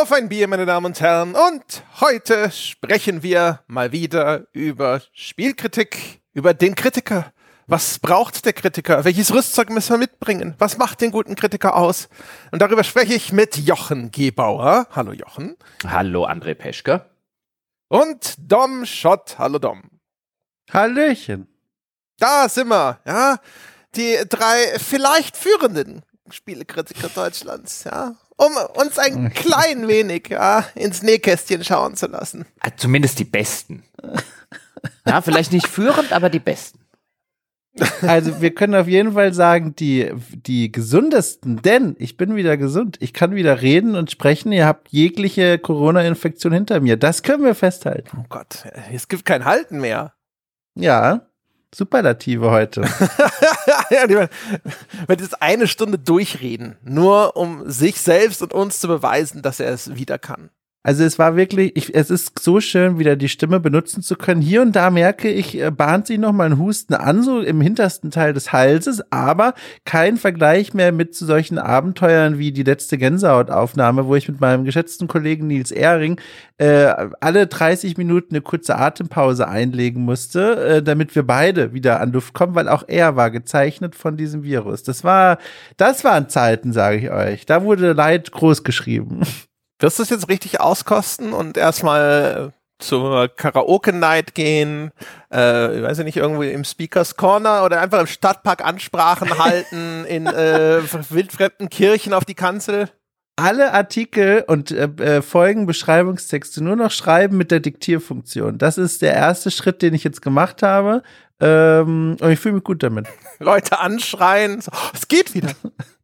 Auf ein Bier, meine Damen und Herren. Und heute sprechen wir mal wieder über Spielkritik, über den Kritiker. Was braucht der Kritiker? Welches Rüstzeug müssen wir mitbringen? Was macht den guten Kritiker aus? Und darüber spreche ich mit Jochen Gebauer. Hallo Jochen. Hallo André Peschke. Und Dom Schott. Hallo Dom. Hallöchen. Da sind wir, ja. Die drei vielleicht führenden Spielekritiker Deutschlands, ja um uns ein klein wenig ja, ins Nähkästchen schauen zu lassen. Ah, zumindest die Besten. Ja, vielleicht nicht führend, aber die Besten. Also wir können auf jeden Fall sagen, die, die gesundesten, denn ich bin wieder gesund. Ich kann wieder reden und sprechen. Ihr habt jegliche Corona-Infektion hinter mir. Das können wir festhalten. Oh Gott, es gibt kein Halten mehr. Ja, Superlative heute. ja, wenn jetzt eine Stunde durchreden, nur um sich selbst und uns zu beweisen, dass er es wieder kann. Also es war wirklich, ich, es ist so schön, wieder die Stimme benutzen zu können. Hier und da merke ich, äh, bahnt sich noch mal ein Husten an, so im hintersten Teil des Halses, aber kein Vergleich mehr mit zu solchen Abenteuern wie die letzte Gänsehautaufnahme, wo ich mit meinem geschätzten Kollegen Nils Ehring äh, alle 30 Minuten eine kurze Atempause einlegen musste, äh, damit wir beide wieder an Luft kommen, weil auch er war gezeichnet von diesem Virus. Das war, das waren Zeiten, sage ich euch. Da wurde Leid groß geschrieben. Wirst du es jetzt richtig auskosten und erstmal zur Karaoke-Night gehen, äh, ich weiß nicht, irgendwo im Speakers Corner oder einfach im Stadtpark Ansprachen halten, in äh, wildfremden Kirchen auf die Kanzel? Alle Artikel und äh, äh, Folgenbeschreibungstexte nur noch schreiben mit der Diktierfunktion. Das ist der erste Schritt, den ich jetzt gemacht habe. Ähm, und ich fühle mich gut damit. Leute anschreien, so, oh, es geht wieder.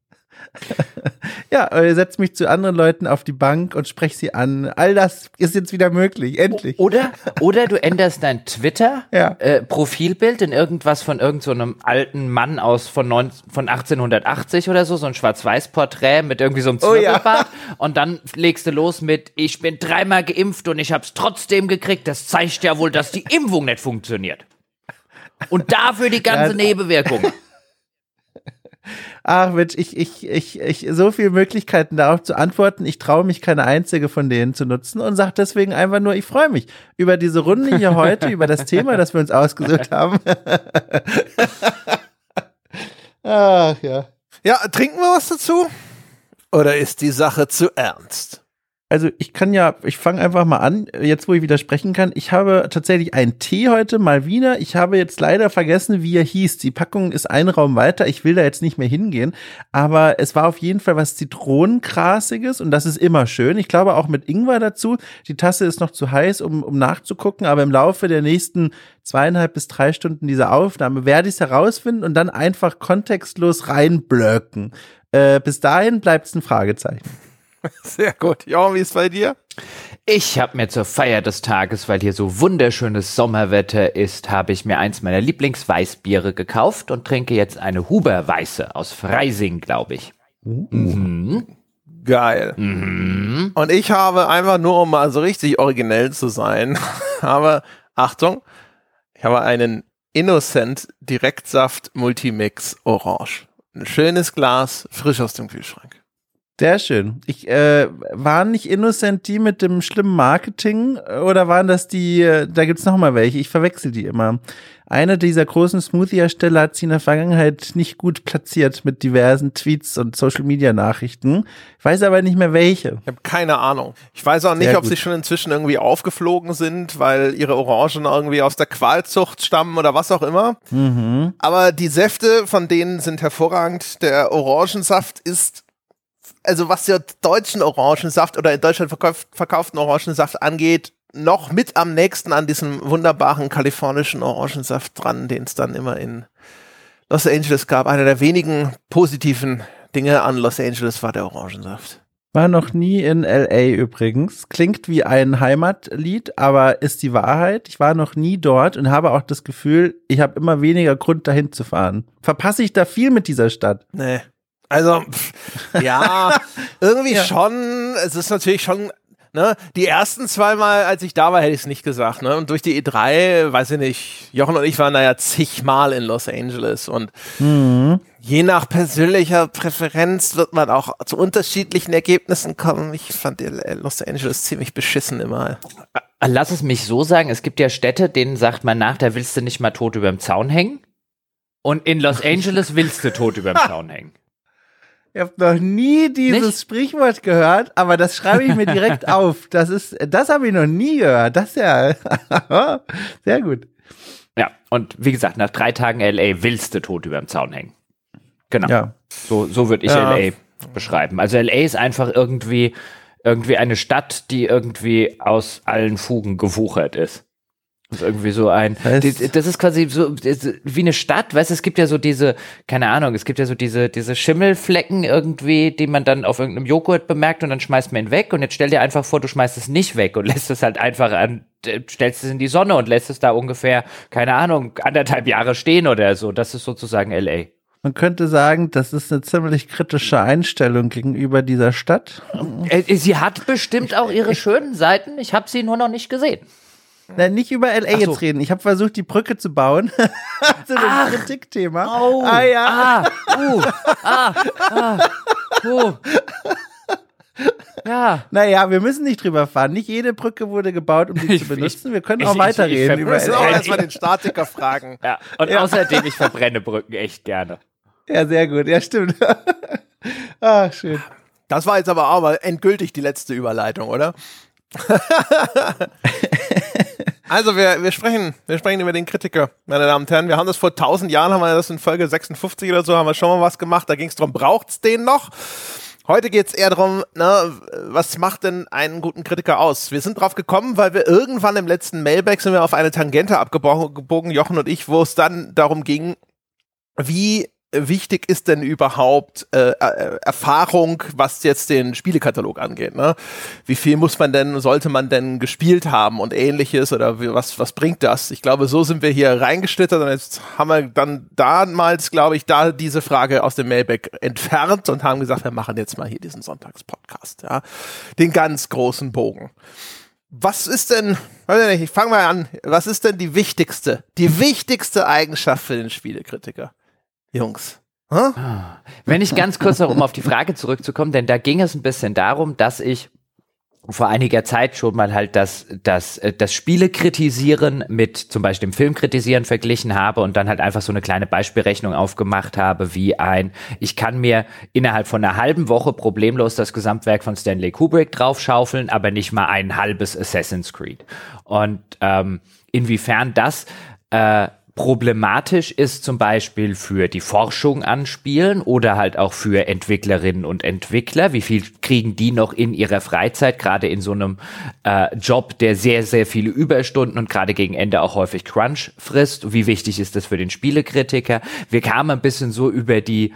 ja, ihr setzt mich zu anderen Leuten auf die Bank und spreche sie an. All das ist jetzt wieder möglich, endlich. Oder, oder du änderst dein Twitter-Profilbild ja. äh, in irgendwas von irgendeinem so alten Mann aus von, neun, von 1880 oder so, so ein Schwarz-Weiß-Porträt mit irgendwie so einem Zwirbelbart. Oh, ja. Und dann legst du los mit, ich bin dreimal geimpft und ich hab's trotzdem gekriegt. Das zeigt ja wohl, dass die Impfung nicht funktioniert. Und dafür die ganze ja, Nebenwirkung. Ach Mensch, ich, ich, ich, ich, so viele Möglichkeiten darauf zu antworten. Ich traue mich keine einzige von denen zu nutzen und sage deswegen einfach nur, ich freue mich über diese Runde hier heute, über das Thema, das wir uns ausgesucht haben. Ach ja. Ja, trinken wir was dazu? Oder ist die Sache zu ernst? Also ich kann ja, ich fange einfach mal an, jetzt wo ich wieder sprechen kann. Ich habe tatsächlich einen Tee heute mal wieder. Ich habe jetzt leider vergessen, wie er hieß. Die Packung ist ein Raum weiter. Ich will da jetzt nicht mehr hingehen. Aber es war auf jeden Fall was Zitronengrasiges und das ist immer schön. Ich glaube auch mit Ingwer dazu. Die Tasse ist noch zu heiß, um, um nachzugucken. Aber im Laufe der nächsten zweieinhalb bis drei Stunden dieser Aufnahme werde ich es herausfinden und dann einfach kontextlos reinblöcken. Äh, bis dahin bleibt es ein Fragezeichen. Sehr gut. Ja, wie ist bei dir? Ich habe mir zur Feier des Tages, weil hier so wunderschönes Sommerwetter ist, habe ich mir eins meiner Lieblingsweißbiere gekauft und trinke jetzt eine Huber-Weiße aus Freising, glaube ich. Uh. Mhm. Geil. Mhm. Und ich habe einfach nur, um mal so richtig originell zu sein, habe, Achtung, ich habe einen Innocent Direktsaft Multimix Orange. Ein schönes Glas, frisch aus dem Kühlschrank. Sehr schön. Ich äh, waren nicht Innocent die mit dem schlimmen Marketing oder waren das die? Äh, da gibt's noch mal welche. Ich verwechsel die immer. Einer dieser großen Smoothie-Hersteller hat sie in der Vergangenheit nicht gut platziert mit diversen Tweets und Social-Media-Nachrichten. Ich weiß aber nicht mehr welche. Ich habe keine Ahnung. Ich weiß auch nicht, Sehr ob gut. sie schon inzwischen irgendwie aufgeflogen sind, weil ihre Orangen irgendwie aus der Qualzucht stammen oder was auch immer. Mhm. Aber die Säfte von denen sind hervorragend. Der Orangensaft ist also was der deutschen Orangensaft oder in Deutschland verkauf, verkauften Orangensaft angeht, noch mit am nächsten an diesem wunderbaren kalifornischen Orangensaft dran, den es dann immer in Los Angeles gab. Einer der wenigen positiven Dinge an Los Angeles war der Orangensaft. War noch nie in LA übrigens. Klingt wie ein Heimatlied, aber ist die Wahrheit. Ich war noch nie dort und habe auch das Gefühl, ich habe immer weniger Grund dahin zu fahren. Verpasse ich da viel mit dieser Stadt? Nee. Also, pff, ja, irgendwie ja. schon. Es ist natürlich schon Ne? Die ersten zweimal, als ich da war, hätte ich es nicht gesagt. Ne? Und durch die E3, weiß ich nicht, Jochen und ich waren da ja zigmal in Los Angeles und mhm. je nach persönlicher Präferenz wird man auch zu unterschiedlichen Ergebnissen kommen. Ich fand Los Angeles ziemlich beschissen immer. Lass es mich so sagen, es gibt ja Städte, denen sagt man nach, da willst du nicht mal tot über dem Zaun hängen. Und in Los Angeles willst du tot über dem Zaun hängen. Ich habe noch nie dieses Nicht? Sprichwort gehört, aber das schreibe ich mir direkt auf. Das ist, das habe ich noch nie gehört. Das ist ja sehr gut. Ja, und wie gesagt, nach drei Tagen LA willst du tot über dem Zaun hängen. Genau. Ja. So, so würde ich ja. LA beschreiben. Also LA ist einfach irgendwie, irgendwie eine Stadt, die irgendwie aus allen Fugen gewuchert ist. Irgendwie so ein, das ist quasi so wie eine Stadt, weißt du, es gibt ja so diese, keine Ahnung, es gibt ja so diese, diese Schimmelflecken irgendwie, die man dann auf irgendeinem Joghurt bemerkt und dann schmeißt man ihn weg und jetzt stell dir einfach vor, du schmeißt es nicht weg und lässt es halt einfach an, stellst es in die Sonne und lässt es da ungefähr, keine Ahnung, anderthalb Jahre stehen oder so. Das ist sozusagen LA. Man könnte sagen, das ist eine ziemlich kritische Einstellung gegenüber dieser Stadt. Äh, sie hat bestimmt auch ihre schönen Seiten. Ich habe sie nur noch nicht gesehen. Nein, nicht über LA so. jetzt reden. Ich habe versucht, die Brücke zu bauen. zu einem Kritikthema. Oh, ah ja. Ah, uh, ah, ah, uh. Ja. Naja, wir müssen nicht drüber fahren. Nicht jede Brücke wurde gebaut, um sie zu benutzen. Wir können ich, auch weiterreden. Wir müssen auch erstmal den Statiker fragen. Ja. Und ja. außerdem, ich verbrenne Brücken echt gerne. Ja, sehr gut. Ja, stimmt. ah, schön. Das war jetzt aber auch mal endgültig die letzte Überleitung, oder? Also wir, wir sprechen, wir sprechen über den Kritiker, meine Damen und Herren. Wir haben das vor 1000 Jahren, haben wir das in Folge 56 oder so, haben wir schon mal was gemacht. Da ging es darum, braucht's den noch? Heute geht es eher darum, ne, was macht denn einen guten Kritiker aus? Wir sind drauf gekommen, weil wir irgendwann im letzten Mailback sind wir auf eine Tangente abgebogen, Jochen und ich, wo es dann darum ging, wie wichtig ist denn überhaupt äh, äh, Erfahrung, was jetzt den Spielekatalog angeht? Ne? Wie viel muss man denn, sollte man denn gespielt haben und ähnliches oder wie, was, was bringt das? Ich glaube, so sind wir hier reingeschlittert und jetzt haben wir dann damals, glaube ich, da diese Frage aus dem Mailback entfernt und haben gesagt, wir machen jetzt mal hier diesen Sonntagspodcast, ja, den ganz großen Bogen. Was ist denn, ich fange mal an, was ist denn die wichtigste, die wichtigste Eigenschaft für den Spielekritiker? Jungs. Huh? Wenn ich ganz kurz noch, um auf die Frage zurückzukommen, denn da ging es ein bisschen darum, dass ich vor einiger Zeit schon mal halt das, das, äh, das Spiele kritisieren mit zum Beispiel dem Film kritisieren verglichen habe und dann halt einfach so eine kleine Beispielrechnung aufgemacht habe, wie ein, ich kann mir innerhalb von einer halben Woche problemlos das Gesamtwerk von Stanley Kubrick draufschaufeln, aber nicht mal ein halbes Assassin's Creed. Und ähm, inwiefern das äh, Problematisch ist zum Beispiel für die Forschung an Spielen oder halt auch für Entwicklerinnen und Entwickler. Wie viel kriegen die noch in ihrer Freizeit, gerade in so einem äh, Job, der sehr, sehr viele Überstunden und gerade gegen Ende auch häufig Crunch frisst? Wie wichtig ist das für den Spielekritiker? Wir kamen ein bisschen so über die,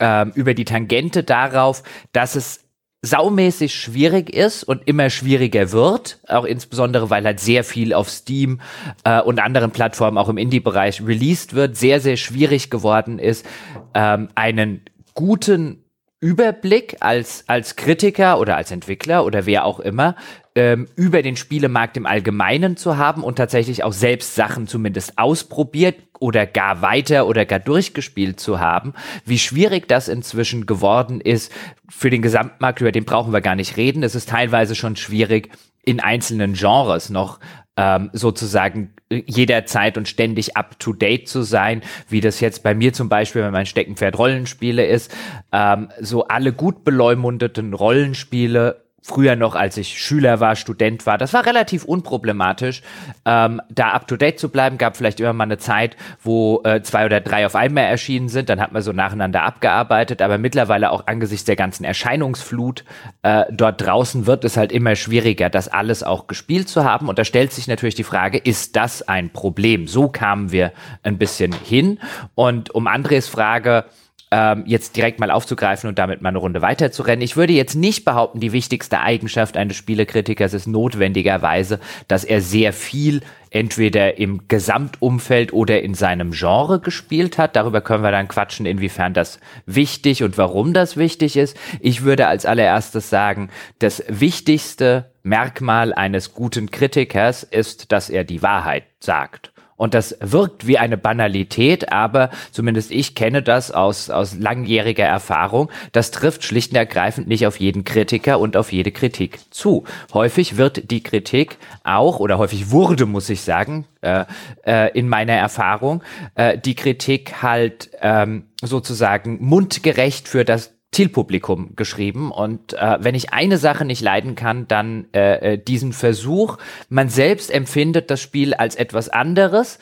ähm, über die Tangente darauf, dass es saumäßig schwierig ist und immer schwieriger wird, auch insbesondere weil halt sehr viel auf Steam äh, und anderen Plattformen auch im Indie-Bereich released wird, sehr, sehr schwierig geworden ist, ähm, einen guten Überblick als, als Kritiker oder als Entwickler oder wer auch immer ähm, über den Spielemarkt im Allgemeinen zu haben und tatsächlich auch selbst Sachen zumindest ausprobiert oder gar weiter oder gar durchgespielt zu haben. Wie schwierig das inzwischen geworden ist für den Gesamtmarkt, über den brauchen wir gar nicht reden. Es ist teilweise schon schwierig, in einzelnen Genres noch ähm, sozusagen jederzeit und ständig up to date zu sein, wie das jetzt bei mir zum Beispiel, wenn mein Steckenpferd Rollenspiele ist, ähm, so alle gut beleumundeten Rollenspiele früher noch, als ich Schüler war, Student war, das war relativ unproblematisch, ähm, da up to date zu bleiben. Gab vielleicht immer mal eine Zeit, wo äh, zwei oder drei auf einmal erschienen sind, dann hat man so nacheinander abgearbeitet, aber mittlerweile auch angesichts der ganzen Erscheinungsflut äh, dort draußen wird es halt immer schwieriger, das alles auch gespielt zu haben. Und da stellt sich natürlich die Frage, ist das ein Problem? So kamen wir ein bisschen hin. Und um Andres Frage, ähm, jetzt direkt mal aufzugreifen und damit mal eine Runde weiterzurennen. Ich würde jetzt nicht behaupten, die wichtigste Eigenschaft eines Spielekritikers ist notwendigerweise, dass er sehr viel entweder im Gesamtumfeld oder in seinem Genre gespielt hat. Darüber können wir dann quatschen, inwiefern das wichtig und warum das wichtig ist. Ich würde als allererstes sagen, das wichtigste Merkmal eines guten Kritikers ist, dass er die Wahrheit sagt. Und das wirkt wie eine Banalität, aber zumindest ich kenne das aus, aus langjähriger Erfahrung. Das trifft schlicht und ergreifend nicht auf jeden Kritiker und auf jede Kritik zu. Häufig wird die Kritik auch, oder häufig wurde, muss ich sagen, äh, äh, in meiner Erfahrung, äh, die Kritik halt ähm, sozusagen mundgerecht für das Zielpublikum geschrieben. Und äh, wenn ich eine Sache nicht leiden kann, dann äh, äh, diesen Versuch. Man selbst empfindet das Spiel als etwas anderes,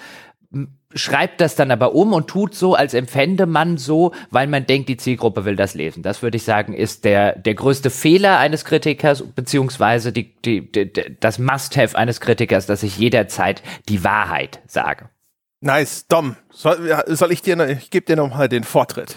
schreibt das dann aber um und tut so, als empfände man so, weil man denkt, die Zielgruppe will das lesen. Das würde ich sagen, ist der, der größte Fehler eines Kritikers, beziehungsweise die, die, die, das Must-Have eines Kritikers, dass ich jederzeit die Wahrheit sage. Nice, Dom, soll, soll ich dir, ich gebe dir noch mal den Vortritt.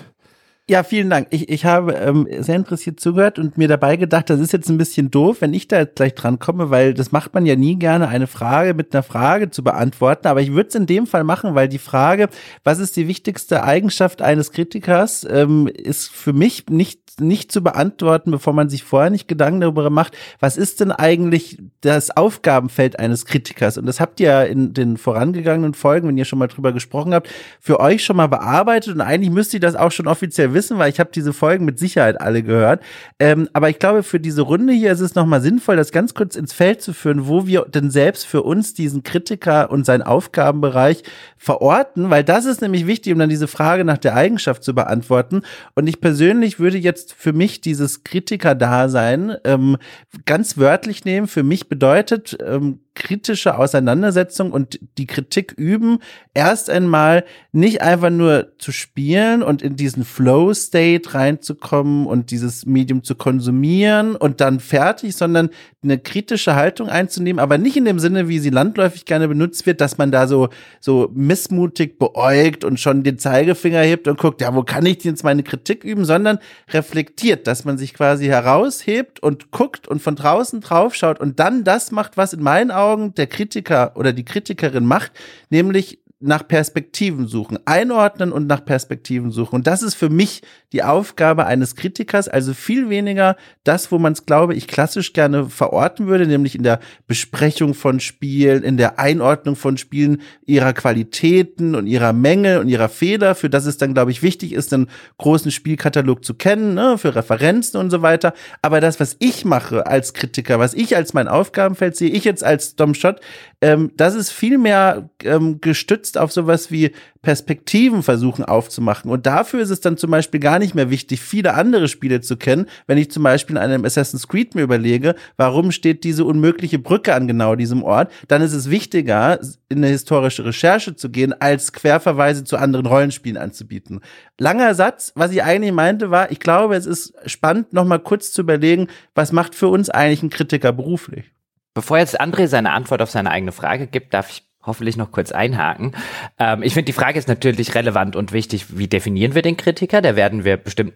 Ja, vielen Dank. Ich, ich habe ähm, sehr interessiert zugehört und mir dabei gedacht, das ist jetzt ein bisschen doof, wenn ich da jetzt gleich dran komme, weil das macht man ja nie gerne, eine Frage mit einer Frage zu beantworten. Aber ich würde es in dem Fall machen, weil die Frage, was ist die wichtigste Eigenschaft eines Kritikers, ähm, ist für mich nicht nicht zu beantworten, bevor man sich vorher nicht Gedanken darüber macht, was ist denn eigentlich das Aufgabenfeld eines Kritikers? Und das habt ihr in den vorangegangenen Folgen, wenn ihr schon mal drüber gesprochen habt, für euch schon mal bearbeitet. Und eigentlich müsst ihr das auch schon offiziell wissen, weil ich habe diese Folgen mit Sicherheit alle gehört. Ähm, aber ich glaube, für diese Runde hier ist es nochmal sinnvoll, das ganz kurz ins Feld zu führen, wo wir denn selbst für uns diesen Kritiker und seinen Aufgabenbereich verorten, weil das ist nämlich wichtig, um dann diese Frage nach der Eigenschaft zu beantworten. Und ich persönlich würde jetzt für mich dieses Kritiker-Dasein ähm, ganz wörtlich nehmen. Für mich bedeutet ähm, kritische Auseinandersetzung und die Kritik üben, erst einmal nicht einfach nur zu spielen und in diesen Flow-State reinzukommen und dieses Medium zu konsumieren und dann fertig, sondern eine kritische Haltung einzunehmen, aber nicht in dem Sinne, wie sie landläufig gerne benutzt wird, dass man da so, so missmutig beäugt und schon den Zeigefinger hebt und guckt, ja, wo kann ich jetzt meine Kritik üben, sondern reflektiert, dass man sich quasi heraushebt und guckt und von draußen drauf schaut und dann das macht, was in meinen Augen Augen der Kritiker oder die Kritikerin macht, nämlich nach Perspektiven suchen, einordnen und nach Perspektiven suchen. Und das ist für mich die Aufgabe eines Kritikers, also viel weniger das, wo man es, glaube ich, klassisch gerne verorten würde, nämlich in der Besprechung von Spielen, in der Einordnung von Spielen, ihrer Qualitäten und ihrer Mängel und ihrer Fehler, für das es dann, glaube ich, wichtig ist, einen großen Spielkatalog zu kennen, ne, für Referenzen und so weiter. Aber das, was ich mache als Kritiker, was ich als mein Aufgabenfeld sehe, ich jetzt als Dom Schott, ähm, das ist viel mehr ähm, gestützt auf sowas wie Perspektiven versuchen aufzumachen. Und dafür ist es dann zum Beispiel gar nicht mehr wichtig, viele andere Spiele zu kennen. Wenn ich zum Beispiel in einem Assassin's Creed mir überlege, warum steht diese unmögliche Brücke an genau diesem Ort, dann ist es wichtiger, in eine historische Recherche zu gehen, als Querverweise zu anderen Rollenspielen anzubieten. Langer Satz, was ich eigentlich meinte, war, ich glaube, es ist spannend, nochmal kurz zu überlegen, was macht für uns eigentlich ein Kritiker beruflich? Bevor jetzt André seine Antwort auf seine eigene Frage gibt, darf ich hoffentlich noch kurz einhaken. Ähm, ich finde, die Frage ist natürlich relevant und wichtig. Wie definieren wir den Kritiker? Da werden wir bestimmt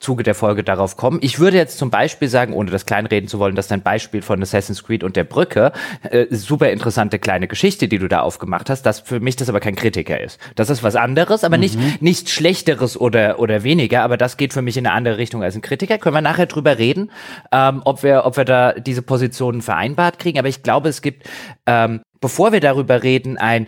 Zuge der Folge darauf kommen. Ich würde jetzt zum Beispiel sagen, ohne das kleinreden zu wollen, dass dein Beispiel von Assassin's Creed und der Brücke, äh, super interessante kleine Geschichte, die du da aufgemacht hast, dass für mich das aber kein Kritiker ist. Das ist was anderes, aber mhm. nicht, nichts Schlechteres oder, oder weniger, aber das geht für mich in eine andere Richtung als ein Kritiker. Können wir nachher drüber reden, ähm, ob wir, ob wir da diese Positionen vereinbart kriegen. Aber ich glaube, es gibt, ähm, bevor wir darüber reden, ein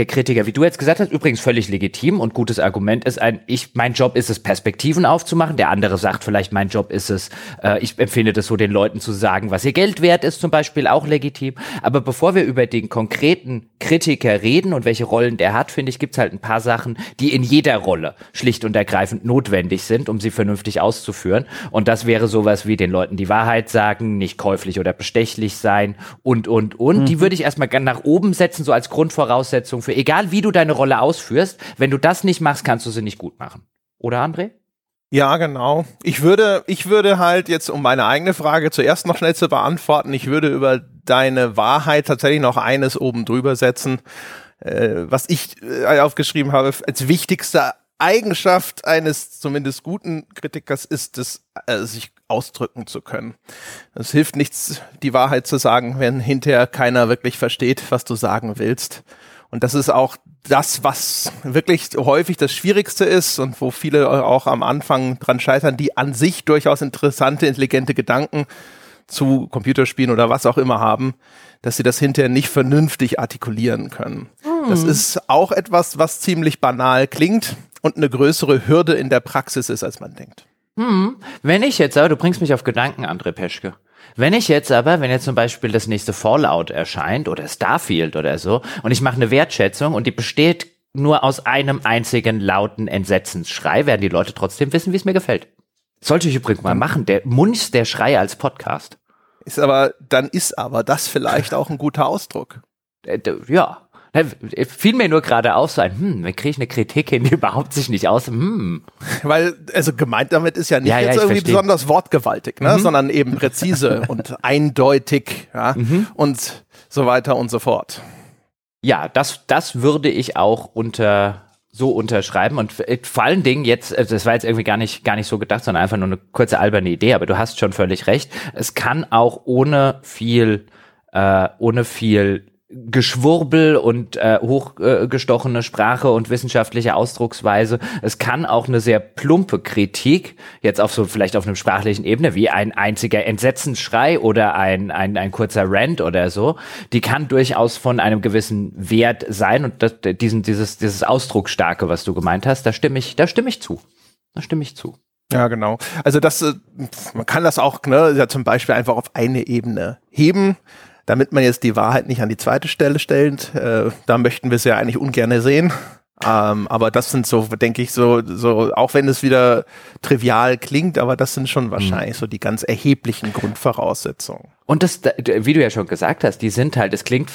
der Kritiker, wie du jetzt gesagt hast, übrigens völlig legitim und gutes Argument ist ein, ich, mein Job ist es, Perspektiven aufzumachen. Der andere sagt vielleicht, mein Job ist es, äh, ich empfinde das so, den Leuten zu sagen, was ihr Geld wert ist, zum Beispiel auch legitim. Aber bevor wir über den konkreten Kritiker reden und welche Rollen der hat, finde ich, gibt's halt ein paar Sachen, die in jeder Rolle schlicht und ergreifend notwendig sind, um sie vernünftig auszuführen. Und das wäre sowas wie den Leuten die Wahrheit sagen, nicht käuflich oder bestechlich sein und, und, und. Mhm. Die würde ich erstmal nach oben setzen, so als Grundvoraussetzung Verantwortung für, egal wie du deine Rolle ausführst. Wenn du das nicht machst, kannst du sie nicht gut machen. Oder André? Ja, genau. Ich würde, ich würde halt jetzt, um meine eigene Frage zuerst noch schnell zu beantworten, ich würde über deine Wahrheit tatsächlich noch eines oben drüber setzen, äh, was ich äh, aufgeschrieben habe, als wichtigste Eigenschaft eines zumindest guten Kritikers ist es, äh, sich ausdrücken zu können. Es hilft nichts, die Wahrheit zu sagen, wenn hinterher keiner wirklich versteht, was du sagen willst. Und das ist auch das, was wirklich häufig das Schwierigste ist und wo viele auch am Anfang dran scheitern, die an sich durchaus interessante, intelligente Gedanken zu Computerspielen oder was auch immer haben, dass sie das hinterher nicht vernünftig artikulieren können. Hm. Das ist auch etwas, was ziemlich banal klingt, und eine größere Hürde in der Praxis ist, als man denkt. Hm. Wenn ich jetzt aber, du bringst mich auf Gedanken, André Peschke. Wenn ich jetzt aber, wenn jetzt zum Beispiel das nächste Fallout erscheint oder Starfield oder so und ich mache eine Wertschätzung und die besteht nur aus einem einzigen lauten Entsetzensschrei, werden die Leute trotzdem wissen, wie es mir gefällt. Sollte ich übrigens mal machen, der Munch der Schrei als Podcast. Ist aber, dann ist aber das vielleicht auch ein guter Ausdruck. Äh, ja, Fiel mir nur gerade auf, so ein, hm, wir kriegen eine Kritik hin, die überhaupt sich nicht aus, hm. Weil, also gemeint damit ist ja nicht ja, jetzt ja, irgendwie verstehe. besonders wortgewaltig, ne, mhm. sondern eben präzise und eindeutig, ja, mhm. und so weiter und so fort. Ja, das, das würde ich auch unter, so unterschreiben und äh, vor allen Dingen jetzt, äh, das war jetzt irgendwie gar nicht, gar nicht so gedacht, sondern einfach nur eine kurze alberne Idee, aber du hast schon völlig recht. Es kann auch ohne viel, äh, ohne viel Geschwurbel und äh, hochgestochene Sprache und wissenschaftliche Ausdrucksweise. Es kann auch eine sehr plumpe Kritik, jetzt auf so vielleicht auf einem sprachlichen Ebene, wie ein einziger Entsetzensschrei oder ein, ein, ein kurzer Rant oder so, die kann durchaus von einem gewissen Wert sein und das, diesen, dieses, dieses Ausdrucksstarke, was du gemeint hast, da stimme ich, da stimme ich zu. Da stimme ich zu. Ja, genau. Also das, äh, man kann das auch, ne, ja zum Beispiel einfach auf eine Ebene heben damit man jetzt die Wahrheit nicht an die zweite Stelle stellt, äh, da möchten wir es ja eigentlich ungern sehen. Ähm, aber das sind so, denke ich, so, so, auch wenn es wieder trivial klingt, aber das sind schon wahrscheinlich mhm. so die ganz erheblichen Grundvoraussetzungen. Und das, wie du ja schon gesagt hast, die sind halt, es klingt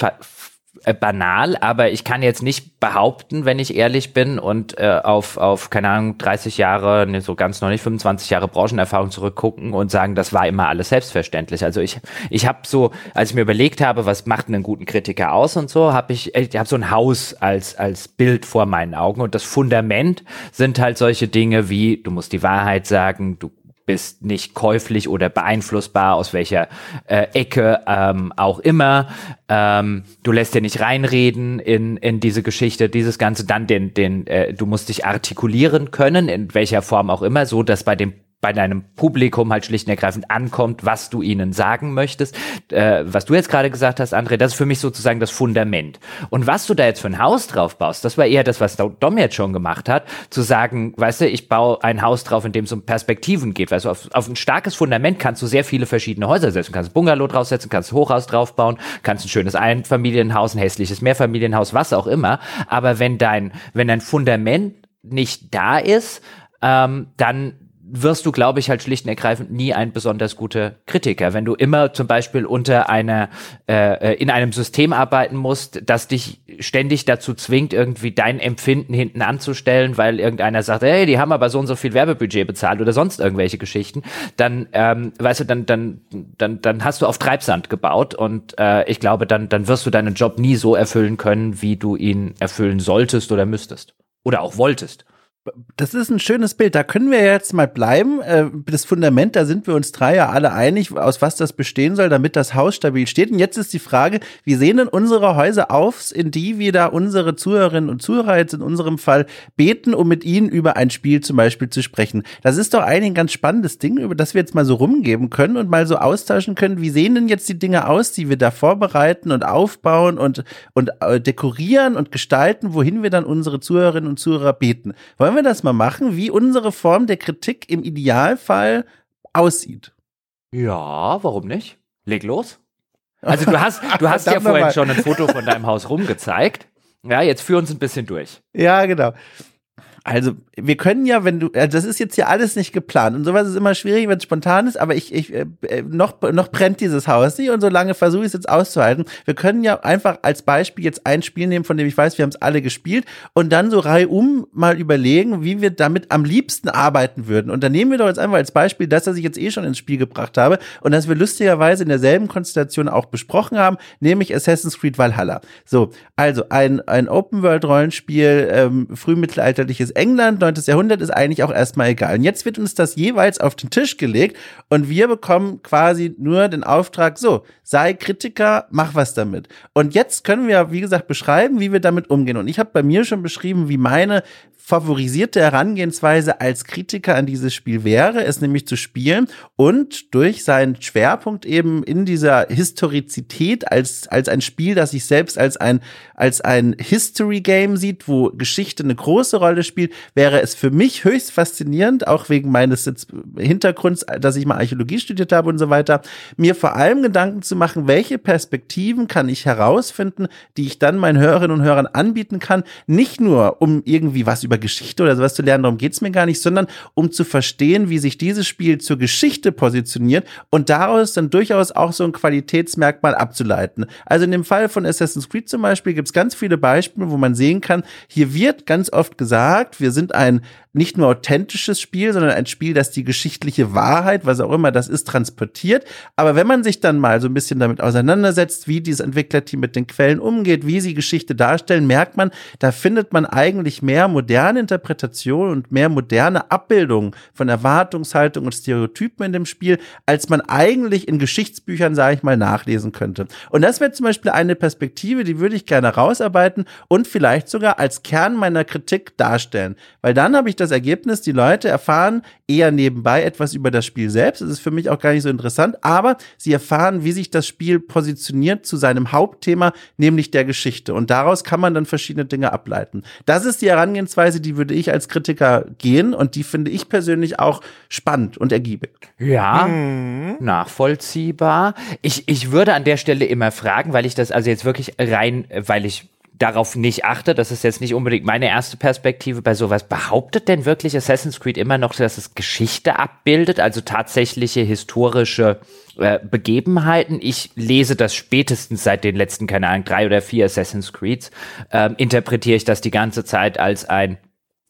banal, aber ich kann jetzt nicht behaupten, wenn ich ehrlich bin und äh, auf, auf, keine Ahnung, 30 Jahre, ne, so ganz noch nicht 25 Jahre Branchenerfahrung zurückgucken und sagen, das war immer alles selbstverständlich. Also ich, ich habe so, als ich mir überlegt habe, was macht einen guten Kritiker aus und so, habe ich, ich habe so ein Haus als, als Bild vor meinen Augen und das Fundament sind halt solche Dinge wie, du musst die Wahrheit sagen, du bist nicht käuflich oder beeinflussbar, aus welcher äh, Ecke ähm, auch immer. Ähm, du lässt dir nicht reinreden in, in diese Geschichte, dieses Ganze, dann den, den, äh, du musst dich artikulieren können, in welcher Form auch immer, so dass bei dem bei deinem Publikum halt schlicht und ergreifend ankommt, was du ihnen sagen möchtest. Äh, was du jetzt gerade gesagt hast, André, das ist für mich sozusagen das Fundament. Und was du da jetzt für ein Haus drauf baust, das war eher das, was Dom jetzt schon gemacht hat, zu sagen, weißt du, ich baue ein Haus drauf, in dem es um Perspektiven geht. Weißt du, auf, auf ein starkes Fundament kannst du sehr viele verschiedene Häuser setzen. Du kannst ein Bungalow draufsetzen, kannst ein Hochhaus draufbauen, kannst ein schönes Einfamilienhaus, ein hässliches Mehrfamilienhaus, was auch immer. Aber wenn dein, wenn dein Fundament nicht da ist, ähm, dann wirst du, glaube ich, halt schlicht und ergreifend nie ein besonders guter Kritiker. Wenn du immer zum Beispiel unter einer, äh, äh, in einem System arbeiten musst, das dich ständig dazu zwingt, irgendwie dein Empfinden hinten anzustellen, weil irgendeiner sagt, hey, die haben aber so und so viel Werbebudget bezahlt oder sonst irgendwelche Geschichten, dann, ähm, weißt du, dann, dann, dann, dann hast du auf Treibsand gebaut und äh, ich glaube, dann, dann wirst du deinen Job nie so erfüllen können, wie du ihn erfüllen solltest oder müsstest. Oder auch wolltest. Das ist ein schönes Bild. Da können wir jetzt mal bleiben. Äh, das Fundament, da sind wir uns drei ja alle einig, aus was das bestehen soll, damit das Haus stabil steht. Und jetzt ist die Frage, wie sehen denn unsere Häuser aus, in die wir da unsere Zuhörerinnen und Zuhörer jetzt in unserem Fall beten, um mit ihnen über ein Spiel zum Beispiel zu sprechen? Das ist doch eigentlich ein ganz spannendes Ding, über das wir jetzt mal so rumgeben können und mal so austauschen können. Wie sehen denn jetzt die Dinge aus, die wir da vorbereiten und aufbauen und, und äh, dekorieren und gestalten, wohin wir dann unsere Zuhörerinnen und Zuhörer beten? Wollen wollen wir das mal machen, wie unsere Form der Kritik im Idealfall aussieht? Ja, warum nicht? Leg los. Also du hast, du hast ja vorhin schon ein Foto von deinem Haus rumgezeigt. Ja, jetzt führ uns ein bisschen durch. Ja, genau. Also, wir können ja, wenn du, also das ist jetzt hier alles nicht geplant und sowas ist immer schwierig, wenn es spontan ist, aber ich, ich, äh, noch, noch brennt dieses Haus nicht und solange versuche ich es jetzt auszuhalten. Wir können ja einfach als Beispiel jetzt ein Spiel nehmen, von dem ich weiß, wir haben es alle gespielt und dann so reihum mal überlegen, wie wir damit am liebsten arbeiten würden. Und dann nehmen wir doch jetzt einfach als Beispiel das, was ich jetzt eh schon ins Spiel gebracht habe und das wir lustigerweise in derselben Konstellation auch besprochen haben, nämlich Assassin's Creed Valhalla. So, also ein, ein Open-World-Rollenspiel, ähm, frühmittelalterliches England, 9. Jahrhundert ist eigentlich auch erstmal egal. Und jetzt wird uns das jeweils auf den Tisch gelegt und wir bekommen quasi nur den Auftrag, so, sei Kritiker, mach was damit. Und jetzt können wir, wie gesagt, beschreiben, wie wir damit umgehen. Und ich habe bei mir schon beschrieben, wie meine favorisierte Herangehensweise als Kritiker an dieses Spiel wäre, es nämlich zu spielen und durch seinen Schwerpunkt eben in dieser Historizität als, als ein Spiel, das sich selbst als ein, als ein History Game sieht, wo Geschichte eine große Rolle spielt, wäre es für mich höchst faszinierend, auch wegen meines Hintergrunds, dass ich mal Archäologie studiert habe und so weiter, mir vor allem Gedanken zu machen, welche Perspektiven kann ich herausfinden, die ich dann meinen Hörerinnen und Hörern anbieten kann, nicht nur um irgendwie was über über Geschichte oder sowas zu lernen, darum geht's mir gar nicht, sondern um zu verstehen, wie sich dieses Spiel zur Geschichte positioniert und daraus dann durchaus auch so ein Qualitätsmerkmal abzuleiten. Also in dem Fall von Assassin's Creed zum Beispiel gibt's ganz viele Beispiele, wo man sehen kann, hier wird ganz oft gesagt, wir sind ein nicht nur authentisches Spiel, sondern ein Spiel, das die geschichtliche Wahrheit, was auch immer das ist, transportiert. Aber wenn man sich dann mal so ein bisschen damit auseinandersetzt, wie dieses Entwicklerteam mit den Quellen umgeht, wie sie Geschichte darstellen, merkt man, da findet man eigentlich mehr moderne Interpretationen und mehr moderne Abbildungen von Erwartungshaltung und Stereotypen in dem Spiel, als man eigentlich in Geschichtsbüchern, sage ich mal, nachlesen könnte. Und das wäre zum Beispiel eine Perspektive, die würde ich gerne rausarbeiten und vielleicht sogar als Kern meiner Kritik darstellen. Weil dann habe ich das das Ergebnis, die Leute erfahren eher nebenbei etwas über das Spiel selbst. Das ist für mich auch gar nicht so interessant, aber sie erfahren, wie sich das Spiel positioniert zu seinem Hauptthema, nämlich der Geschichte. Und daraus kann man dann verschiedene Dinge ableiten. Das ist die Herangehensweise, die würde ich als Kritiker gehen und die finde ich persönlich auch spannend und ergiebig. Ja, mhm. nachvollziehbar. Ich, ich würde an der Stelle immer fragen, weil ich das also jetzt wirklich rein, weil ich darauf nicht achte, das ist jetzt nicht unbedingt meine erste Perspektive bei sowas. Behauptet denn wirklich Assassin's Creed immer noch, dass es Geschichte abbildet, also tatsächliche historische äh, Begebenheiten? Ich lese das spätestens seit den letzten, keine Ahnung, drei oder vier Assassin's Creeds, ähm, interpretiere ich das die ganze Zeit als ein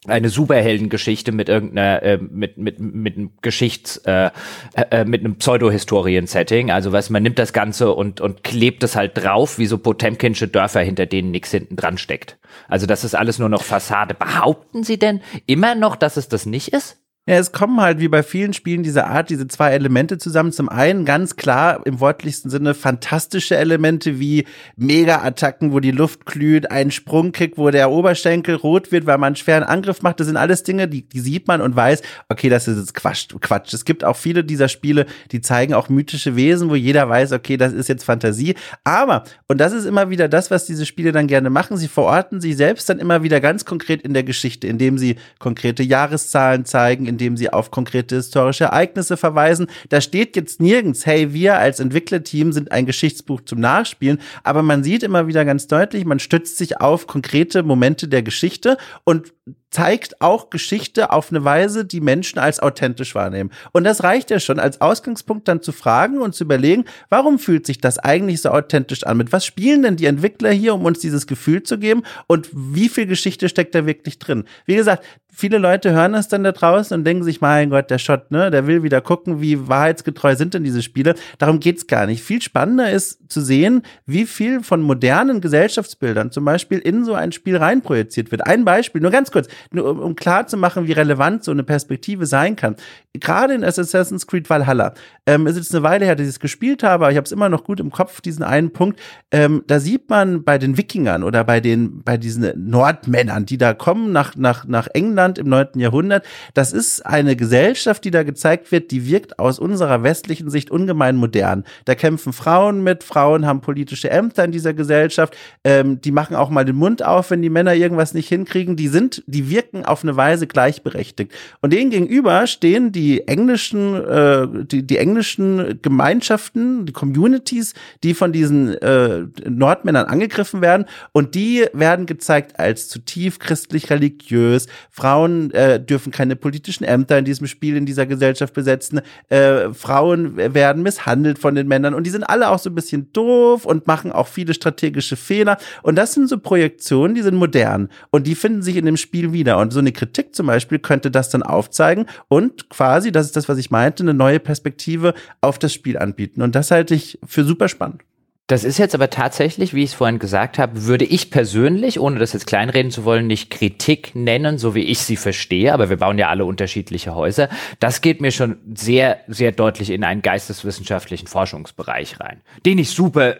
eine Superheldengeschichte mit irgendeiner äh, mit mit mit einem Geschichts äh, äh, mit einem Pseudohistorien-Setting. Also was man nimmt das Ganze und und klebt es halt drauf wie so Potemkinsche Dörfer, hinter denen nichts hinten dran steckt. Also das ist alles nur noch Fassade. Behaupten Sie denn immer noch, dass es das nicht ist? Ja, es kommen halt wie bei vielen Spielen dieser Art diese zwei Elemente zusammen. Zum einen ganz klar im wortlichsten Sinne fantastische Elemente wie Mega-Attacken, wo die Luft glüht, ein Sprungkick, wo der Oberschenkel rot wird, weil man einen schweren Angriff macht. Das sind alles Dinge, die, die sieht man und weiß, okay, das ist jetzt Quatsch, Quatsch. Es gibt auch viele dieser Spiele, die zeigen auch mythische Wesen, wo jeder weiß, okay, das ist jetzt Fantasie. Aber, und das ist immer wieder das, was diese Spiele dann gerne machen, sie verorten sich selbst dann immer wieder ganz konkret in der Geschichte, indem sie konkrete Jahreszahlen zeigen, indem sie auf konkrete historische Ereignisse verweisen. Da steht jetzt nirgends, hey, wir als Entwicklerteam sind ein Geschichtsbuch zum Nachspielen, aber man sieht immer wieder ganz deutlich, man stützt sich auf konkrete Momente der Geschichte und zeigt auch Geschichte auf eine Weise, die Menschen als authentisch wahrnehmen. Und das reicht ja schon als Ausgangspunkt dann zu fragen und zu überlegen, warum fühlt sich das eigentlich so authentisch an? Mit was spielen denn die Entwickler hier, um uns dieses Gefühl zu geben? Und wie viel Geschichte steckt da wirklich drin? Wie gesagt, viele Leute hören das dann da draußen und denken sich, mein Gott, der Shot, ne, der will wieder gucken, wie wahrheitsgetreu sind denn diese Spiele. Darum geht's gar nicht. Viel spannender ist zu sehen, wie viel von modernen Gesellschaftsbildern zum Beispiel in so ein Spiel reinprojiziert wird. Ein Beispiel, nur ganz kurz nur um, um klar zu machen, wie relevant so eine Perspektive sein kann. Gerade in Assassin's Creed Valhalla, ähm, es ist eine Weile her, dass ich es gespielt habe, aber ich habe es immer noch gut im Kopf, diesen einen Punkt. Ähm, da sieht man bei den Wikingern oder bei den, bei diesen Nordmännern, die da kommen nach, nach, nach England im 9. Jahrhundert, das ist eine Gesellschaft, die da gezeigt wird, die wirkt aus unserer westlichen Sicht ungemein modern. Da kämpfen Frauen mit, Frauen haben politische Ämter in dieser Gesellschaft, ähm, die machen auch mal den Mund auf, wenn die Männer irgendwas nicht hinkriegen, die sind, die wirken auf eine Weise gleichberechtigt. Und denen gegenüber stehen die englischen, äh, die, die englischen Gemeinschaften, die Communities, die von diesen äh, Nordmännern angegriffen werden. Und die werden gezeigt als zutiefst christlich-religiös. Frauen äh, dürfen keine politischen Ämter in diesem Spiel, in dieser Gesellschaft besetzen. Äh, Frauen werden misshandelt von den Männern. Und die sind alle auch so ein bisschen doof und machen auch viele strategische Fehler. Und das sind so Projektionen, die sind modern. Und die finden sich in dem Spiel wieder. Und so eine Kritik zum Beispiel könnte das dann aufzeigen und quasi, das ist das, was ich meinte, eine neue Perspektive auf das Spiel anbieten. Und das halte ich für super spannend. Das ist jetzt aber tatsächlich, wie ich es vorhin gesagt habe, würde ich persönlich, ohne das jetzt kleinreden zu wollen, nicht Kritik nennen, so wie ich sie verstehe, aber wir bauen ja alle unterschiedliche Häuser. Das geht mir schon sehr, sehr deutlich in einen geisteswissenschaftlichen Forschungsbereich rein, den ich super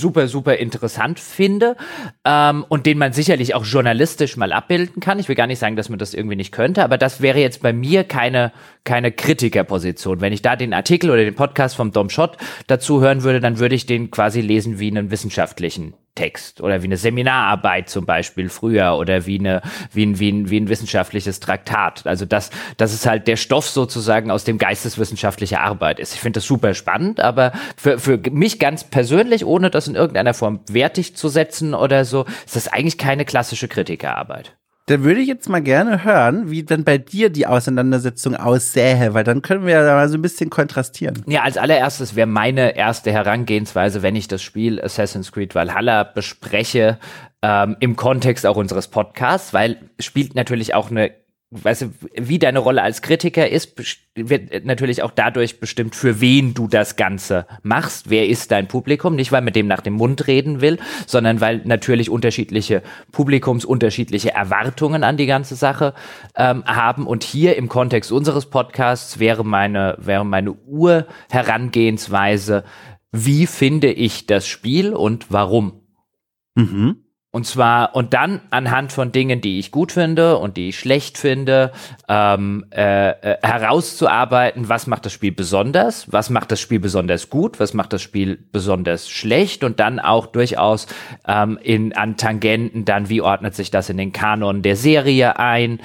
super, super interessant finde ähm, und den man sicherlich auch journalistisch mal abbilden kann. Ich will gar nicht sagen, dass man das irgendwie nicht könnte, aber das wäre jetzt bei mir keine, keine Kritikerposition. Wenn ich da den Artikel oder den Podcast vom Dom Schott dazu hören würde, dann würde ich den quasi lesen wie einen wissenschaftlichen Text oder wie eine Seminararbeit zum Beispiel früher oder wie eine wie ein, wie ein, wie ein wissenschaftliches Traktat. Also das das ist halt der Stoff sozusagen aus dem geisteswissenschaftliche Arbeit ist. Ich finde das super spannend, aber für, für mich ganz persönlich, ohne das in irgendeiner Form wertig zu setzen oder so, ist das eigentlich keine klassische Kritikerarbeit. Dann würde ich jetzt mal gerne hören, wie dann bei dir die Auseinandersetzung aussähe, weil dann können wir ja mal so ein bisschen kontrastieren. Ja, als allererstes wäre meine erste Herangehensweise, wenn ich das Spiel Assassin's Creed Valhalla bespreche, ähm, im Kontext auch unseres Podcasts, weil spielt natürlich auch eine weißt du, wie deine Rolle als Kritiker ist, wird natürlich auch dadurch bestimmt, für wen du das Ganze machst. Wer ist dein Publikum? Nicht, weil man dem nach dem Mund reden will, sondern weil natürlich unterschiedliche Publikums unterschiedliche Erwartungen an die ganze Sache ähm, haben. Und hier im Kontext unseres Podcasts wäre meine, wäre meine Urherangehensweise, wie finde ich das Spiel und warum? Mhm. Und zwar, und dann anhand von Dingen, die ich gut finde und die ich schlecht finde, ähm, äh, äh, herauszuarbeiten, was macht das Spiel besonders, was macht das Spiel besonders gut, was macht das Spiel besonders schlecht und dann auch durchaus ähm, in, an Tangenten dann, wie ordnet sich das in den Kanon der Serie ein,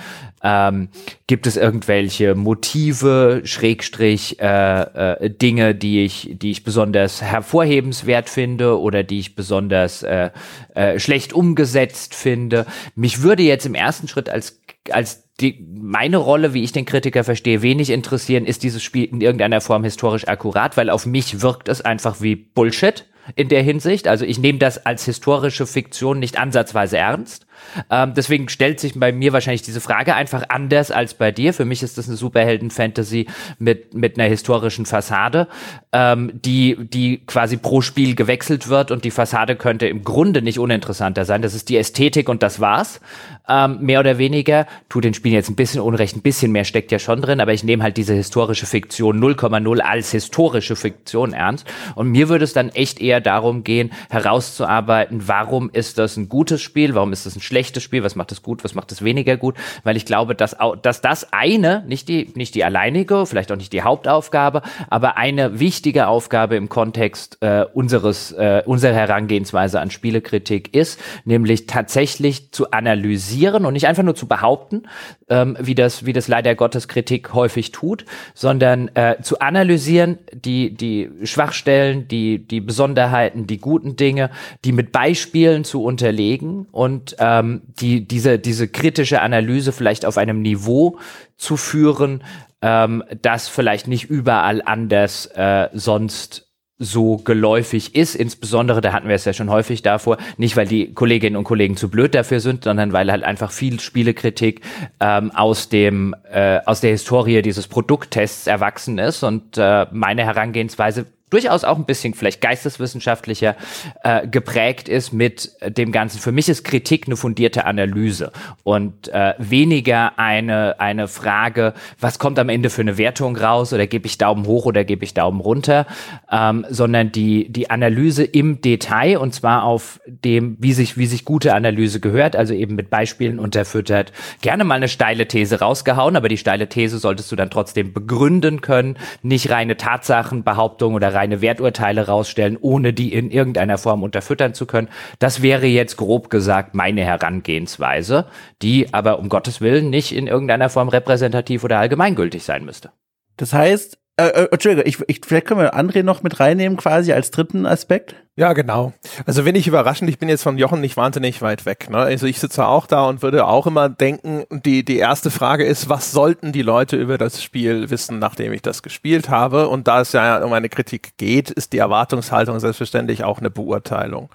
ähm, gibt es irgendwelche Motive, Schrägstrich, äh, äh, Dinge, die ich, die ich besonders hervorhebenswert finde oder die ich besonders äh, äh, schlecht umgesetzt finde? Mich würde jetzt im ersten Schritt als als die, meine Rolle, wie ich den Kritiker verstehe, wenig interessieren, ist dieses Spiel in irgendeiner Form historisch akkurat, weil auf mich wirkt es einfach wie Bullshit in der Hinsicht. Also ich nehme das als historische Fiktion nicht ansatzweise ernst. Ähm, deswegen stellt sich bei mir wahrscheinlich diese Frage einfach anders als bei dir. Für mich ist das eine Superhelden-Fantasy mit, mit einer historischen Fassade, ähm, die, die quasi pro Spiel gewechselt wird und die Fassade könnte im Grunde nicht uninteressanter sein. Das ist die Ästhetik und das war's. Ähm, mehr oder weniger. Tut den Spielen jetzt ein bisschen unrecht, ein bisschen mehr steckt ja schon drin, aber ich nehme halt diese historische Fiktion 0,0 als historische Fiktion ernst. Und mir würde es dann echt eher darum gehen, herauszuarbeiten, warum ist das ein gutes Spiel, warum ist das ein schlechtes Spiel, was macht es gut, was macht es weniger gut, weil ich glaube, dass, dass das eine, nicht die, nicht die alleinige, vielleicht auch nicht die Hauptaufgabe, aber eine wichtige Aufgabe im Kontext äh, unseres, äh, unserer Herangehensweise an Spielekritik ist, nämlich tatsächlich zu analysieren und nicht einfach nur zu behaupten, ähm, wie das, wie das leider Gottes Kritik häufig tut, sondern äh, zu analysieren, die, die Schwachstellen, die, die Besonderheiten, die guten Dinge, die mit Beispielen zu unterlegen und äh, ähm, die, diese, diese kritische Analyse vielleicht auf einem Niveau zu führen, ähm, das vielleicht nicht überall anders äh, sonst so geläufig ist. Insbesondere, da hatten wir es ja schon häufig davor, nicht weil die Kolleginnen und Kollegen zu blöd dafür sind, sondern weil halt einfach viel Spielekritik ähm, aus dem äh, aus der Historie dieses Produkttests erwachsen ist und äh, meine Herangehensweise durchaus auch ein bisschen vielleicht geisteswissenschaftlicher äh, geprägt ist mit dem Ganzen. Für mich ist Kritik eine fundierte Analyse und äh, weniger eine, eine Frage, was kommt am Ende für eine Wertung raus oder gebe ich Daumen hoch oder gebe ich Daumen runter, ähm, sondern die, die Analyse im Detail und zwar auf dem, wie sich, wie sich gute Analyse gehört, also eben mit Beispielen unterfüttert. Gerne mal eine steile These rausgehauen, aber die steile These solltest du dann trotzdem begründen können, nicht reine Tatsachenbehauptungen oder reine Werturteile rausstellen, ohne die in irgendeiner Form unterfüttern zu können. Das wäre jetzt grob gesagt meine Herangehensweise, die aber um Gottes Willen nicht in irgendeiner Form repräsentativ oder allgemeingültig sein müsste. Das heißt, äh, äh, Entschuldigung, ich, ich, vielleicht können wir André noch mit reinnehmen, quasi als dritten Aspekt. Ja, genau. Also wenn ich überraschend, ich bin jetzt von Jochen nicht wahnsinnig weit weg. Ne? Also ich sitze auch da und würde auch immer denken, die, die erste Frage ist, was sollten die Leute über das Spiel wissen, nachdem ich das gespielt habe? Und da es ja um eine Kritik geht, ist die Erwartungshaltung selbstverständlich auch eine Beurteilung.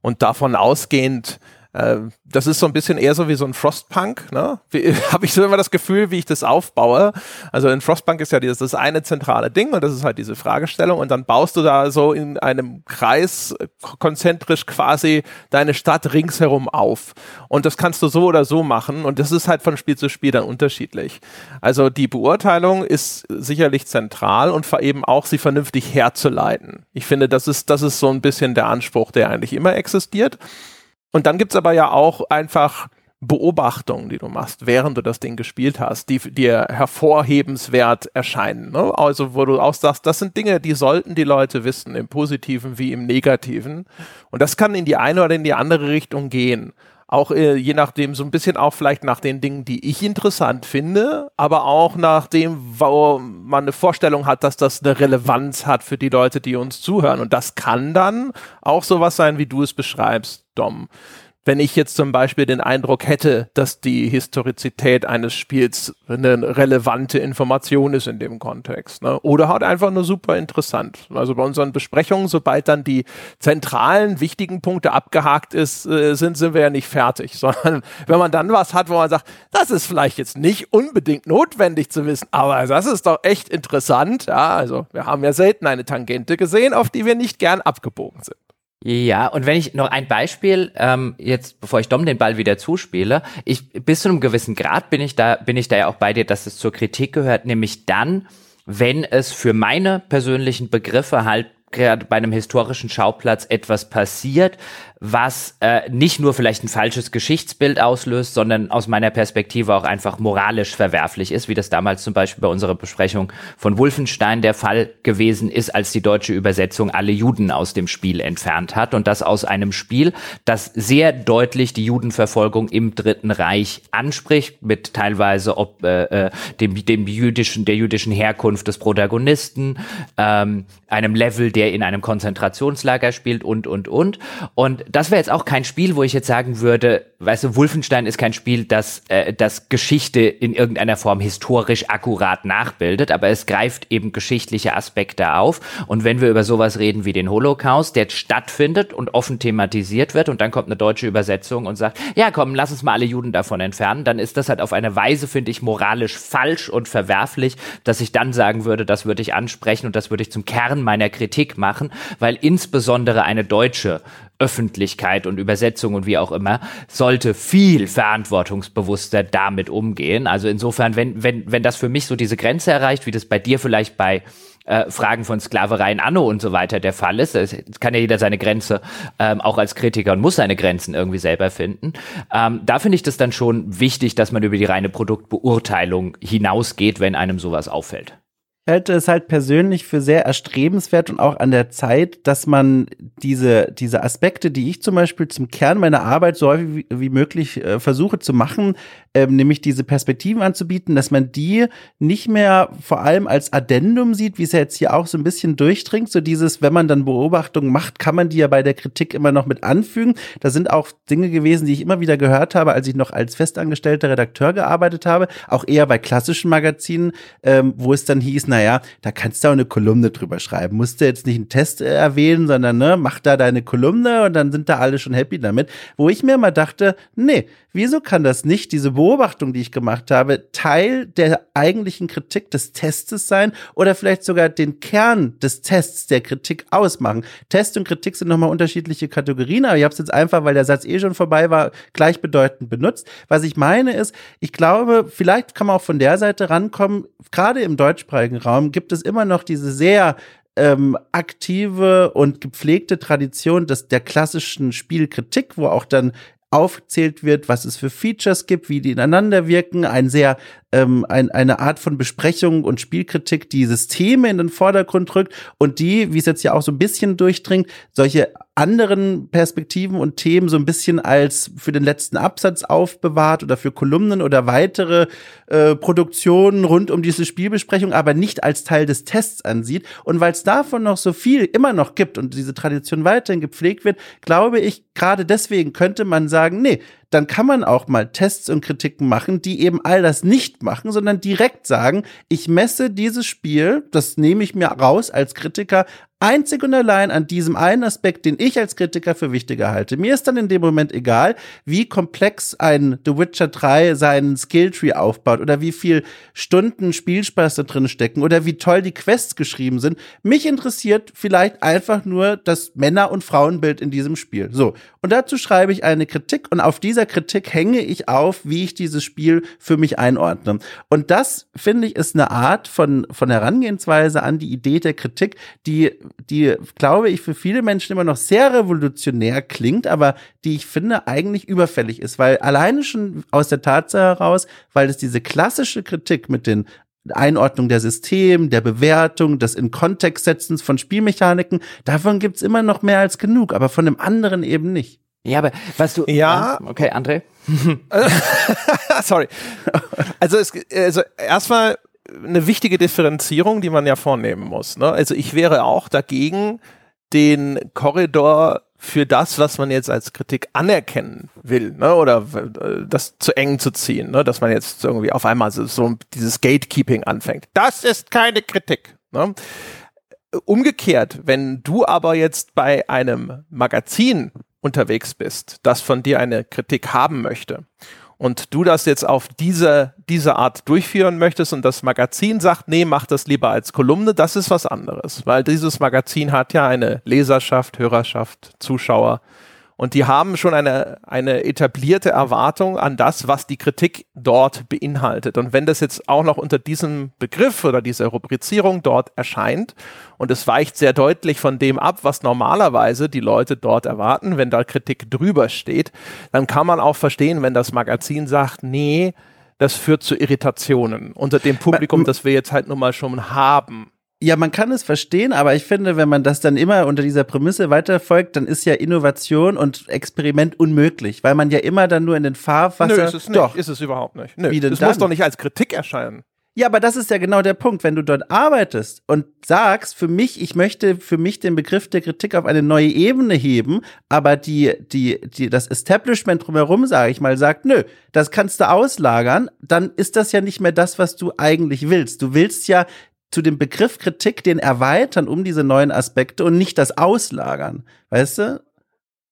Und davon ausgehend Äh, das ist so ein bisschen eher so wie so ein Frostpunk, ne? Habe ich so immer das Gefühl, wie ich das aufbaue. Also in Frostpunk ist ja dieses das eine zentrale Ding und das ist halt diese Fragestellung und dann baust du da so in einem Kreis konzentrisch quasi deine Stadt ringsherum auf. Und das kannst du so oder so machen und das ist halt von Spiel zu Spiel dann unterschiedlich. Also die Beurteilung ist sicherlich zentral und eben auch sie vernünftig herzuleiten. Ich finde, das ist, das ist so ein bisschen der Anspruch, der eigentlich immer existiert. Und dann gibt's aber ja auch einfach Beobachtungen, die du machst, während du das Ding gespielt hast, die dir hervorhebenswert erscheinen. Ne? Also wo du auch sagst, das sind Dinge, die sollten die Leute wissen, im positiven wie im negativen. Und das kann in die eine oder in die andere Richtung gehen. Auch äh, je nachdem, so ein bisschen auch vielleicht nach den Dingen, die ich interessant finde, aber auch nach dem, wo man eine Vorstellung hat, dass das eine Relevanz hat für die Leute, die uns zuhören. Und das kann dann auch sowas sein, wie du es beschreibst, Dom wenn ich jetzt zum Beispiel den Eindruck hätte, dass die Historizität eines Spiels eine relevante Information ist in dem Kontext. Ne? Oder halt einfach nur super interessant. Also bei unseren Besprechungen, sobald dann die zentralen, wichtigen Punkte abgehakt ist, äh, sind, sind wir ja nicht fertig. Sondern wenn man dann was hat, wo man sagt, das ist vielleicht jetzt nicht unbedingt notwendig zu wissen, aber das ist doch echt interessant. Ja, also wir haben ja selten eine Tangente gesehen, auf die wir nicht gern abgebogen sind. Ja, und wenn ich noch ein Beispiel, ähm, jetzt bevor ich Dom den Ball wieder zuspiele, ich bis zu einem gewissen Grad bin ich da, bin ich da ja auch bei dir, dass es zur Kritik gehört, nämlich dann, wenn es für meine persönlichen Begriffe halt gerade bei einem historischen Schauplatz etwas passiert, was äh, nicht nur vielleicht ein falsches Geschichtsbild auslöst, sondern aus meiner Perspektive auch einfach moralisch verwerflich ist, wie das damals zum Beispiel bei unserer Besprechung von Wolfenstein der Fall gewesen ist, als die deutsche Übersetzung alle Juden aus dem Spiel entfernt hat und das aus einem Spiel, das sehr deutlich die Judenverfolgung im Dritten Reich anspricht, mit teilweise ob äh, äh dem, dem jüdischen, der jüdischen Herkunft des Protagonisten, ähm, einem Level, der in einem Konzentrationslager spielt und und und. Und das wäre jetzt auch kein Spiel, wo ich jetzt sagen würde, weißt du, Wolfenstein ist kein Spiel, das, äh, das Geschichte in irgendeiner Form historisch akkurat nachbildet, aber es greift eben geschichtliche Aspekte auf. Und wenn wir über sowas reden wie den Holocaust, der stattfindet und offen thematisiert wird, und dann kommt eine deutsche Übersetzung und sagt, ja komm, lass uns mal alle Juden davon entfernen, dann ist das halt auf eine Weise, finde ich, moralisch falsch und verwerflich, dass ich dann sagen würde, das würde ich ansprechen und das würde ich zum Kern meiner Kritik machen, weil insbesondere eine deutsche Öffentlichkeit und Übersetzung und wie auch immer, sollte viel verantwortungsbewusster damit umgehen. Also insofern, wenn, wenn, wenn das für mich so diese Grenze erreicht, wie das bei dir vielleicht bei äh, Fragen von Sklaverei in Anno und so weiter der Fall ist. Es kann ja jeder seine Grenze ähm, auch als Kritiker und muss seine Grenzen irgendwie selber finden. Ähm, da finde ich das dann schon wichtig, dass man über die reine Produktbeurteilung hinausgeht, wenn einem sowas auffällt halte es halt persönlich für sehr erstrebenswert und auch an der Zeit, dass man diese, diese Aspekte, die ich zum Beispiel zum Kern meiner Arbeit so häufig wie, wie möglich äh, versuche zu machen, ähm, nämlich diese Perspektiven anzubieten, dass man die nicht mehr vor allem als Addendum sieht, wie es ja jetzt hier auch so ein bisschen durchdringt. So dieses, wenn man dann Beobachtungen macht, kann man die ja bei der Kritik immer noch mit anfügen. Da sind auch Dinge gewesen, die ich immer wieder gehört habe, als ich noch als festangestellter Redakteur gearbeitet habe, auch eher bei klassischen Magazinen, ähm, wo es dann hieß, naja, da kannst du auch eine Kolumne drüber schreiben. Musst du jetzt nicht einen Test äh, erwähnen, sondern ne, mach da deine Kolumne und dann sind da alle schon happy damit. Wo ich mir mal dachte, nee, wieso kann das nicht diese Beobachtung, die ich gemacht habe, Teil der eigentlichen Kritik des Testes sein oder vielleicht sogar den Kern des Tests der Kritik ausmachen? Test und Kritik sind nochmal unterschiedliche Kategorien, aber ich habe es jetzt einfach, weil der Satz eh schon vorbei war, gleichbedeutend benutzt. Was ich meine ist, ich glaube, vielleicht kann man auch von der Seite rankommen, gerade im deutschsprachigen Raum gibt es immer noch diese sehr ähm, aktive und gepflegte Tradition des, der klassischen Spielkritik, wo auch dann aufgezählt wird, was es für Features gibt, wie die ineinander wirken, ein sehr ähm, ein, eine Art von Besprechung und Spielkritik, die Systeme in den Vordergrund rückt und die, wie es jetzt ja auch so ein bisschen durchdringt, solche anderen Perspektiven und Themen so ein bisschen als für den letzten Absatz aufbewahrt oder für Kolumnen oder weitere äh, Produktionen rund um diese Spielbesprechung, aber nicht als Teil des Tests ansieht. Und weil es davon noch so viel immer noch gibt und diese Tradition weiterhin gepflegt wird, glaube ich, gerade deswegen könnte man sagen, nee, dann kann man auch mal Tests und Kritiken machen, die eben all das nicht machen, sondern direkt sagen, ich messe dieses Spiel, das nehme ich mir raus als Kritiker einzig und allein an diesem einen Aspekt, den ich als Kritiker für wichtiger halte. Mir ist dann in dem Moment egal, wie komplex ein The Witcher 3 seinen Skilltree aufbaut oder wie viel Stunden Spielspaß da drin stecken oder wie toll die Quests geschrieben sind. Mich interessiert vielleicht einfach nur das Männer- und Frauenbild in diesem Spiel. So. Und dazu schreibe ich eine Kritik und auf dieser Kritik hänge ich auf, wie ich dieses Spiel für mich einordne. Und das, finde ich, ist eine Art von, von Herangehensweise an die Idee der Kritik, die die, glaube ich, für viele Menschen immer noch sehr revolutionär klingt, aber die ich finde eigentlich überfällig ist, weil alleine schon aus der Tatsache heraus, weil es diese klassische Kritik mit den Einordnung der System, der Bewertung, des in Kontext setzens von Spielmechaniken, davon gibt's immer noch mehr als genug, aber von dem anderen eben nicht. Ja, aber was du. Ja. Okay, André. Sorry. Also, es, also erstmal eine wichtige Differenzierung, die man ja vornehmen muss. Ne? Also ich wäre auch dagegen, den Korridor für das, was man jetzt als Kritik anerkennen will, ne, oder äh, das zu eng zu ziehen, ne, dass man jetzt irgendwie auf einmal so, so dieses Gatekeeping anfängt. Das ist keine Kritik. Ne? Umgekehrt, wenn du aber jetzt bei einem Magazin unterwegs bist, das von dir eine Kritik haben möchte und du das jetzt auf diese, diese Art durchführen möchtest und das Magazin sagt, nee, mach das lieber als Kolumne, das ist was anderes, weil dieses Magazin hat ja eine Leserschaft, Hörerschaft, Zuschauer und die haben schon eine, eine etablierte Erwartung an das, was die Kritik dort beinhaltet. Und wenn das jetzt auch noch unter diesem Begriff oder dieser Rubrizierung dort erscheint und es weicht sehr deutlich von dem ab, was normalerweise die Leute dort erwarten, wenn da Kritik drüber steht, dann kann man auch verstehen, wenn das Magazin sagt, nee, das führt zu Irritationen unter dem Publikum, das wir jetzt halt nun mal schon haben. Ja, man kann es verstehen, aber ich finde, wenn man das dann immer unter dieser Prämisse weiterfolgt, dann ist ja Innovation und Experiment unmöglich, weil man ja immer dann nur in den Fahrwasser. Nö, ist es nicht. Doch. Ist es überhaupt nicht. Nö, Wie denn das dann? muss doch nicht als Kritik erscheinen. Ja, aber das ist ja genau der Punkt, wenn du dort arbeitest und sagst, für mich, ich möchte für mich den Begriff der Kritik auf eine neue Ebene heben, aber die, die, die, das Establishment drumherum, sage ich mal, sagt, nö, das kannst du auslagern, dann ist das ja nicht mehr das, was du eigentlich willst. Du willst ja zu dem Begriff Kritik den erweitern um diese neuen Aspekte und nicht das auslagern. Weißt du?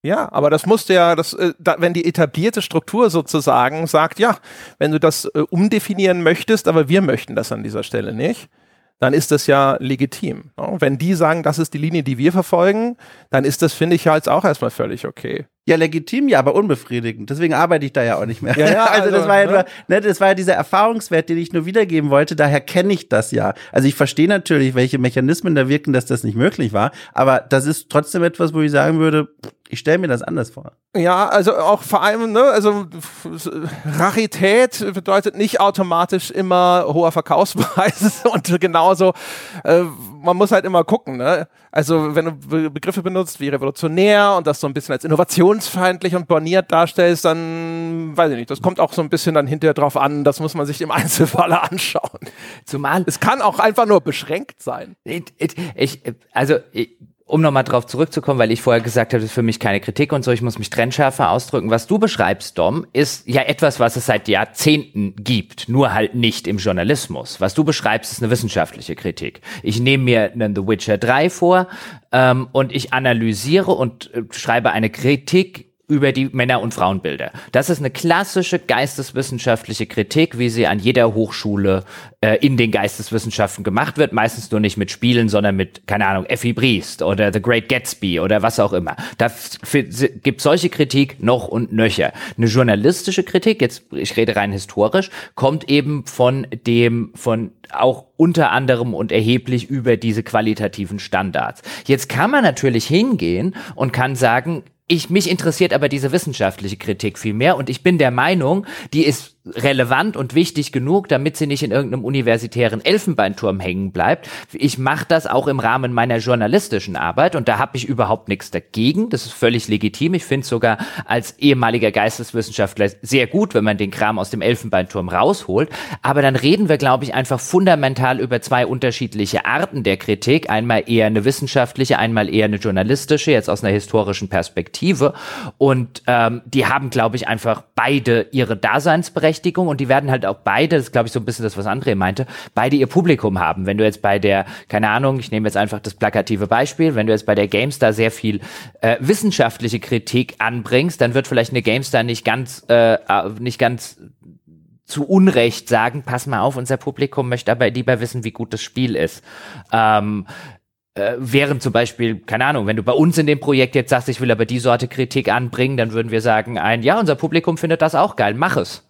Ja, aber das musste ja, das, äh, wenn die etablierte Struktur sozusagen sagt, ja, wenn du das äh, umdefinieren möchtest, aber wir möchten das an dieser Stelle nicht, dann ist das ja legitim. Ne? Wenn die sagen, das ist die Linie, die wir verfolgen, dann ist das, finde ich, jetzt auch erstmal völlig okay. Ja, legitim, ja, aber unbefriedigend. Deswegen arbeite ich da ja auch nicht mehr. Ja, ja, also, also, das war ja ne? nur, ne, das war ja dieser Erfahrungswert, den ich nur wiedergeben wollte. Daher kenne ich das ja. Also ich verstehe natürlich, welche Mechanismen da wirken, dass das nicht möglich war. Aber das ist trotzdem etwas, wo ich sagen würde, ich stelle mir das anders vor. Ja, also auch vor allem, ne, also Rarität bedeutet nicht automatisch immer hoher Verkaufspreis und genauso, äh, man muss halt immer gucken, ne? Also wenn du Begriffe benutzt wie revolutionär und das so ein bisschen als innovationsfeindlich und borniert darstellst, dann weiß ich nicht, das kommt auch so ein bisschen dann hinterher drauf an, das muss man sich im Einzelfall anschauen. Zumal es kann auch einfach nur beschränkt sein. Ich, ich also ich, um nochmal drauf zurückzukommen, weil ich vorher gesagt habe, das ist für mich keine Kritik und so, ich muss mich trennschärfer ausdrücken. Was du beschreibst, Dom, ist ja etwas, was es seit Jahrzehnten gibt, nur halt nicht im Journalismus. Was du beschreibst, ist eine wissenschaftliche Kritik. Ich nehme mir einen The Witcher 3 vor ähm, und ich analysiere und äh, schreibe eine Kritik über die Männer- und Frauenbilder. Das ist eine klassische geisteswissenschaftliche Kritik, wie sie an jeder Hochschule äh, in den Geisteswissenschaften gemacht wird. Meistens nur nicht mit Spielen, sondern mit, keine Ahnung, Effie Briest oder The Great Gatsby oder was auch immer. Da gibt solche Kritik noch und nöcher. Eine journalistische Kritik, jetzt ich rede rein historisch, kommt eben von dem, von auch unter anderem und erheblich über diese qualitativen Standards. Jetzt kann man natürlich hingehen und kann sagen, ich, mich interessiert aber diese wissenschaftliche Kritik viel mehr und ich bin der Meinung, die ist relevant und wichtig genug, damit sie nicht in irgendeinem universitären Elfenbeinturm hängen bleibt. Ich mache das auch im Rahmen meiner journalistischen Arbeit und da habe ich überhaupt nichts dagegen. Das ist völlig legitim. Ich finde sogar als ehemaliger Geisteswissenschaftler sehr gut, wenn man den Kram aus dem Elfenbeinturm rausholt. Aber dann reden wir, glaube ich, einfach fundamental über zwei unterschiedliche Arten der Kritik. Einmal eher eine wissenschaftliche, einmal eher eine journalistische, jetzt aus einer historischen Perspektive. Und ähm, die haben, glaube ich, einfach beide ihre Daseinsberechtigung Daseinsberechtigung und die werden halt auch beide, das glaube ich so ein bisschen das, was André meinte, beide ihr Publikum haben. Wenn du jetzt bei der, keine Ahnung, ich nehme jetzt einfach das plakative Beispiel, wenn du jetzt bei der GameStar sehr viel äh, wissenschaftliche Kritik anbringst, dann wird vielleicht eine GameStar nicht ganz, äh, äh, nicht ganz zu Unrecht sagen, pass mal auf, unser Publikum möchte aber lieber wissen, wie gut das Spiel ist. Ähm, äh, während zum Beispiel, keine Ahnung, wenn du bei uns in dem Projekt jetzt sagst, ich will aber die Sorte Kritik anbringen, dann würden wir sagen, ein, ja, unser Publikum findet das auch geil, mach es.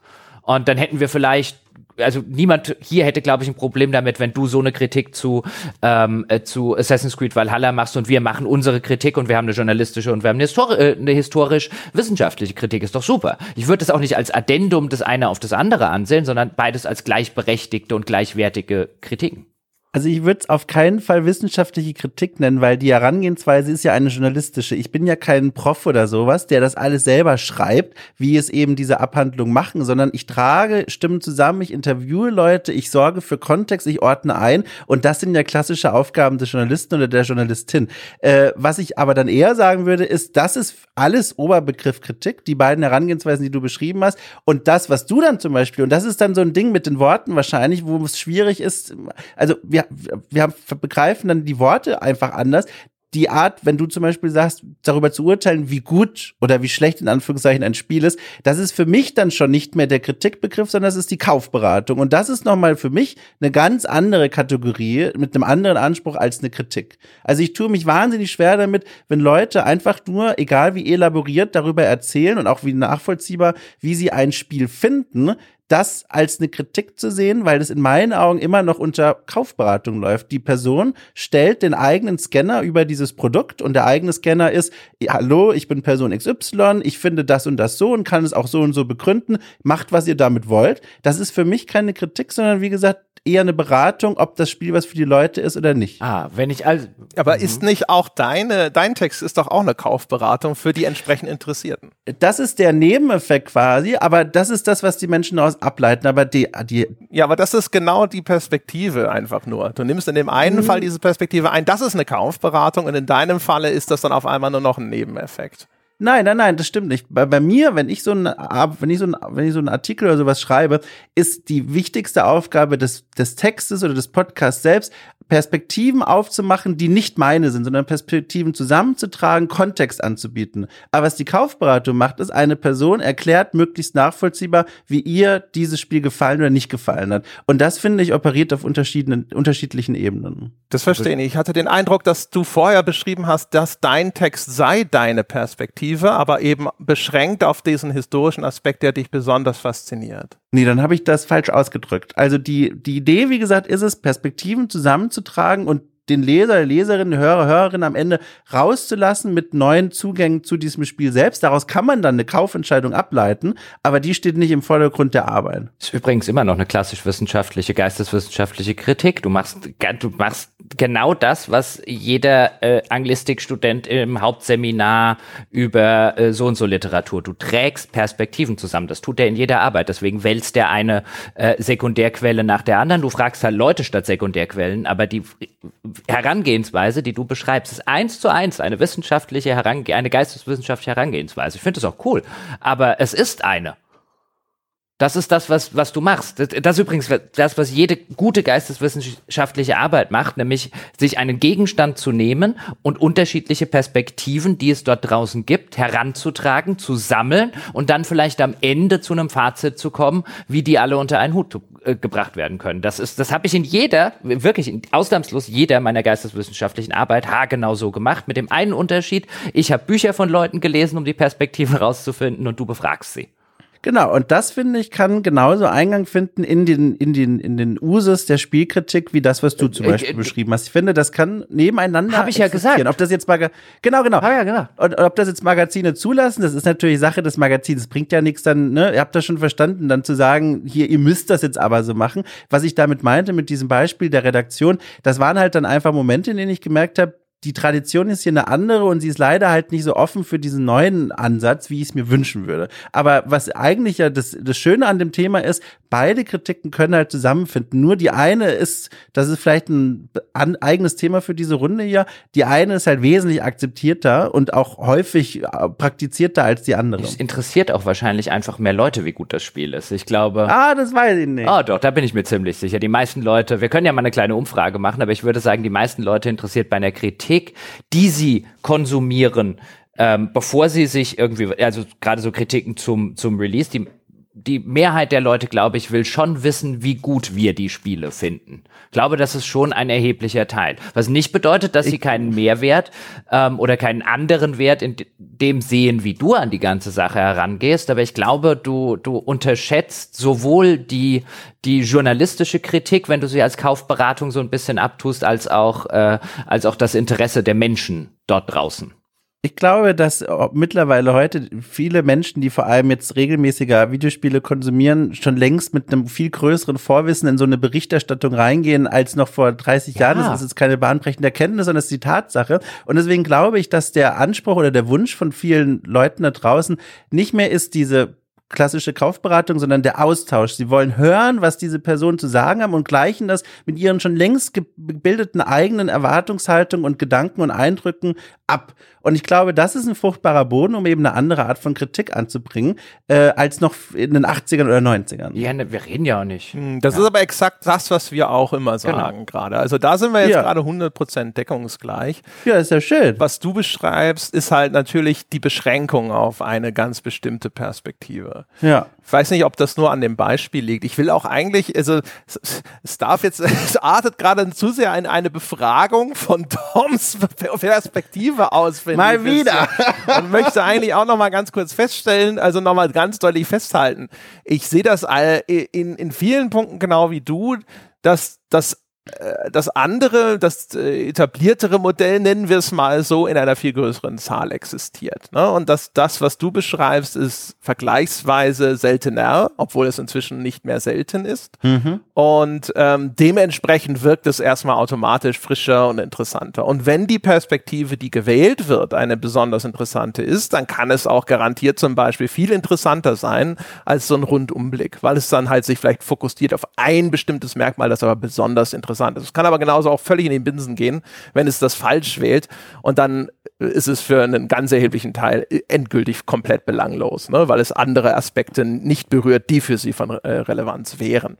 Und dann hätten wir vielleicht also niemand hier hätte, glaube ich, ein Problem damit, wenn du so eine Kritik zu, ähm, äh, zu Assassin's Creed Valhalla machst und wir machen unsere Kritik und wir haben eine journalistische und wir haben eine, histori äh, eine historisch-wissenschaftliche Kritik. Ist doch super. Ich würde das auch nicht als Addendum das eine auf das andere ansehen, sondern beides als gleichberechtigte und gleichwertige Kritiken. Also ich würde es auf keinen Fall wissenschaftliche Kritik nennen, weil die Herangehensweise ist ja eine journalistische. Ich bin ja kein Prof oder sowas, der das alles selber schreibt, wie es eben diese Abhandlung machen, sondern ich trage Stimmen zusammen, ich interviewe Leute, ich sorge für Kontext, ich ordne ein und das sind ja klassische Aufgaben des Journalisten oder der Journalistin. Äh, was ich aber dann eher sagen würde, ist, das ist alles Oberbegriff Kritik, die beiden Herangehensweisen, die du beschrieben hast und das, was du dann zum Beispiel, und das ist dann so ein Ding mit den Worten wahrscheinlich, wo es schwierig ist, also wir wir, wir haben, begreifen dann die Worte einfach anders. Die Art, wenn du zum Beispiel sagst, darüber zu urteilen, wie gut oder wie schlecht in Anführungszeichen ein Spiel ist, das ist für mich dann schon nicht mehr der Kritikbegriff, sondern das ist die Kaufberatung. Und das ist nochmal für mich eine ganz andere Kategorie mit einem anderen Anspruch als eine Kritik. Also ich tue mich wahnsinnig schwer damit, wenn Leute einfach nur, egal wie elaboriert, darüber erzählen und auch wie nachvollziehbar, wie sie ein Spiel finden, das als eine Kritik zu sehen, weil es in meinen Augen immer noch unter Kaufberatung läuft. Die Person stellt den eigenen Scanner über dieses Produkt und der eigene Scanner ist, hallo, ich bin Person XY, ich finde das und das so und kann es auch so und so begründen, macht, was ihr damit wollt. Das ist für mich keine Kritik, sondern wie gesagt, eher eine Beratung, ob das Spiel was für die Leute ist oder nicht. Ah, wenn ich also. Aber mhm. ist nicht auch deine, dein Text ist doch auch eine Kaufberatung für die entsprechend Interessierten. Das ist der Nebeneffekt quasi, aber das ist das, was die Menschen daraus ableiten. Aber die, die. Ja, aber das ist genau die Perspektive einfach nur. Du nimmst in dem einen mhm. Fall diese Perspektive ein, das ist eine Kaufberatung und in deinem Falle ist das dann auf einmal nur noch ein Nebeneffekt. Nein, nein, nein, das stimmt nicht. Bei, bei mir, wenn ich so ein, wenn ich so ein, wenn ich so einen Artikel oder sowas schreibe, ist die wichtigste Aufgabe des, des Textes oder des Podcasts selbst, Perspektiven aufzumachen, die nicht meine sind, sondern Perspektiven zusammenzutragen, Kontext anzubieten. Aber was die Kaufberatung macht, ist, eine Person erklärt möglichst nachvollziehbar, wie ihr dieses Spiel gefallen oder nicht gefallen hat. Und das, finde ich, operiert auf unterschiedlichen, unterschiedlichen Ebenen. Das verstehe ich. Ich hatte den Eindruck, dass du vorher beschrieben hast, dass dein Text sei deine Perspektive, aber eben beschränkt auf diesen historischen Aspekt, der dich besonders fasziniert. Nee, dann habe ich das falsch ausgedrückt. Also die, die Idee, wie gesagt, ist es, Perspektiven zusammenzutragen und den Leser, Leserin, Hörer, Hörerin am Ende rauszulassen mit neuen Zugängen zu diesem Spiel selbst. Daraus kann man dann eine Kaufentscheidung ableiten, aber die steht nicht im Vordergrund der Arbeit. Das ist übrigens immer noch eine klassisch wissenschaftliche, geisteswissenschaftliche Kritik. Du machst, du machst genau das, was jeder äh, Anglistikstudent im Hauptseminar über äh, so und so Literatur. Du trägst Perspektiven zusammen. Das tut er in jeder Arbeit. Deswegen wälzt er eine äh, Sekundärquelle nach der anderen. Du fragst halt Leute statt Sekundärquellen, aber die Herangehensweise, die du beschreibst, ist eins zu eins eine wissenschaftliche Herange eine geisteswissenschaftliche Herangehensweise. Ich finde das auch cool, aber es ist eine. Das ist das, was, was du machst. Das, das ist übrigens das, was jede gute geisteswissenschaftliche Arbeit macht, nämlich sich einen Gegenstand zu nehmen und unterschiedliche Perspektiven, die es dort draußen gibt, heranzutragen, zu sammeln und dann vielleicht am Ende zu einem Fazit zu kommen, wie die alle unter einen Hut äh, gebracht werden können. Das ist, das habe ich in jeder, wirklich in, ausnahmslos jeder meiner geisteswissenschaftlichen Arbeit haargenau so gemacht. Mit dem einen Unterschied, ich habe Bücher von Leuten gelesen, um die Perspektive rauszufinden und du befragst sie. Genau, und das finde ich kann genauso Eingang finden in den, in den, in den Usus der Spielkritik, wie das, was du zum äh, Beispiel äh, beschrieben hast. Ich finde, das kann nebeneinander. Habe ich ja gesagt. Ob das jetzt Maga genau, genau. Hab ja, genau. Und, und ob das jetzt Magazine zulassen, das ist natürlich Sache des Magazins. Bringt ja nichts dann, ne, ihr habt das schon verstanden, dann zu sagen, hier, ihr müsst das jetzt aber so machen. Was ich damit meinte mit diesem Beispiel der Redaktion, das waren halt dann einfach Momente, in denen ich gemerkt habe, die Tradition ist hier eine andere und sie ist leider halt nicht so offen für diesen neuen Ansatz, wie ich es mir wünschen würde. Aber was eigentlich ja das, das Schöne an dem Thema ist, beide Kritiken können halt zusammenfinden. Nur die eine ist, das ist vielleicht ein an, eigenes Thema für diese Runde hier, die eine ist halt wesentlich akzeptierter und auch häufig äh, praktizierter als die andere. Es interessiert auch wahrscheinlich einfach mehr Leute, wie gut das Spiel ist. Ich glaube. Ah, das weiß ich nicht. Oh, doch, da bin ich mir ziemlich sicher. Die meisten Leute, wir können ja mal eine kleine Umfrage machen, aber ich würde sagen, die meisten Leute interessiert bei einer Kritik Kritik, die sie konsumieren, ähm, bevor sie sich irgendwie, also gerade so Kritiken zum, zum Release, die die Mehrheit der Leute, glaube ich, will schon wissen, wie gut wir die Spiele finden. Ich glaube, das ist schon ein erheblicher Teil. Was nicht bedeutet, dass sie keinen Mehrwert ähm, oder keinen anderen Wert in dem sehen, wie du an die ganze Sache herangehst. Aber ich glaube, du, du unterschätzt sowohl die, die journalistische Kritik, wenn du sie als Kaufberatung so ein bisschen abtust, als auch, äh, als auch das Interesse der Menschen dort draußen. Ich glaube, dass mittlerweile heute viele Menschen, die vor allem jetzt regelmäßiger Videospiele konsumieren, schon längst mit einem viel größeren Vorwissen in so eine Berichterstattung reingehen als noch vor 30 ja. Jahren. Das ist jetzt keine bahnbrechende Erkenntnis, sondern das ist die Tatsache. Und deswegen glaube ich, dass der Anspruch oder der Wunsch von vielen Leuten da draußen nicht mehr ist, diese klassische Kaufberatung, sondern der Austausch. Sie wollen hören, was diese Personen zu sagen haben und gleichen das mit ihren schon längst gebildeten eigenen Erwartungshaltungen und Gedanken und Eindrücken ab. Und ich glaube, das ist ein fruchtbarer Boden, um eben eine andere Art von Kritik anzubringen, äh, als noch in den 80ern oder 90ern. Ja, ne, wir reden ja auch nicht. Hm, das ja. ist aber exakt das, was wir auch immer genau. sagen genau. gerade. Also da sind wir jetzt ja. gerade 100% deckungsgleich. Ja, ist ja schön. Was du beschreibst, ist halt natürlich die Beschränkung auf eine ganz bestimmte Perspektive. Ja. Ich weiß nicht, ob das nur an dem Beispiel liegt. Ich will auch eigentlich, also es darf jetzt, es artet gerade zu sehr in eine Befragung von Toms Perspektive aus. Mal wieder. Und möchte eigentlich auch noch mal ganz kurz feststellen, also noch mal ganz deutlich festhalten. Ich sehe das in, in vielen Punkten genau wie du, dass das das andere, das äh, etabliertere Modell, nennen wir es mal so, in einer viel größeren Zahl existiert. Ne? Und dass das, was du beschreibst, ist vergleichsweise seltener, obwohl es inzwischen nicht mehr selten ist. Mhm. Und ähm, dementsprechend wirkt es erstmal automatisch frischer und interessanter. Und wenn die Perspektive, die gewählt wird, eine besonders interessante ist, dann kann es auch garantiert zum Beispiel viel interessanter sein als so ein Rundumblick, weil es dann halt sich vielleicht fokussiert auf ein bestimmtes Merkmal, das aber besonders interessant interessant ist. Es kann aber genauso auch völlig in den Binsen gehen, wenn es das falsch wählt und dann ist es für einen ganz erheblichen Teil endgültig komplett belanglos, ne? weil es andere Aspekte nicht berührt, die für sie von äh, Relevanz wären.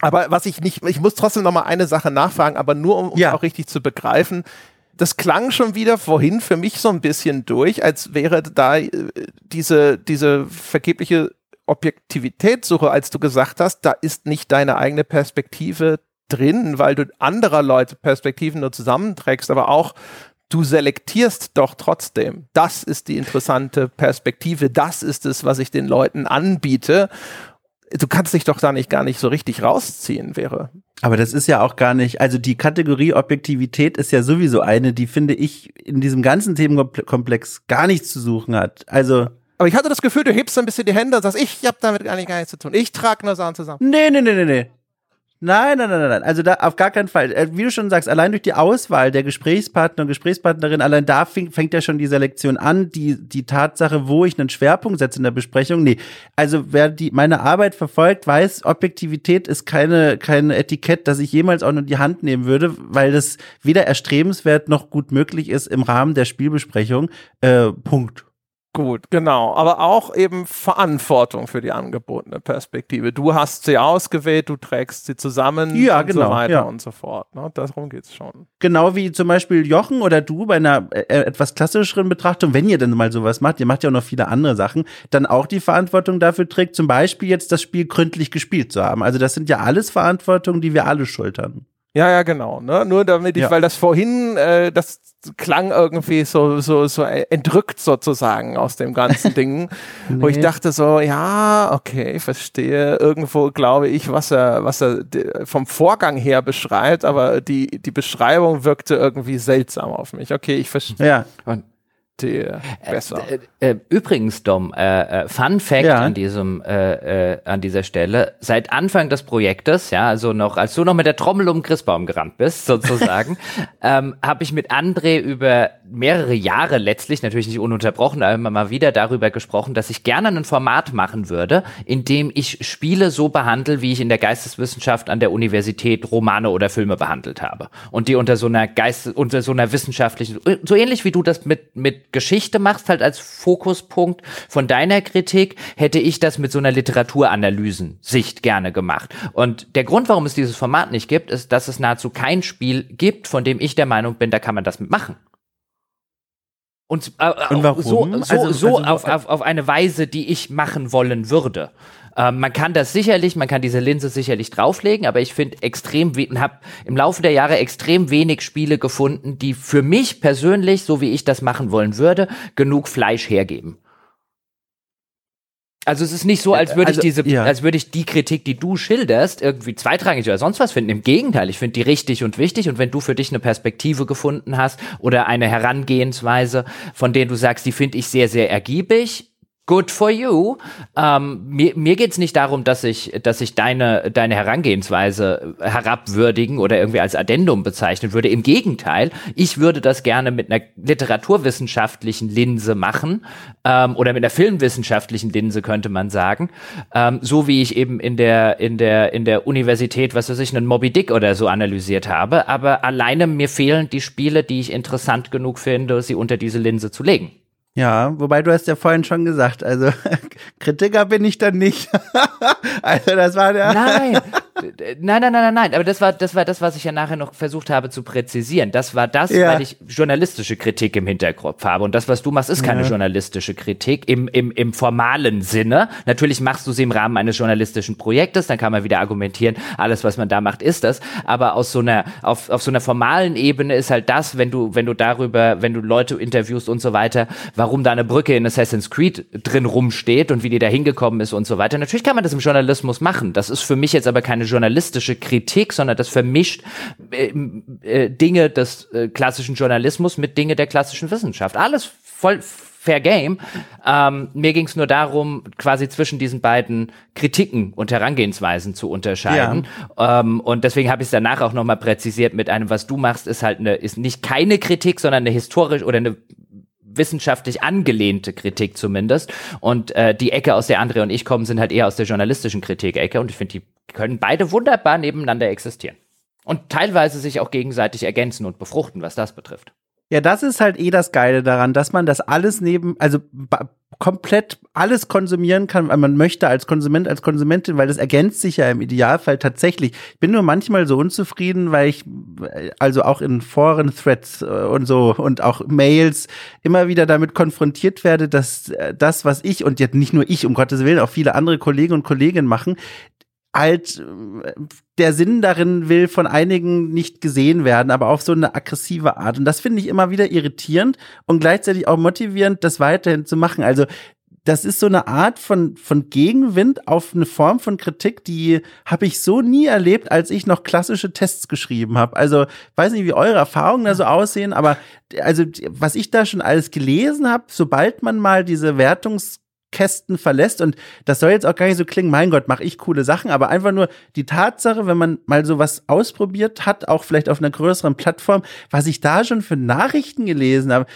Aber was ich nicht, ich muss trotzdem noch mal eine Sache nachfragen, aber nur um es ja. auch richtig zu begreifen. Das klang schon wieder vorhin für mich so ein bisschen durch, als wäre da äh, diese, diese vergebliche Objektivitätssuche, als du gesagt hast, da ist nicht deine eigene Perspektive drin, weil du anderer Leute Perspektiven nur zusammenträgst, aber auch du selektierst doch trotzdem. Das ist die interessante Perspektive. Das ist es, was ich den Leuten anbiete. Du kannst dich doch da nicht gar nicht so richtig rausziehen, wäre. Aber das ist ja auch gar nicht, also die Kategorie Objektivität ist ja sowieso eine, die finde ich in diesem ganzen Themenkomplex gar nichts zu suchen hat. Also. Aber ich hatte das Gefühl, du hebst ein bisschen die Hände und sagst, ich habe damit gar, nicht, gar nichts zu tun. Ich trage nur Sachen zusammen. Nee, nee, nee, nee, nee. Nein, nein, nein, nein. Also da auf gar keinen Fall. Äh, wie du schon sagst, allein durch die Auswahl der Gesprächspartner und Gesprächspartnerin, allein da fängt, fängt ja schon die Selektion an, die, die Tatsache, wo ich einen Schwerpunkt setze in der Besprechung. Nee. Also wer die, meine Arbeit verfolgt, weiß, Objektivität ist keine, kein Etikett, das ich jemals auch nur in die Hand nehmen würde, weil das weder erstrebenswert noch gut möglich ist im Rahmen der Spielbesprechung. Äh, Punkt. Gut, genau. Aber auch eben Verantwortung für die angebotene Perspektive. Du hast sie ausgewählt, du trägst sie zusammen ja, und genau, so weiter ja. und so fort. Ne? Darum geht's schon. Genau wie zum Beispiel Jochen oder du bei einer äh, etwas klassischeren Betrachtung, wenn ihr denn mal sowas macht, ihr macht ja auch noch viele andere Sachen, dann auch die Verantwortung dafür trägt, zum Beispiel jetzt das Spiel gründlich gespielt zu haben. Also das sind ja alles Verantwortungen, die wir alle schultern. Ja, ja, genau. Ne? Nur damit ich, ja. weil das vorhin, äh, das klang irgendwie so, so, so entrückt sozusagen aus dem ganzen Ding, nee. wo ich dachte so, ja, okay, ich verstehe irgendwo, glaube ich, was er, was er vom Vorgang her beschreibt, aber die, die Beschreibung wirkte irgendwie seltsam auf mich. Okay, ich verstehe. Ja. Und der äh, besser. Äh, äh, übrigens, Dom, äh, äh, Fun Fact ja. an diesem, äh, an dieser Stelle: Seit Anfang des Projektes, ja, also noch, als du noch mit der Trommel um Christbaum gerannt bist, sozusagen, ähm, habe ich mit André über mehrere Jahre letztlich, natürlich nicht ununterbrochen, aber immer mal wieder darüber gesprochen, dass ich gerne ein Format machen würde, in dem ich Spiele so behandle, wie ich in der Geisteswissenschaft an der Universität Romane oder Filme behandelt habe und die unter so einer Geist, unter so einer wissenschaftlichen, so ähnlich wie du das mit mit Geschichte machst, halt als Fokuspunkt von deiner Kritik, hätte ich das mit so einer Literaturanalysen-Sicht gerne gemacht. Und der Grund, warum es dieses Format nicht gibt, ist, dass es nahezu kein Spiel gibt, von dem ich der Meinung bin, da kann man das mitmachen. Und, äh, Und warum? so, so, also, so also, auf, auf, auf eine Weise, die ich machen wollen würde. Ähm, man kann das sicherlich, man kann diese Linse sicherlich drauflegen, aber ich finde extrem, habe im Laufe der Jahre extrem wenig Spiele gefunden, die für mich persönlich, so wie ich das machen wollen würde, genug Fleisch hergeben. Also es ist nicht so, als würde also, ich diese, ja. als würde ich die Kritik, die du schilderst, irgendwie zweitrangig oder sonst was finden. Im Gegenteil, ich finde die richtig und wichtig. Und wenn du für dich eine Perspektive gefunden hast oder eine Herangehensweise, von der du sagst, die finde ich sehr, sehr ergiebig, good for you. Ähm, mir mir geht es nicht darum, dass ich, dass ich deine, deine Herangehensweise herabwürdigen oder irgendwie als Addendum bezeichnen würde. Im Gegenteil, ich würde das gerne mit einer literaturwissenschaftlichen Linse machen ähm, oder mit einer filmwissenschaftlichen Linse könnte man sagen. Ähm, so wie ich eben in der, in der, in der Universität, was weiß ich, einen Moby Dick oder so analysiert habe. Aber alleine mir fehlen die Spiele, die ich interessant genug finde, sie unter diese Linse zu legen. Ja, wobei du hast ja vorhin schon gesagt, also Kritiker bin ich dann nicht. also das war der. Nein, Nein, nein, nein, nein, nein. Aber das war, das war das, was ich ja nachher noch versucht habe zu präzisieren. Das war das, ja. weil ich journalistische Kritik im Hinterkopf habe. Und das, was du machst, ist keine ja. journalistische Kritik im, im, im formalen Sinne. Natürlich machst du sie im Rahmen eines journalistischen Projektes. Dann kann man wieder argumentieren, alles, was man da macht, ist das. Aber aus so einer, auf, auf so einer formalen Ebene ist halt das, wenn du, wenn du darüber, wenn du Leute interviewst und so weiter, warum da eine Brücke in Assassin's Creed drin rumsteht und wie die da hingekommen ist und so weiter. Natürlich kann man das im Journalismus machen. Das ist für mich jetzt aber keine journalistische Kritik, sondern das vermischt äh, äh, Dinge des äh, klassischen Journalismus mit Dinge der klassischen Wissenschaft. Alles voll Fair Game. Ähm, mir ging es nur darum, quasi zwischen diesen beiden Kritiken und Herangehensweisen zu unterscheiden. Ja. Ähm, und deswegen habe ich es danach auch nochmal präzisiert mit einem, was du machst, ist halt eine, ist nicht keine Kritik, sondern eine historisch oder eine wissenschaftlich angelehnte Kritik zumindest. Und äh, die Ecke, aus der André und ich kommen, sind halt eher aus der journalistischen Kritik-Ecke. Und ich finde, die können beide wunderbar nebeneinander existieren. Und teilweise sich auch gegenseitig ergänzen und befruchten, was das betrifft. Ja, das ist halt eh das Geile daran, dass man das alles neben, also komplett alles konsumieren kann, weil man möchte als Konsument, als Konsumentin, weil das ergänzt sich ja im Idealfall tatsächlich. Ich bin nur manchmal so unzufrieden, weil ich also auch in Foren, Threads äh, und so und auch Mails immer wieder damit konfrontiert werde, dass äh, das, was ich und jetzt nicht nur ich, um Gottes Willen, auch viele andere Kollegen und Kolleginnen machen, halt der Sinn darin will von einigen nicht gesehen werden, aber auf so eine aggressive Art. Und das finde ich immer wieder irritierend und gleichzeitig auch motivierend, das weiterhin zu machen. Also das ist so eine Art von, von Gegenwind auf eine Form von Kritik, die habe ich so nie erlebt, als ich noch klassische Tests geschrieben habe. Also weiß nicht, wie eure Erfahrungen da so aussehen, aber also was ich da schon alles gelesen habe, sobald man mal diese Wertungs Kästen verlässt. Und das soll jetzt auch gar nicht so klingen, mein Gott, mache ich coole Sachen, aber einfach nur die Tatsache, wenn man mal sowas ausprobiert hat, auch vielleicht auf einer größeren Plattform, was ich da schon für Nachrichten gelesen habe,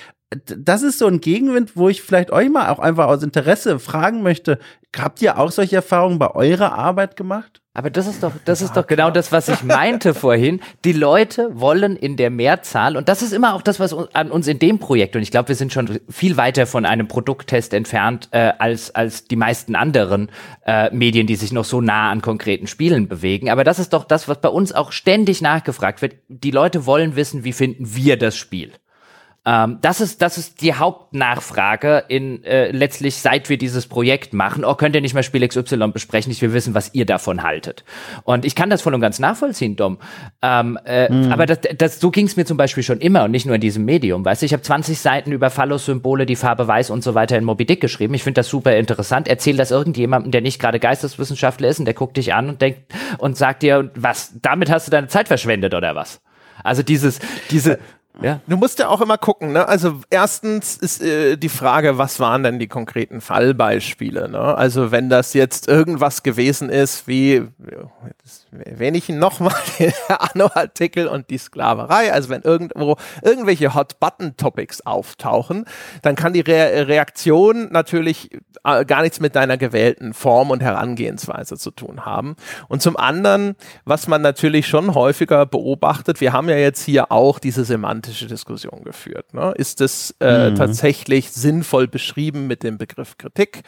das ist so ein Gegenwind, wo ich vielleicht euch mal auch einfach aus Interesse fragen möchte, habt ihr auch solche Erfahrungen bei eurer Arbeit gemacht? Aber das ist doch, das ist doch genau das, was ich meinte vorhin. Die Leute wollen in der Mehrzahl, und das ist immer auch das, was an uns in dem Projekt, und ich glaube, wir sind schon viel weiter von einem Produkttest entfernt, äh, als, als die meisten anderen äh, Medien, die sich noch so nah an konkreten Spielen bewegen. Aber das ist doch das, was bei uns auch ständig nachgefragt wird. Die Leute wollen wissen, wie finden wir das Spiel? Ähm, das ist das ist die Hauptnachfrage in äh, letztlich seit wir dieses Projekt machen. Oh, könnt ihr nicht mal Spiel XY besprechen? Ich will wissen, was ihr davon haltet. Und ich kann das voll und ganz nachvollziehen, Dom. Ähm, äh, mhm. Aber das, das, so ging es mir zum Beispiel schon immer und nicht nur in diesem Medium. Weißt du, ich habe 20 Seiten über Phallus-Symbole, die Farbe Weiß und so weiter in Moby Dick geschrieben. Ich finde das super interessant. Erzähl das irgendjemandem, der nicht gerade Geisteswissenschaftler ist und der guckt dich an und denkt und sagt dir, was, damit hast du deine Zeit verschwendet oder was? Also dieses, diese, ja. Du musst ja auch immer gucken, ne? Also erstens ist äh, die Frage, was waren denn die konkreten Fallbeispiele? Ne? Also wenn das jetzt irgendwas gewesen ist, wie wenn ich nochmal den Anno-Artikel und die Sklaverei, also wenn irgendwo irgendwelche Hot-Button-Topics auftauchen, dann kann die Re Reaktion natürlich äh, gar nichts mit deiner gewählten Form und Herangehensweise zu tun haben. Und zum anderen, was man natürlich schon häufiger beobachtet, wir haben ja jetzt hier auch diese semantische Diskussion geführt. Ne? Ist es äh, mhm. tatsächlich sinnvoll beschrieben mit dem Begriff Kritik?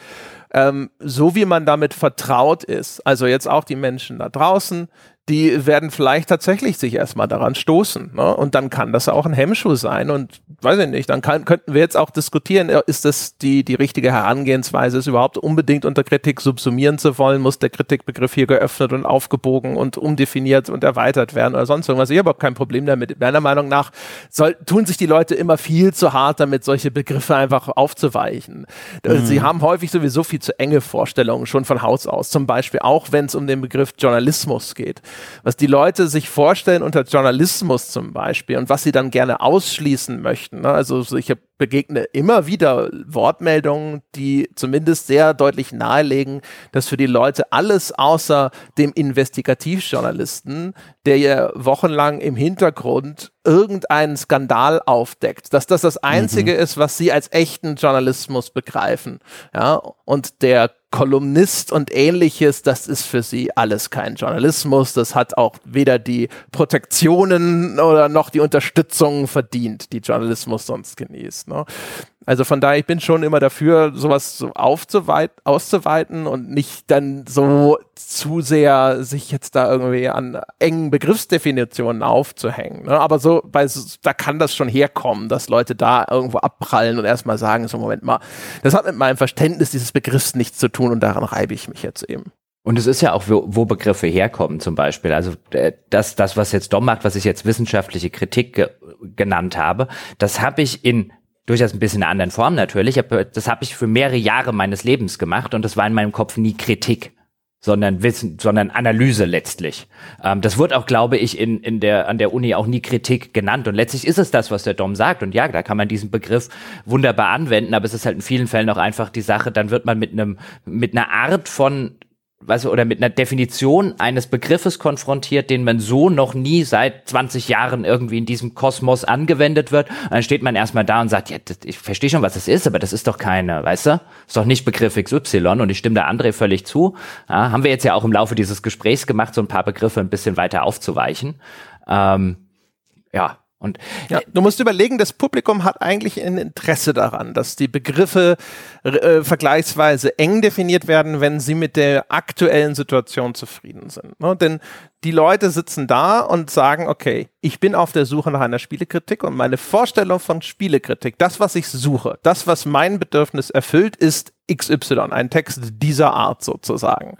Ähm, so wie man damit vertraut ist, also jetzt auch die Menschen da draußen, die werden vielleicht tatsächlich sich erstmal daran stoßen. Ne? Und dann kann das auch ein Hemmschuh sein. Und weiß ich nicht, dann kann, könnten wir jetzt auch diskutieren, äh, ist das die, die richtige Herangehensweise, ist überhaupt unbedingt unter Kritik subsumieren zu wollen, muss der Kritikbegriff hier geöffnet und aufgebogen und umdefiniert und erweitert werden oder sonst irgendwas. Ich habe auch kein Problem damit. Meiner Meinung nach soll, tun sich die Leute immer viel zu hart damit, solche Begriffe einfach aufzuweichen. Mhm. Sie haben häufig sowieso viel zu enge Vorstellungen schon von Haus aus. Zum Beispiel auch, wenn es um den Begriff Journalismus geht was die Leute sich vorstellen unter Journalismus zum Beispiel und was sie dann gerne ausschließen möchten. Ne? Also ich begegne immer wieder Wortmeldungen, die zumindest sehr deutlich nahelegen, dass für die Leute alles außer dem Investigativjournalisten, der ja wochenlang im Hintergrund irgendeinen Skandal aufdeckt, dass das das Einzige mhm. ist, was sie als echten Journalismus begreifen. Ja, und der Kolumnist und ähnliches, das ist für sie alles kein Journalismus. Das hat auch weder die Protektionen oder noch die Unterstützung verdient, die Journalismus sonst genießt. Ne? Also von daher, ich bin schon immer dafür, sowas so aufzuweiten, auszuweiten und nicht dann so zu sehr sich jetzt da irgendwie an engen Begriffsdefinitionen aufzuhängen. Ne? Aber so, bei, da kann das schon herkommen, dass Leute da irgendwo abprallen und erstmal sagen, so Moment mal, das hat mit meinem Verständnis dieses Begriffs nichts zu tun und daran reibe ich mich jetzt eben. Und es ist ja auch, wo, wo Begriffe herkommen zum Beispiel. Also äh, das, das, was jetzt Dom macht, was ich jetzt wissenschaftliche Kritik ge genannt habe, das habe ich in durchaus ein bisschen einer anderen Form natürlich, aber das habe ich für mehrere Jahre meines Lebens gemacht und das war in meinem Kopf nie Kritik, sondern Wissen, sondern Analyse letztlich. Ähm, das wurde auch, glaube ich, in, in der, an der Uni auch nie Kritik genannt. Und letztlich ist es das, was der Dom sagt. Und ja, da kann man diesen Begriff wunderbar anwenden, aber es ist halt in vielen Fällen auch einfach die Sache, dann wird man mit einem, mit einer Art von du, oder mit einer Definition eines Begriffes konfrontiert, den man so noch nie seit 20 Jahren irgendwie in diesem Kosmos angewendet wird. Und dann steht man erstmal da und sagt, ja, das, ich verstehe schon, was das ist, aber das ist doch keine, weißt du? Ist doch nicht Begriff XY und ich stimme der André völlig zu. Ja, haben wir jetzt ja auch im Laufe dieses Gesprächs gemacht, so ein paar Begriffe ein bisschen weiter aufzuweichen. Ähm, ja, und ja, du musst überlegen, das Publikum hat eigentlich ein Interesse daran, dass die Begriffe äh, vergleichsweise eng definiert werden, wenn sie mit der aktuellen Situation zufrieden sind. Ne? Denn die Leute sitzen da und sagen, okay, ich bin auf der Suche nach einer Spielekritik und meine Vorstellung von Spielekritik, das, was ich suche, das, was mein Bedürfnis erfüllt, ist XY, ein Text dieser Art sozusagen.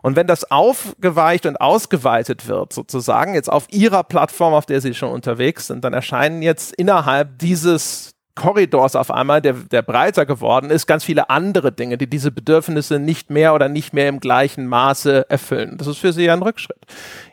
Und wenn das aufgeweicht und ausgeweitet wird, sozusagen, jetzt auf ihrer Plattform, auf der sie schon unterwegs sind, dann erscheinen jetzt innerhalb dieses Korridors auf einmal, der, der breiter geworden ist, ganz viele andere Dinge, die diese Bedürfnisse nicht mehr oder nicht mehr im gleichen Maße erfüllen. Das ist für sie ja ein Rückschritt.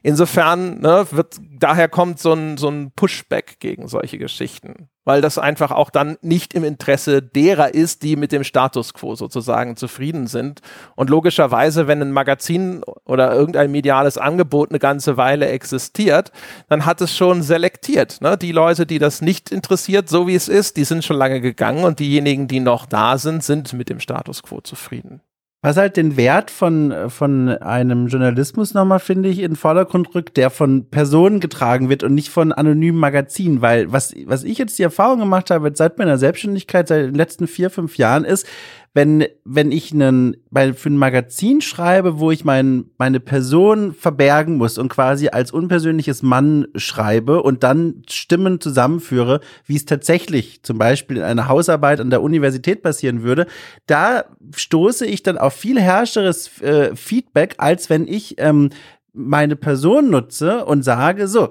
Insofern ne, wird daher kommt so ein, so ein Pushback gegen solche Geschichten weil das einfach auch dann nicht im Interesse derer ist, die mit dem Status quo sozusagen zufrieden sind. Und logischerweise, wenn ein Magazin oder irgendein mediales Angebot eine ganze Weile existiert, dann hat es schon selektiert. Ne? Die Leute, die das nicht interessiert, so wie es ist, die sind schon lange gegangen und diejenigen, die noch da sind, sind mit dem Status quo zufrieden. Was halt den Wert von, von einem Journalismus nochmal, finde ich, in den Vordergrund rückt, der von Personen getragen wird und nicht von anonymen Magazinen. Weil was, was ich jetzt die Erfahrung gemacht habe seit meiner Selbstständigkeit, seit den letzten vier, fünf Jahren, ist, wenn, wenn ich einen, bei, für ein Magazin schreibe, wo ich mein, meine Person verbergen muss und quasi als unpersönliches Mann schreibe und dann Stimmen zusammenführe, wie es tatsächlich zum Beispiel in einer Hausarbeit an der Universität passieren würde, da stoße ich dann auf viel herrscheres äh, Feedback, als wenn ich ähm, meine Person nutze und sage, so,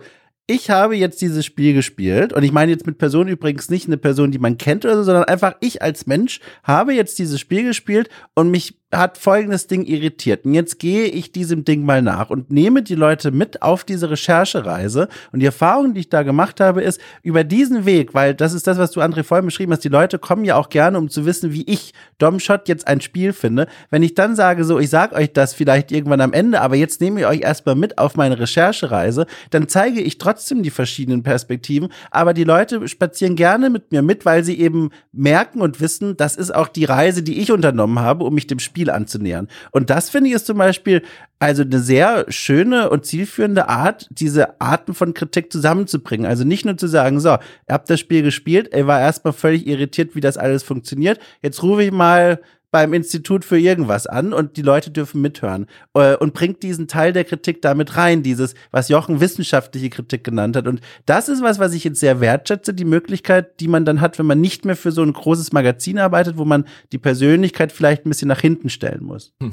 ich habe jetzt dieses Spiel gespielt und ich meine jetzt mit Person übrigens nicht eine Person, die man kennt oder so, sondern einfach ich als Mensch habe jetzt dieses Spiel gespielt und mich hat folgendes Ding irritiert. Und jetzt gehe ich diesem Ding mal nach und nehme die Leute mit auf diese Recherchereise. Und die Erfahrung, die ich da gemacht habe, ist über diesen Weg, weil das ist das, was du André vorhin beschrieben hast. Die Leute kommen ja auch gerne, um zu wissen, wie ich Domshot jetzt ein Spiel finde. Wenn ich dann sage, so, ich sag euch das vielleicht irgendwann am Ende, aber jetzt nehme ich euch erstmal mit auf meine Recherchereise, dann zeige ich trotzdem die verschiedenen Perspektiven. Aber die Leute spazieren gerne mit mir mit, weil sie eben merken und wissen, das ist auch die Reise, die ich unternommen habe, um mich dem Spiel Spiel anzunähern. Und das finde ich ist zum Beispiel also eine sehr schöne und zielführende Art, diese Arten von Kritik zusammenzubringen. Also nicht nur zu sagen, so, ihr habt das Spiel gespielt, er war erstmal völlig irritiert, wie das alles funktioniert. Jetzt rufe ich mal beim Institut für irgendwas an und die Leute dürfen mithören äh, und bringt diesen Teil der Kritik damit rein, dieses, was Jochen wissenschaftliche Kritik genannt hat. Und das ist was, was ich jetzt sehr wertschätze, die Möglichkeit, die man dann hat, wenn man nicht mehr für so ein großes Magazin arbeitet, wo man die Persönlichkeit vielleicht ein bisschen nach hinten stellen muss.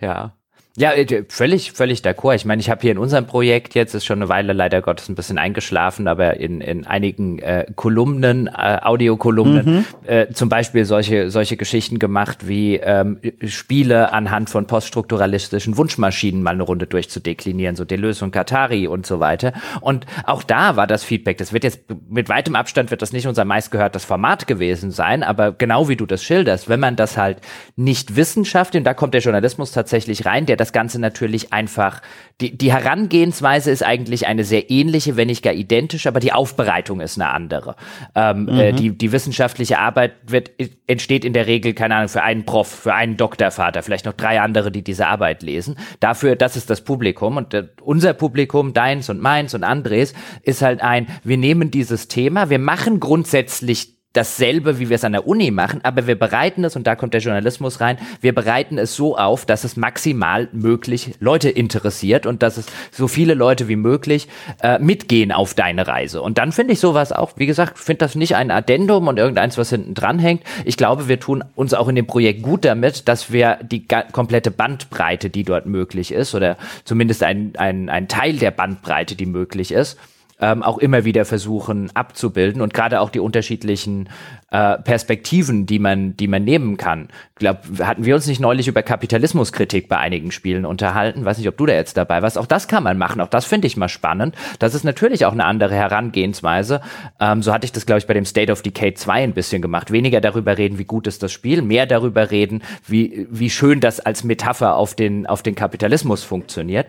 Ja, ja, äh, völlig, völlig d'accord. Ich meine, ich habe hier in unserem Projekt jetzt, ist schon eine Weile leider Gottes ein bisschen eingeschlafen, aber in, in einigen äh, Kolumnen, äh, Audiokolumnen, mhm. äh, zum Beispiel solche, solche Geschichten gemacht, wie ähm, Spiele anhand von poststrukturalistischen Wunschmaschinen mal eine Runde durchzudeklinieren, so Deleuze und Katari und so weiter. Und auch da war das Feedback, das wird jetzt mit weitem Abstand wird das nicht unser meistgehörtes Format gewesen sein, aber genau wie du das schilderst, wenn man das halt nicht wissenschaftlich, und da kommt der Journalismus tatsächlich rein, der das Ganze natürlich einfach, die, die Herangehensweise ist eigentlich eine sehr ähnliche, wenn nicht gar identisch, aber die Aufbereitung ist eine andere. Ähm, äh, mhm. äh, die, die wissenschaftliche Arbeit wird, entsteht in der Regel, keine Ahnung, für einen Prof, für einen Doktorvater, vielleicht noch drei andere, die diese Arbeit lesen. Dafür, das ist das Publikum und äh, unser Publikum, deins und meins und Andres, ist halt ein, wir nehmen dieses Thema, wir machen grundsätzlich dasselbe, wie wir es an der Uni machen, aber wir bereiten es, und da kommt der Journalismus rein, wir bereiten es so auf, dass es maximal möglich Leute interessiert und dass es so viele Leute wie möglich äh, mitgehen auf deine Reise. Und dann finde ich sowas auch, wie gesagt, finde das nicht ein Addendum und irgendeins, was hinten dran hängt. Ich glaube, wir tun uns auch in dem Projekt gut damit, dass wir die komplette Bandbreite, die dort möglich ist, oder zumindest ein, ein, ein Teil der Bandbreite, die möglich ist, ähm, auch immer wieder versuchen abzubilden und gerade auch die unterschiedlichen äh, Perspektiven, die man, die man nehmen kann. Ich glaube, hatten wir uns nicht neulich über Kapitalismuskritik bei einigen Spielen unterhalten? Weiß nicht, ob du da jetzt dabei warst. Auch das kann man machen. Auch das finde ich mal spannend. Das ist natürlich auch eine andere Herangehensweise. Ähm, so hatte ich das, glaube ich, bei dem State of Decay 2 ein bisschen gemacht. Weniger darüber reden, wie gut ist das Spiel, mehr darüber reden, wie, wie schön das als Metapher auf den, auf den Kapitalismus funktioniert.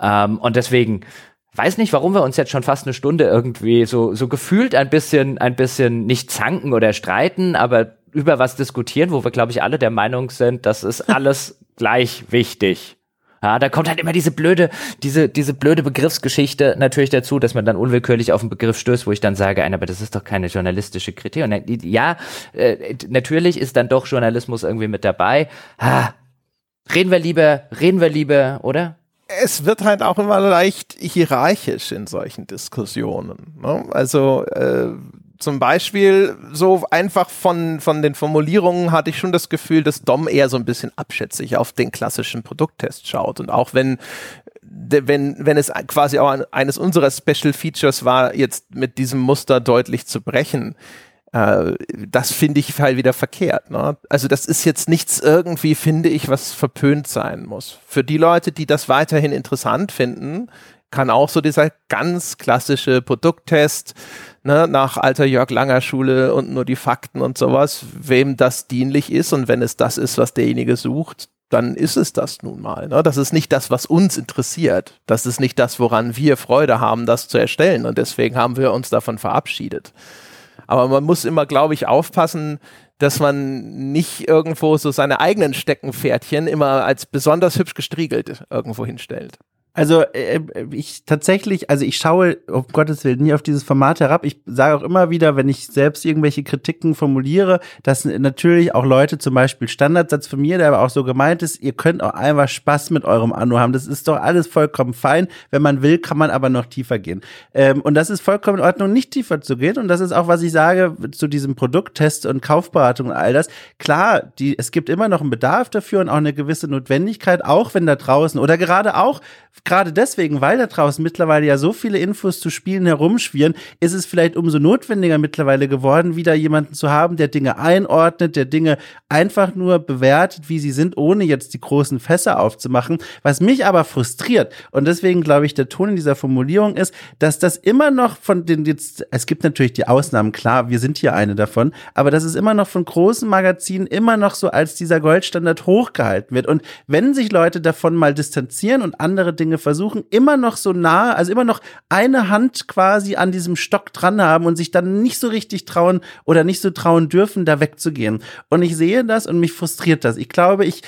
Ähm, und deswegen, weiß nicht, warum wir uns jetzt schon fast eine Stunde irgendwie so, so gefühlt ein bisschen, ein bisschen nicht zanken oder streiten, aber über was diskutieren, wo wir, glaube ich, alle der Meinung sind, das ist alles gleich wichtig. Ja, da kommt halt immer diese blöde, diese, diese blöde Begriffsgeschichte natürlich dazu, dass man dann unwillkürlich auf einen Begriff stößt, wo ich dann sage, aber das ist doch keine journalistische Kritik. Und ja, äh, natürlich ist dann doch Journalismus irgendwie mit dabei. Ah, reden wir lieber, reden wir lieber, oder? Es wird halt auch immer leicht hierarchisch in solchen Diskussionen. Ne? Also äh, zum Beispiel so einfach von, von den Formulierungen hatte ich schon das Gefühl, dass Dom eher so ein bisschen abschätzig auf den klassischen Produkttest schaut. Und auch wenn, wenn, wenn es quasi auch eines unserer Special Features war, jetzt mit diesem Muster deutlich zu brechen, äh, das finde ich halt wieder verkehrt. Ne? Also das ist jetzt nichts irgendwie, finde ich, was verpönt sein muss. Für die Leute, die das weiterhin interessant finden, kann auch so dieser ganz klassische Produkttest ne, nach alter Jörg Langer Schule und nur die Fakten und sowas, wem das dienlich ist und wenn es das ist, was derjenige sucht, dann ist es das nun mal. Ne? Das ist nicht das, was uns interessiert. Das ist nicht das, woran wir Freude haben, das zu erstellen. Und deswegen haben wir uns davon verabschiedet. Aber man muss immer, glaube ich, aufpassen, dass man nicht irgendwo so seine eigenen Steckenpferdchen immer als besonders hübsch gestriegelt irgendwo hinstellt. Also äh, ich tatsächlich, also ich schaue um Gottes Willen nie auf dieses Format herab. Ich sage auch immer wieder, wenn ich selbst irgendwelche Kritiken formuliere, dass natürlich auch Leute, zum Beispiel Standardsatz von mir, der aber auch so gemeint ist, ihr könnt auch einfach Spaß mit eurem Anno haben. Das ist doch alles vollkommen fein. Wenn man will, kann man aber noch tiefer gehen. Ähm, und das ist vollkommen in Ordnung, nicht tiefer zu gehen. Und das ist auch, was ich sage zu diesem Produkttest und Kaufberatung und all das. Klar, die, es gibt immer noch einen Bedarf dafür und auch eine gewisse Notwendigkeit, auch wenn da draußen oder gerade auch gerade deswegen, weil da draußen mittlerweile ja so viele Infos zu Spielen herumschwirren, ist es vielleicht umso notwendiger mittlerweile geworden, wieder jemanden zu haben, der Dinge einordnet, der Dinge einfach nur bewertet, wie sie sind, ohne jetzt die großen Fässer aufzumachen. Was mich aber frustriert und deswegen glaube ich, der Ton in dieser Formulierung ist, dass das immer noch von den jetzt, es gibt natürlich die Ausnahmen, klar, wir sind hier eine davon, aber dass es immer noch von großen Magazinen immer noch so als dieser Goldstandard hochgehalten wird. Und wenn sich Leute davon mal distanzieren und andere Dinge versuchen, immer noch so nah, also immer noch eine Hand quasi an diesem Stock dran haben und sich dann nicht so richtig trauen oder nicht so trauen dürfen, da wegzugehen. Und ich sehe das und mich frustriert das. Ich glaube, ich,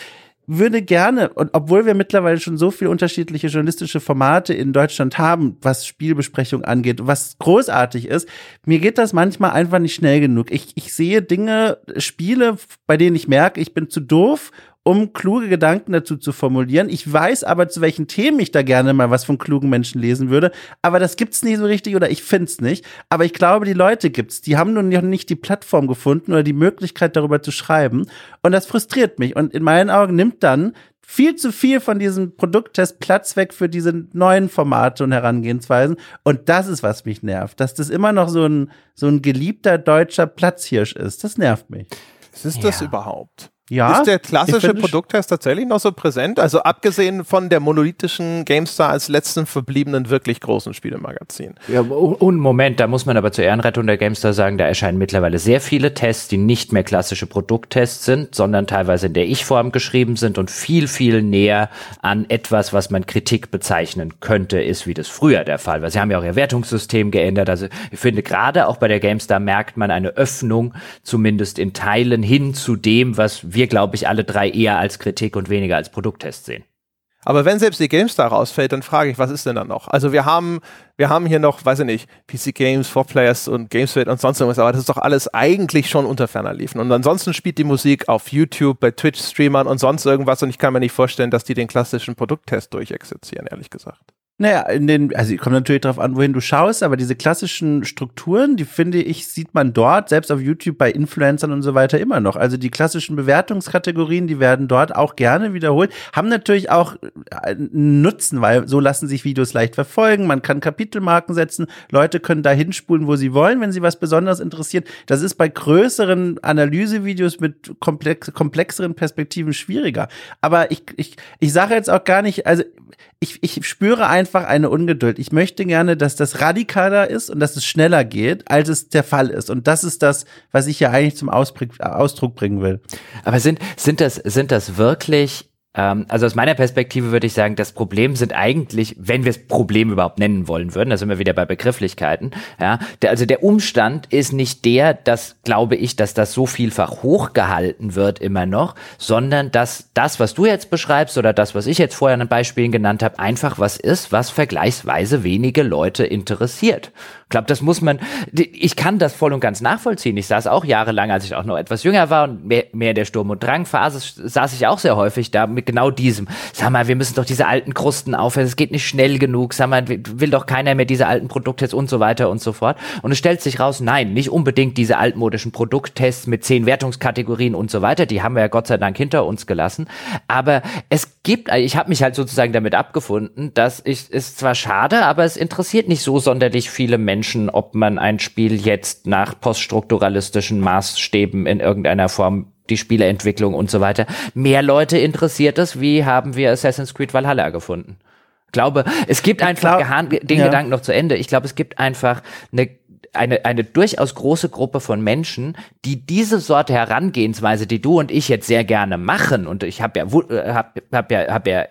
würde gerne, und obwohl wir mittlerweile schon so viele unterschiedliche journalistische Formate in Deutschland haben, was Spielbesprechung angeht, was großartig ist, mir geht das manchmal einfach nicht schnell genug. Ich, ich sehe Dinge, Spiele, bei denen ich merke, ich bin zu doof um kluge Gedanken dazu zu formulieren. Ich weiß aber, zu welchen Themen ich da gerne mal was von klugen Menschen lesen würde. Aber das gibt's nie so richtig oder ich find's nicht. Aber ich glaube, die Leute gibt's. Die haben nun noch nicht die Plattform gefunden oder die Möglichkeit, darüber zu schreiben. Und das frustriert mich. Und in meinen Augen nimmt dann viel zu viel von diesem Produkttest Platz weg für diese neuen Formate und Herangehensweisen. Und das ist, was mich nervt. Dass das immer noch so ein, so ein geliebter deutscher Platzhirsch ist. Das nervt mich. Was ist das überhaupt? Ja, ist der klassische Produkttest tatsächlich noch so präsent? Also abgesehen von der monolithischen GameStar als letzten verbliebenen wirklich großen Spielemagazin. Ja, und Moment, da muss man aber zur Ehrenrettung der GameStar sagen, da erscheinen mittlerweile sehr viele Tests, die nicht mehr klassische Produkttests sind, sondern teilweise in der Ich-Form geschrieben sind und viel, viel näher an etwas, was man Kritik bezeichnen könnte, ist, wie das früher der Fall war. Sie haben ja auch ihr Wertungssystem geändert. Also ich finde, gerade auch bei der GameStar merkt man eine Öffnung, zumindest in Teilen hin zu dem, was wir, glaube ich, alle drei eher als Kritik und weniger als Produkttest sehen. Aber wenn selbst die GameStar rausfällt, dann frage ich, was ist denn dann noch? Also wir haben, wir haben hier noch, weiß ich nicht, PC Games, 4Players und Gameswelt und sonst irgendwas, aber das ist doch alles eigentlich schon unter ferner liefen. Und ansonsten spielt die Musik auf YouTube, bei Twitch-Streamern und sonst irgendwas und ich kann mir nicht vorstellen, dass die den klassischen Produkttest durchexerzieren, ehrlich gesagt. Naja, in den, also kommt natürlich darauf an, wohin du schaust, aber diese klassischen Strukturen, die finde ich, sieht man dort, selbst auf YouTube bei Influencern und so weiter immer noch. Also die klassischen Bewertungskategorien, die werden dort auch gerne wiederholt, haben natürlich auch einen Nutzen, weil so lassen sich Videos leicht verfolgen, man kann Kapitelmarken setzen, Leute können da hinspulen, wo sie wollen, wenn sie was besonders interessiert. Das ist bei größeren Analysevideos mit komplex, komplexeren Perspektiven schwieriger. Aber ich, ich, ich sage jetzt auch gar nicht, also ich, ich spüre einfach eine Ungeduld. Ich möchte gerne, dass das radikaler ist und dass es schneller geht, als es der Fall ist. Und das ist das, was ich ja eigentlich zum Ausdruck bringen will. Aber sind, sind das, sind das wirklich also aus meiner Perspektive würde ich sagen, das Problem sind eigentlich, wenn wir es Problem überhaupt nennen wollen würden, da sind wir wieder bei Begrifflichkeiten, ja, der, also der Umstand ist nicht der, dass, glaube ich, dass das so vielfach hochgehalten wird immer noch, sondern dass das, was du jetzt beschreibst oder das, was ich jetzt vorher an Beispielen genannt habe, einfach was ist, was vergleichsweise wenige Leute interessiert. Ich glaube, das muss man, ich kann das voll und ganz nachvollziehen. Ich saß auch jahrelang, als ich auch noch etwas jünger war und mehr, mehr der Sturm- und Drangphase, saß ich auch sehr häufig da mit genau diesem. Sag mal, wir müssen doch diese alten Krusten aufhören, es geht nicht schnell genug, sag mal, will doch keiner mehr diese alten Produkttests und so weiter und so fort. Und es stellt sich raus, nein, nicht unbedingt diese altmodischen Produkttests mit zehn Wertungskategorien und so weiter, die haben wir ja Gott sei Dank hinter uns gelassen. Aber es gibt, ich habe mich halt sozusagen damit abgefunden, dass ich, ist zwar schade, aber es interessiert nicht so sonderlich viele Menschen, Menschen, ob man ein Spiel jetzt nach poststrukturalistischen Maßstäben in irgendeiner Form die Spieleentwicklung und so weiter. Mehr Leute interessiert es, wie haben wir Assassin's Creed Valhalla gefunden? Ich glaube, es gibt einfach glaub, den ja. Gedanken noch zu Ende. Ich glaube, es gibt einfach eine eine, eine durchaus große Gruppe von Menschen, die diese Sorte Herangehensweise, die du und ich jetzt sehr gerne machen, und ich habe ja, äh, hab, hab ja, hab ja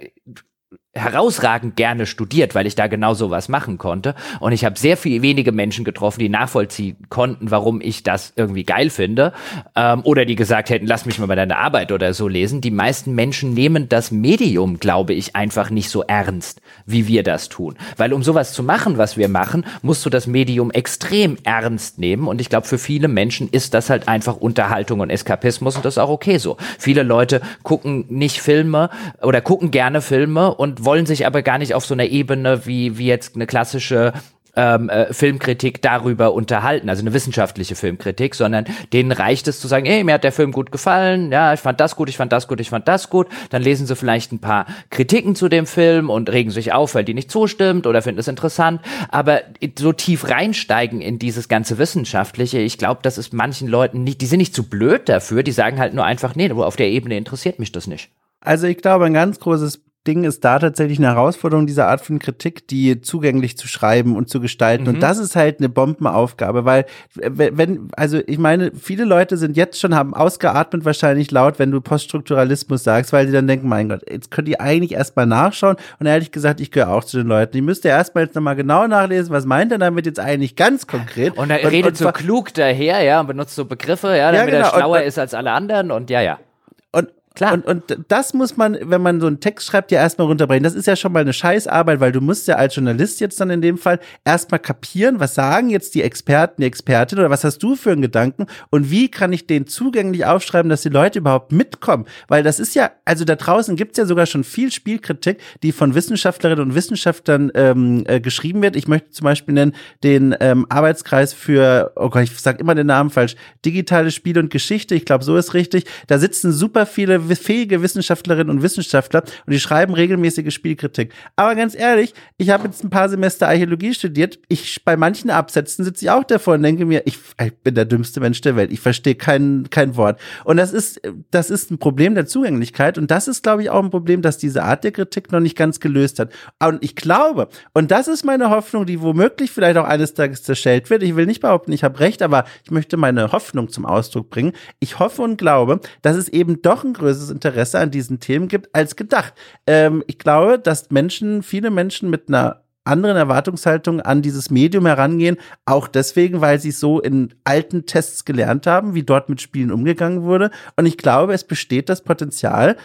herausragend gerne studiert, weil ich da genau sowas machen konnte. Und ich habe sehr viel wenige Menschen getroffen, die nachvollziehen konnten, warum ich das irgendwie geil finde. Ähm, oder die gesagt hätten, lass mich mal bei deiner Arbeit oder so lesen. Die meisten Menschen nehmen das Medium, glaube ich, einfach nicht so ernst, wie wir das tun. Weil um sowas zu machen, was wir machen, musst du das Medium extrem ernst nehmen. Und ich glaube, für viele Menschen ist das halt einfach Unterhaltung und Eskapismus und das ist auch okay so. Viele Leute gucken nicht Filme oder gucken gerne Filme und wollen sich aber gar nicht auf so einer Ebene wie, wie jetzt eine klassische ähm, äh, Filmkritik darüber unterhalten, also eine wissenschaftliche Filmkritik, sondern denen reicht es zu sagen, hey, mir hat der Film gut gefallen, ja, ich fand das gut, ich fand das gut, ich fand das gut. Dann lesen sie vielleicht ein paar Kritiken zu dem Film und regen sich auf, weil die nicht zustimmt oder finden es interessant. Aber so tief reinsteigen in dieses ganze Wissenschaftliche, ich glaube, das ist manchen Leuten nicht, die sind nicht zu blöd dafür, die sagen halt nur einfach, nee, auf der Ebene interessiert mich das nicht. Also ich glaube, ein ganz großes Ding ist da tatsächlich eine Herausforderung dieser Art von Kritik, die zugänglich zu schreiben und zu gestalten. Mhm. Und das ist halt eine Bombenaufgabe, weil wenn, also ich meine, viele Leute sind jetzt schon, haben ausgeatmet wahrscheinlich laut, wenn du Poststrukturalismus sagst, weil sie dann denken, mein Gott, jetzt könnt ihr eigentlich erstmal nachschauen. Und ehrlich gesagt, ich gehöre auch zu den Leuten. Ich müsste erstmal jetzt nochmal genau nachlesen, was meint er damit jetzt eigentlich ganz konkret. Und er redet und, so klug daher, ja, und benutzt so Begriffe, ja, damit ja, genau. er schlauer und, ist als alle anderen und ja, ja. Klar. Und, und das muss man, wenn man so einen Text schreibt, ja erstmal runterbrechen. Das ist ja schon mal eine Scheißarbeit, weil du musst ja als Journalist jetzt dann in dem Fall erstmal kapieren, was sagen jetzt die Experten, die Expertin oder was hast du für einen Gedanken und wie kann ich den zugänglich aufschreiben, dass die Leute überhaupt mitkommen? Weil das ist ja, also da draußen gibt's ja sogar schon viel Spielkritik, die von Wissenschaftlerinnen und Wissenschaftlern ähm, äh, geschrieben wird. Ich möchte zum Beispiel nennen den ähm, Arbeitskreis für, oh Gott, ich sag immer den Namen falsch, digitale Spiele und Geschichte. Ich glaube, so ist richtig. Da sitzen super viele fähige Wissenschaftlerinnen und Wissenschaftler und die schreiben regelmäßige Spielkritik. Aber ganz ehrlich, ich habe jetzt ein paar Semester Archäologie studiert. Ich bei manchen Absätzen sitze ich auch davor und denke mir, ich, ich bin der dümmste Mensch der Welt. Ich verstehe kein kein Wort. Und das ist das ist ein Problem der Zugänglichkeit und das ist glaube ich auch ein Problem, dass diese Art der Kritik noch nicht ganz gelöst hat. Und ich glaube, und das ist meine Hoffnung, die womöglich vielleicht auch eines Tages zerschellt wird. Ich will nicht behaupten, ich habe recht, aber ich möchte meine Hoffnung zum Ausdruck bringen. Ich hoffe und glaube, dass es eben doch ein größeres Interesse an diesen Themen gibt als gedacht. Ähm, ich glaube, dass Menschen, viele Menschen mit einer anderen Erwartungshaltung an dieses Medium herangehen, auch deswegen, weil sie so in alten Tests gelernt haben, wie dort mit Spielen umgegangen wurde. Und ich glaube, es besteht das Potenzial,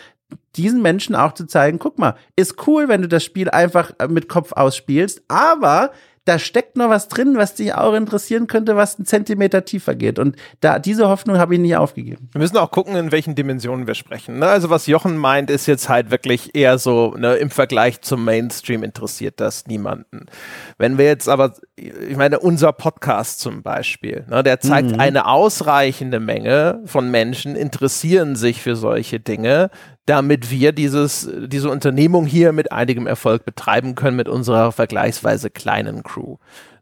diesen Menschen auch zu zeigen, guck mal, ist cool, wenn du das Spiel einfach mit Kopf ausspielst, aber da steckt noch was drin, was dich auch interessieren könnte, was einen Zentimeter tiefer geht. Und da diese Hoffnung habe ich nie aufgegeben. Wir müssen auch gucken, in welchen Dimensionen wir sprechen. Ne? Also was Jochen meint, ist jetzt halt wirklich eher so ne, im Vergleich zum Mainstream interessiert das niemanden. Wenn wir jetzt aber, ich meine, unser Podcast zum Beispiel, ne, der zeigt mhm. eine ausreichende Menge von Menschen interessieren sich für solche Dinge damit wir dieses, diese Unternehmung hier mit einigem Erfolg betreiben können mit unserer vergleichsweise kleinen Crew.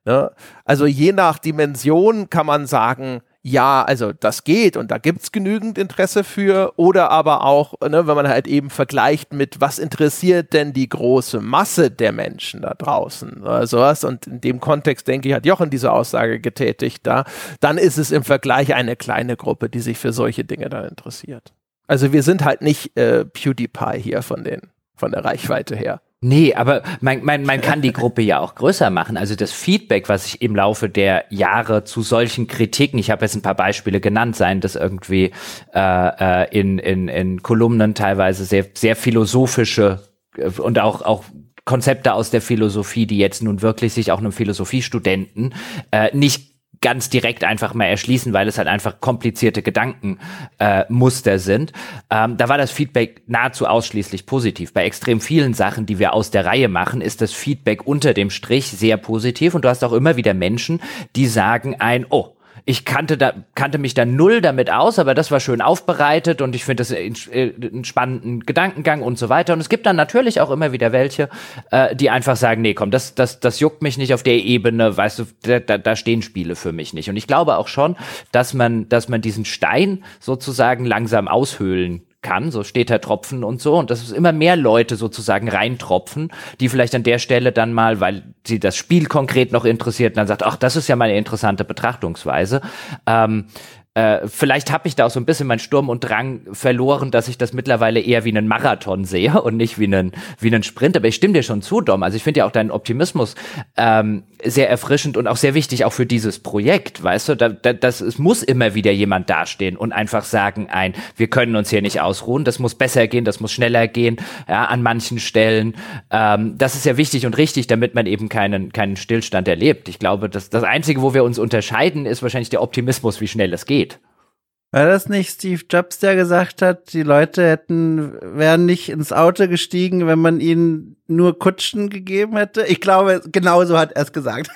Ne? Also je nach Dimension kann man sagen, ja, also das geht und da gibt's genügend Interesse für oder aber auch, ne, wenn man halt eben vergleicht mit, was interessiert denn die große Masse der Menschen da draußen oder sowas und in dem Kontext, denke ich, hat Jochen diese Aussage getätigt da, dann ist es im Vergleich eine kleine Gruppe, die sich für solche Dinge dann interessiert. Also wir sind halt nicht äh, PewDiePie hier von den, von der Reichweite her. Nee, aber man, man, man kann die Gruppe ja auch größer machen. Also das Feedback, was ich im Laufe der Jahre zu solchen Kritiken, ich habe jetzt ein paar Beispiele genannt, seien das irgendwie äh, äh in, in, in Kolumnen teilweise sehr, sehr philosophische äh, und auch, auch Konzepte aus der Philosophie, die jetzt nun wirklich sich auch einem Philosophiestudenten äh, nicht ganz direkt einfach mal erschließen, weil es halt einfach komplizierte Gedankenmuster äh, sind. Ähm, da war das Feedback nahezu ausschließlich positiv. Bei extrem vielen Sachen, die wir aus der Reihe machen, ist das Feedback unter dem Strich sehr positiv und du hast auch immer wieder Menschen, die sagen ein, oh, ich kannte da kannte mich da null damit aus, aber das war schön aufbereitet und ich finde das äh, einen spannenden Gedankengang und so weiter. Und es gibt dann natürlich auch immer wieder welche, äh, die einfach sagen, nee, komm, das das das juckt mich nicht auf der Ebene, weißt du, da, da stehen Spiele für mich nicht. Und ich glaube auch schon, dass man dass man diesen Stein sozusagen langsam aushöhlen kann, so steht der Tropfen und so, und dass es immer mehr Leute sozusagen reintropfen, die vielleicht an der Stelle dann mal, weil sie das Spiel konkret noch interessiert, dann sagt, ach, das ist ja mal eine interessante Betrachtungsweise. Ähm, äh, vielleicht habe ich da auch so ein bisschen meinen Sturm und Drang verloren, dass ich das mittlerweile eher wie einen Marathon sehe und nicht wie einen, wie einen Sprint. Aber ich stimme dir schon zu, Dom. Also ich finde ja auch deinen Optimismus ähm, sehr erfrischend und auch sehr wichtig, auch für dieses Projekt. Weißt du, da, da, das, es muss immer wieder jemand dastehen und einfach sagen, ein, wir können uns hier nicht ausruhen. Das muss besser gehen, das muss schneller gehen, ja, an manchen Stellen. Ähm, das ist ja wichtig und richtig, damit man eben keinen, keinen Stillstand erlebt. Ich glaube, dass das Einzige, wo wir uns unterscheiden, ist wahrscheinlich der Optimismus, wie schnell es geht. War das nicht Steve Jobs, der gesagt hat, die Leute hätten, wären nicht ins Auto gestiegen, wenn man ihnen nur Kutschen gegeben hätte? Ich glaube, genauso hat er es gesagt.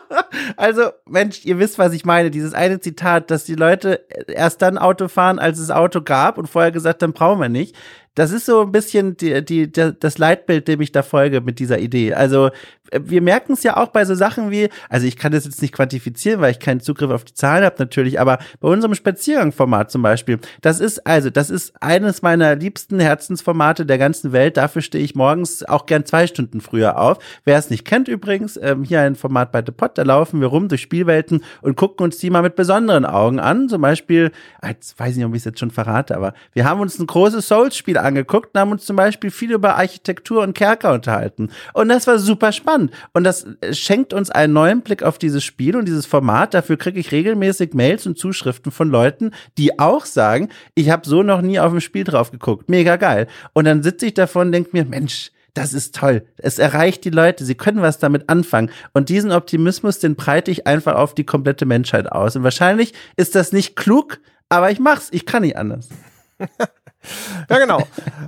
also, Mensch, ihr wisst, was ich meine. Dieses eine Zitat, dass die Leute erst dann Auto fahren, als es Auto gab und vorher gesagt haben, brauchen wir nicht. Das ist so ein bisschen die, die, das Leitbild, dem ich da folge mit dieser Idee. Also wir merken es ja auch bei so Sachen wie, also ich kann das jetzt nicht quantifizieren, weil ich keinen Zugriff auf die Zahlen habe natürlich, aber bei unserem Spaziergangformat zum Beispiel, das ist also, das ist eines meiner liebsten Herzensformate der ganzen Welt. Dafür stehe ich morgens auch gern zwei Stunden früher auf. Wer es nicht kennt übrigens, ähm, hier ein Format bei The Pot, da laufen wir rum durch Spielwelten und gucken uns die mal mit besonderen Augen an. Zum Beispiel, jetzt weiß ich nicht, ob ich es jetzt schon verrate, aber wir haben uns ein großes Souls-Spiel angeguckt und haben uns zum Beispiel viel über Architektur und Kerker unterhalten. Und das war super spannend. Und das schenkt uns einen neuen Blick auf dieses Spiel und dieses Format. Dafür kriege ich regelmäßig Mails und Zuschriften von Leuten, die auch sagen, ich habe so noch nie auf ein Spiel drauf geguckt. Mega geil. Und dann sitze ich davon und denke mir, Mensch, das ist toll. Es erreicht die Leute, sie können was damit anfangen. Und diesen Optimismus, den breite ich einfach auf die komplette Menschheit aus. Und wahrscheinlich ist das nicht klug, aber ich mach's. Ich kann nicht anders. ja, genau.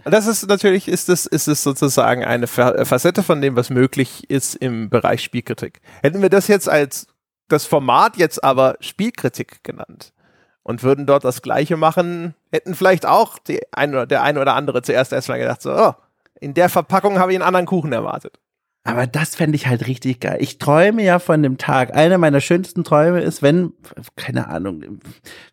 Das ist natürlich, ist es, ist sozusagen eine Facette von dem, was möglich ist im Bereich Spielkritik. Hätten wir das jetzt als das Format jetzt aber Spielkritik genannt und würden dort das Gleiche machen, hätten vielleicht auch die ein oder, der eine oder andere zuerst erstmal gedacht, so, oh, in der Verpackung habe ich einen anderen Kuchen erwartet. Aber das fände ich halt richtig geil. Ich träume ja von dem Tag. Einer meiner schönsten Träume ist, wenn, keine Ahnung,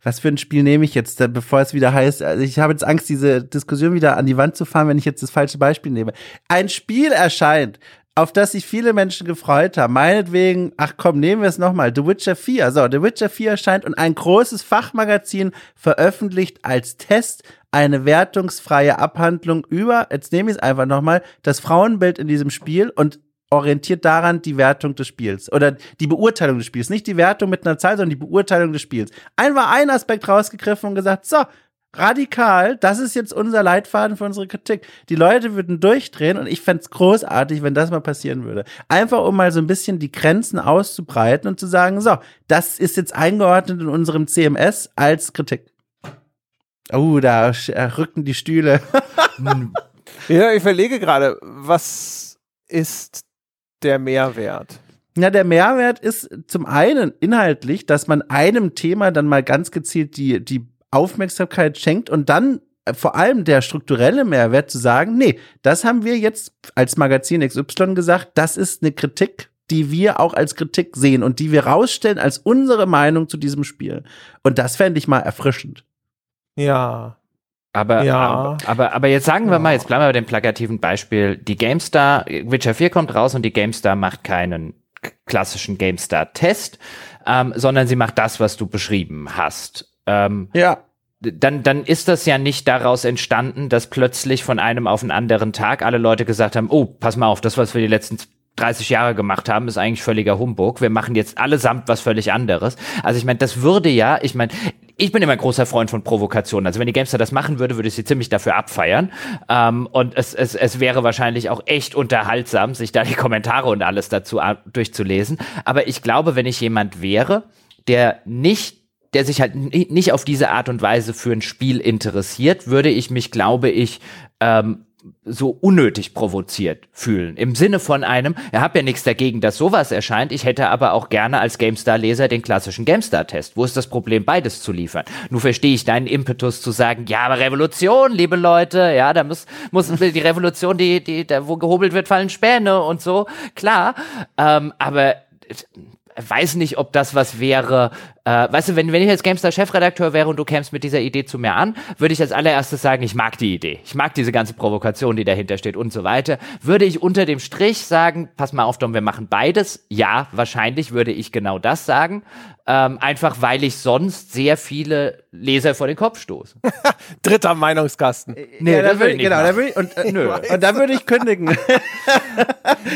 was für ein Spiel nehme ich jetzt, bevor es wieder heißt, also ich habe jetzt Angst, diese Diskussion wieder an die Wand zu fahren, wenn ich jetzt das falsche Beispiel nehme. Ein Spiel erscheint, auf das sich viele Menschen gefreut haben. Meinetwegen, ach komm, nehmen wir es nochmal. The Witcher 4. So, The Witcher 4 erscheint und ein großes Fachmagazin veröffentlicht als Test eine wertungsfreie Abhandlung über, jetzt nehme ich es einfach nochmal, das Frauenbild in diesem Spiel und orientiert daran die Wertung des Spiels oder die Beurteilung des Spiels. Nicht die Wertung mit einer Zahl, sondern die Beurteilung des Spiels. Einfach ein Aspekt rausgegriffen und gesagt, so, radikal, das ist jetzt unser Leitfaden für unsere Kritik. Die Leute würden durchdrehen und ich fände es großartig, wenn das mal passieren würde. Einfach um mal so ein bisschen die Grenzen auszubreiten und zu sagen, so, das ist jetzt eingeordnet in unserem CMS als Kritik. Oh, da rücken die Stühle. ja, ich verlege gerade, was ist der Mehrwert? Ja, der Mehrwert ist zum einen inhaltlich, dass man einem Thema dann mal ganz gezielt die, die Aufmerksamkeit schenkt und dann äh, vor allem der strukturelle Mehrwert zu sagen, nee, das haben wir jetzt als Magazin XY gesagt, das ist eine Kritik, die wir auch als Kritik sehen und die wir rausstellen als unsere Meinung zu diesem Spiel. Und das fände ich mal erfrischend. Ja. Aber, ja. aber, aber, aber jetzt sagen wir ja. mal, jetzt bleiben wir bei dem plakativen Beispiel. Die GameStar, Witcher 4 kommt raus und die GameStar macht keinen klassischen GameStar-Test, ähm, sondern sie macht das, was du beschrieben hast. Ähm, ja. Dann, dann ist das ja nicht daraus entstanden, dass plötzlich von einem auf den anderen Tag alle Leute gesagt haben, oh, pass mal auf, das, was wir die letzten 30 Jahre gemacht haben, ist eigentlich völliger Humbug. Wir machen jetzt allesamt was völlig anderes. Also ich meine, das würde ja, ich meine, ich bin immer ein großer Freund von Provokationen. Also wenn die Gamester das machen würde, würde ich sie ziemlich dafür abfeiern. Ähm, und es, es, es wäre wahrscheinlich auch echt unterhaltsam, sich da die Kommentare und alles dazu durchzulesen. Aber ich glaube, wenn ich jemand wäre, der nicht der sich halt nicht auf diese Art und Weise für ein Spiel interessiert, würde ich mich, glaube ich, ähm, so unnötig provoziert fühlen. Im Sinne von einem, er hat ja nichts dagegen, dass sowas erscheint, ich hätte aber auch gerne als GameStar-Leser den klassischen GameStar-Test. Wo ist das Problem, beides zu liefern? Nur verstehe ich deinen Impetus zu sagen, ja, aber Revolution, liebe Leute, ja, da muss, muss die Revolution, die, die, da wo gehobelt wird, fallen Späne und so, klar, ähm, aber weiß nicht, ob das was wäre, Äh, weißt du, wenn, wenn ich jetzt GameStar-Chefredakteur wäre und du kämst mit dieser Idee zu mir an, würde ich als allererstes sagen, ich mag die Idee. Ich mag diese ganze Provokation, die dahinter steht und so weiter. Würde ich unter dem Strich sagen, pass mal auf, Dom, wir machen beides? Ja, wahrscheinlich würde ich genau das sagen. Ähm, einfach weil ich sonst sehr viele Leser vor den Kopf stoße. Dritter Meinungskasten. Nee, ja, da würde ich, genau, da würde ich, und, äh, nö. und da würde ich kündigen.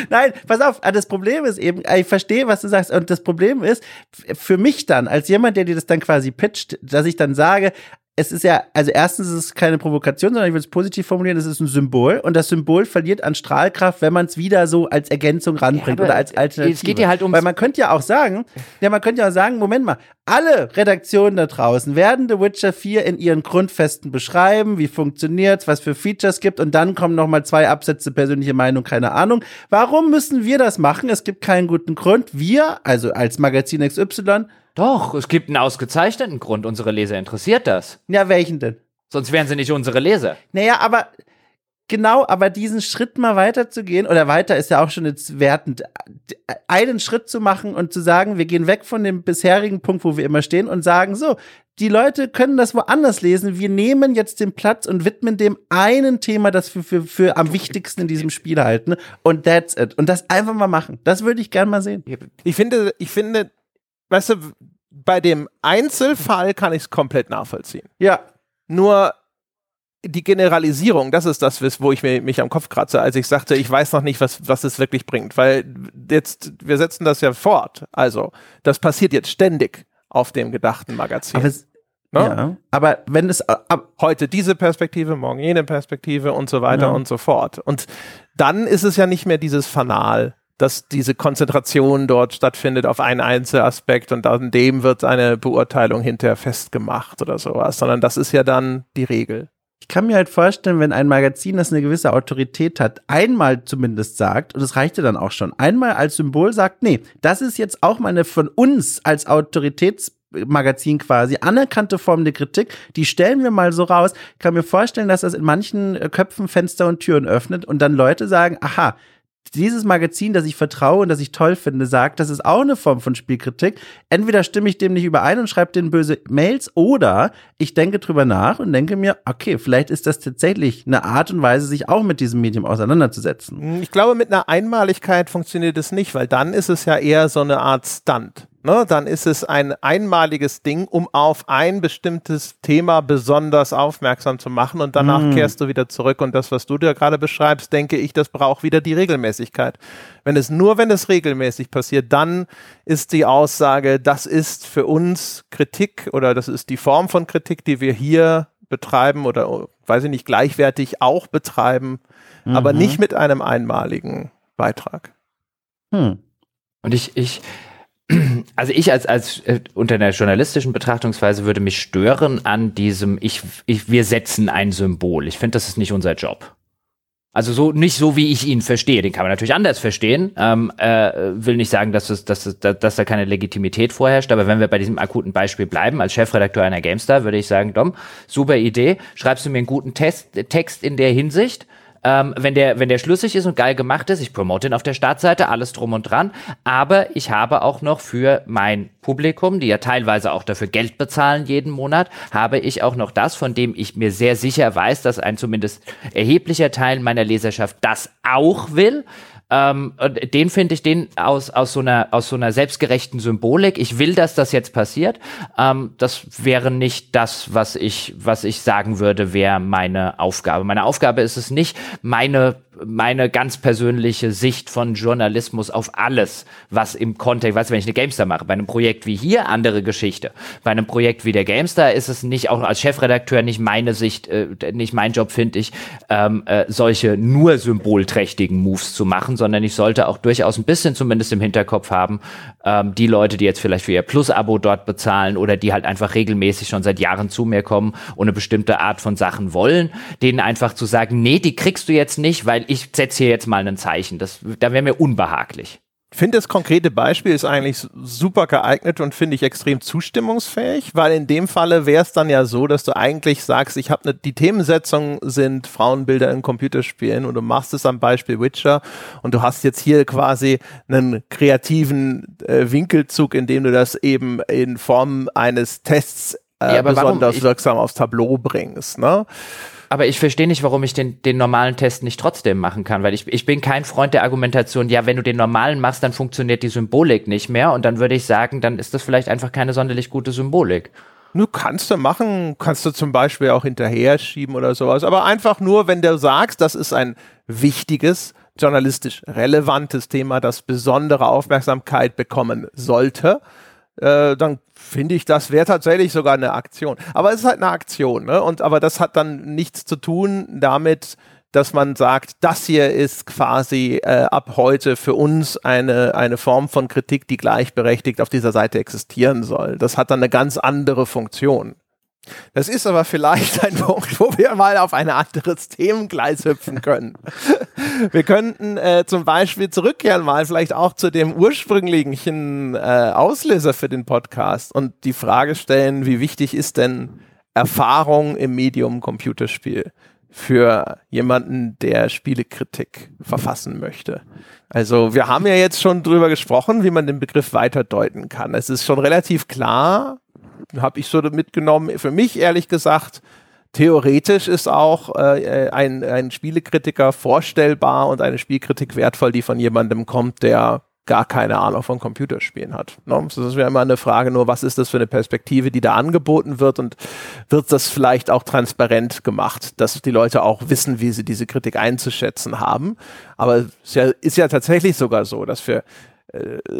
Nein, pass auf, das Problem ist eben, ich verstehe, was du sagst, und das Problem ist, für mich dann, als jemand, der dir das dann quasi pitcht, dass ich dann sage, es ist ja, also erstens ist es keine Provokation, sondern ich würde es positiv formulieren, es ist ein Symbol und das Symbol verliert an Strahlkraft, wenn man es wieder so als Ergänzung ranbringt ja, oder als Alternative. Es geht ja halt um Weil man könnte ja auch sagen, ja, man könnte ja auch sagen, Moment mal, alle Redaktionen da draußen werden The Witcher 4 in ihren Grundfesten beschreiben, wie funktioniert's, was für Features gibt und dann kommen noch mal zwei Absätze persönliche Meinung, keine Ahnung. Warum müssen wir das machen? Es gibt keinen guten Grund. Wir, also als Magazin XY, doch, es gibt einen ausgezeichneten Grund. Unsere Leser interessiert das. Ja, welchen denn? Sonst wären sie nicht unsere Leser. Naja, aber genau, aber diesen Schritt mal weiterzugehen, oder weiter ist ja auch schon jetzt wertend, einen Schritt zu machen und zu sagen, wir gehen weg von dem bisherigen Punkt, wo wir immer stehen und sagen, so, die Leute können das woanders lesen. Wir nehmen jetzt den Platz und widmen dem einen Thema, das wir für, für am wichtigsten in diesem Spiel halten. Und that's it. Und das einfach mal machen. Das würde ich gern mal sehen. Ich finde, ich finde, weißt du, bei dem Einzelfall kann ich es komplett nachvollziehen. Ja. Nur die Generalisierung, das ist das, wo ich mich am Kopf kratze, als ich sagte, ich weiß noch nicht, was, was es wirklich bringt. Weil jetzt, wir setzen das ja fort. Also, das passiert jetzt ständig auf dem gedachten Magazin. Aber es, ne? Ja, aber wenn es ab, heute diese Perspektive, morgen jene Perspektive und so weiter ja. und so fort. Und dann ist es ja nicht mehr dieses Fanal, dass diese Konzentration dort stattfindet auf einen Einzelaspekt und an dem wird eine Beurteilung hinterher festgemacht oder sowas, sondern das ist ja dann die Regel. Ich kann mir halt vorstellen, wenn ein Magazin, das eine gewisse Autorität hat, einmal zumindest sagt, und das reichte dann auch schon, einmal als Symbol sagt, nee, das ist jetzt auch mal eine von uns als Autoritätsmagazin quasi anerkannte Form der Kritik, die stellen wir mal so raus. Ich kann mir vorstellen, dass das in manchen Köpfen Fenster und Türen öffnet und dann Leute sagen, aha, dieses Magazin, das ich vertraue und das ich toll finde, sagt, das ist auch eine Form von Spielkritik. Entweder stimme ich dem nicht überein und schreibe denen böse Mails oder ich denke drüber nach und denke mir, okay, vielleicht ist das tatsächlich eine Art und Weise, sich auch mit diesem Medium auseinanderzusetzen. Ich glaube, mit einer Einmaligkeit funktioniert es nicht, weil dann ist es ja eher so eine Art Stunt ne, dann ist es ein einmaliges Ding, um auf ein bestimmtes Thema besonders aufmerksam zu machen und danach mm. kehrst du wieder zurück und das, was du dir gerade beschreibst, denke ich, das braucht wieder die Regelmäßigkeit. Wenn es nur, wenn es regelmäßig passiert, dann ist die Aussage, das ist für uns Kritik oder das ist die Form von Kritik, die wir hier betreiben oder, weiß ich nicht, gleichwertig auch betreiben, mhm. aber nicht mit einem einmaligen Beitrag. Hm. Und ich, ich, also ich als, als äh, unter einer journalistischen Betrachtungsweise würde mich stören an diesem, ich, ich, wir setzen ein Symbol. Ich finde, das ist nicht unser Job. Also so nicht so, wie ich ihn verstehe. Den kann man natürlich anders verstehen. Ähm, äh, will nicht sagen, dass, es, dass, es, dass da keine Legitimität vorherrscht. Aber wenn wir bei diesem akuten Beispiel bleiben, als Chefredakteur einer GameStar, würde ich sagen, Dom, super Idee. Schreibst du mir einen guten Test, Text in der Hinsicht? Ähm, wenn, der, wenn der schlüssig ist und geil gemacht ist, ich promote ihn auf der Startseite, alles drum und dran. Aber ich habe auch noch für mein Publikum, die ja teilweise auch dafür Geld bezahlen jeden Monat, habe ich auch noch das, von dem ich mir sehr sicher weiß, dass ein zumindest erheblicher Teil meiner Leserschaft das auch will. Ähm, den finde ich den aus, aus, so einer, aus so einer selbstgerechten Symbolik. Ich will, dass das jetzt passiert. Ähm, das wäre nicht das, was ich, was ich sagen würde, wäre meine Aufgabe. Meine Aufgabe ist es nicht, meine meine ganz persönliche Sicht von Journalismus auf alles, was im Kontext, weißt du, wenn ich eine Gamestar mache, bei einem Projekt wie hier, andere Geschichte. Bei einem Projekt wie der Gamestar ist es nicht, auch als Chefredakteur, nicht meine Sicht, äh, nicht mein Job, finde ich, ähm, äh, solche nur symbolträchtigen Moves zu machen, sondern ich sollte auch durchaus ein bisschen zumindest im Hinterkopf haben, ähm, die Leute, die jetzt vielleicht für ihr Plus-Abo dort bezahlen oder die halt einfach regelmäßig schon seit Jahren zu mir kommen und eine bestimmte Art von Sachen wollen, denen einfach zu sagen, nee, die kriegst du jetzt nicht, weil ich setze hier jetzt mal ein Zeichen. Das, da wäre mir unbehaglich. finde, das konkrete Beispiel ist eigentlich super geeignet und finde ich extrem zustimmungsfähig, weil in dem Falle wäre es dann ja so, dass du eigentlich sagst, ich habe ne, die Themensetzung sind Frauenbilder in Computerspielen und du machst es am Beispiel Witcher und du hast jetzt hier quasi einen kreativen äh, Winkelzug, in dem du das eben in Form eines Tests äh, ja, besonders wirksam aufs Tableau bringst. Ne? Aber ich verstehe nicht, warum ich den, den normalen Test nicht trotzdem machen kann, weil ich, ich bin kein Freund der Argumentation, ja, wenn du den normalen machst, dann funktioniert die Symbolik nicht mehr und dann würde ich sagen, dann ist das vielleicht einfach keine sonderlich gute Symbolik. Nu kannst du machen, kannst du zum Beispiel auch hinterher schieben oder sowas, aber einfach nur, wenn du sagst, das ist ein wichtiges, journalistisch relevantes Thema, das besondere Aufmerksamkeit bekommen sollte, äh, dann finde ich, das wäre tatsächlich sogar eine Aktion. Aber es ist halt eine Aktion, ne? Und aber das hat dann nichts zu tun damit, dass man sagt, das hier ist quasi äh, ab heute für uns eine, eine Form von Kritik, die gleichberechtigt auf dieser Seite existieren soll. Das hat dann eine ganz andere Funktion. Das ist aber vielleicht ein Punkt, wo wir mal auf ein anderes Themengleis hüpfen können. Wir könnten äh, zum Beispiel zurückkehren mal vielleicht auch zu dem ursprünglichen äh, Auslöser für den Podcast und die Frage stellen, wie wichtig ist denn Erfahrung im Medium Computerspiel für jemanden, der Spielekritik verfassen möchte. Also wir haben ja jetzt schon drüber gesprochen, wie man den Begriff weiterdeuten kann. Es ist schon relativ klar, habe ich so mitgenommen. Für mich ehrlich gesagt, theoretisch ist auch äh, ein, ein Spielekritiker vorstellbar und eine Spielkritik wertvoll, die von jemandem kommt, der gar keine Ahnung von Computerspielen hat. Ne? Das wäre immer eine Frage nur, was ist das für eine Perspektive, die da angeboten wird und wird das vielleicht auch transparent gemacht, dass die Leute auch wissen, wie sie diese Kritik einzuschätzen haben. Aber es ist ja, ist ja tatsächlich sogar so, dass für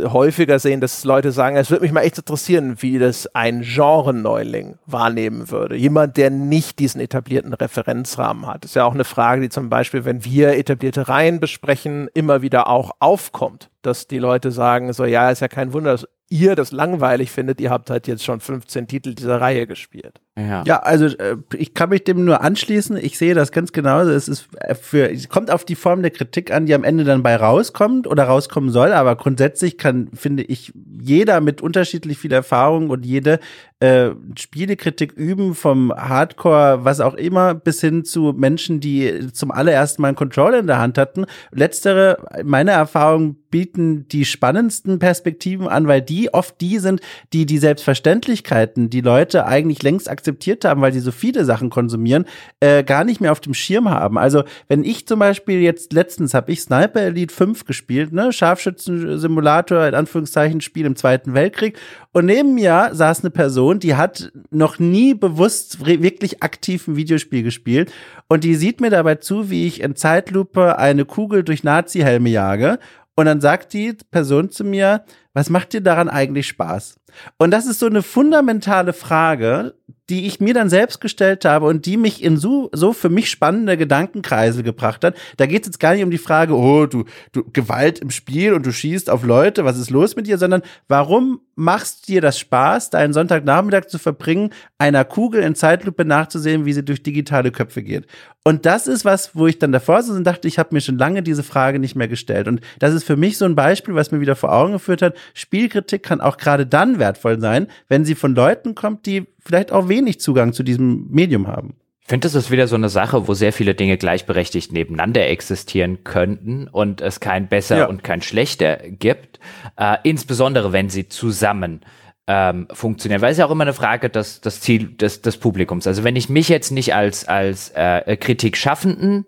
häufiger sehen, dass Leute sagen, es würde mich mal echt interessieren, wie das ein Genre-Neuling wahrnehmen würde. Jemand, der nicht diesen etablierten Referenzrahmen hat. Ist ja auch eine Frage, die zum Beispiel, wenn wir etablierte Reihen besprechen, immer wieder auch aufkommt. Dass die Leute sagen, so, ja, ist ja kein Wunder, dass ihr das langweilig findet. Ihr habt halt jetzt schon 15 Titel dieser Reihe gespielt. Ja, ja also äh, ich kann mich dem nur anschließen. Ich sehe das ganz genauso. Es ist äh, für, es kommt auf die Form der Kritik an, die am Ende dann bei rauskommt oder rauskommen soll. Aber grundsätzlich kann, finde ich, jeder mit unterschiedlich viel Erfahrung und jede äh, Spielekritik üben, vom Hardcore, was auch immer, bis hin zu Menschen, die zum allerersten Mal einen Controller in der Hand hatten. Letztere, meine Erfahrung, bieten die spannendsten Perspektiven an, weil die oft die sind, die die Selbstverständlichkeiten, die Leute eigentlich längst akzeptiert haben, weil sie so viele Sachen konsumieren, äh, gar nicht mehr auf dem Schirm haben. Also wenn ich zum Beispiel jetzt letztens habe ich Sniper Elite 5 gespielt, ne, Scharfschützen-Simulator, in Anführungszeichen Spiel im Zweiten Weltkrieg und neben mir saß eine Person, die hat noch nie bewusst wirklich aktiv ein Videospiel gespielt und die sieht mir dabei zu, wie ich in Zeitlupe eine Kugel durch Nazi-Helme jage und dann sagt die Person zu mir, was macht dir daran eigentlich Spaß? Und das ist so eine fundamentale Frage, die ich mir dann selbst gestellt habe und die mich in so, so für mich spannende Gedankenkreise gebracht hat. Da geht es jetzt gar nicht um die Frage, oh, du, du Gewalt im Spiel und du schießt auf Leute, was ist los mit dir, sondern warum machst dir das Spaß, deinen Sonntagnachmittag zu verbringen, einer Kugel in Zeitlupe nachzusehen, wie sie durch digitale Köpfe geht? Und das ist was, wo ich dann davor saß und dachte, ich habe mir schon lange diese Frage nicht mehr gestellt. Und das ist für mich so ein Beispiel, was mir wieder vor Augen geführt hat. Spielkritik kann auch gerade dann wertvoll sein, wenn sie von Leuten kommt, die vielleicht auch wenig Zugang zu diesem Medium haben. Ich finde, das ist wieder so eine Sache, wo sehr viele Dinge gleichberechtigt nebeneinander existieren könnten und es kein besser ja. und kein schlechter gibt, äh, insbesondere wenn sie zusammen ähm, funktionieren. Weil es ja auch immer eine Frage des, des Ziel des, des Publikums. Also wenn ich mich jetzt nicht als, als äh, Kritikschaffenden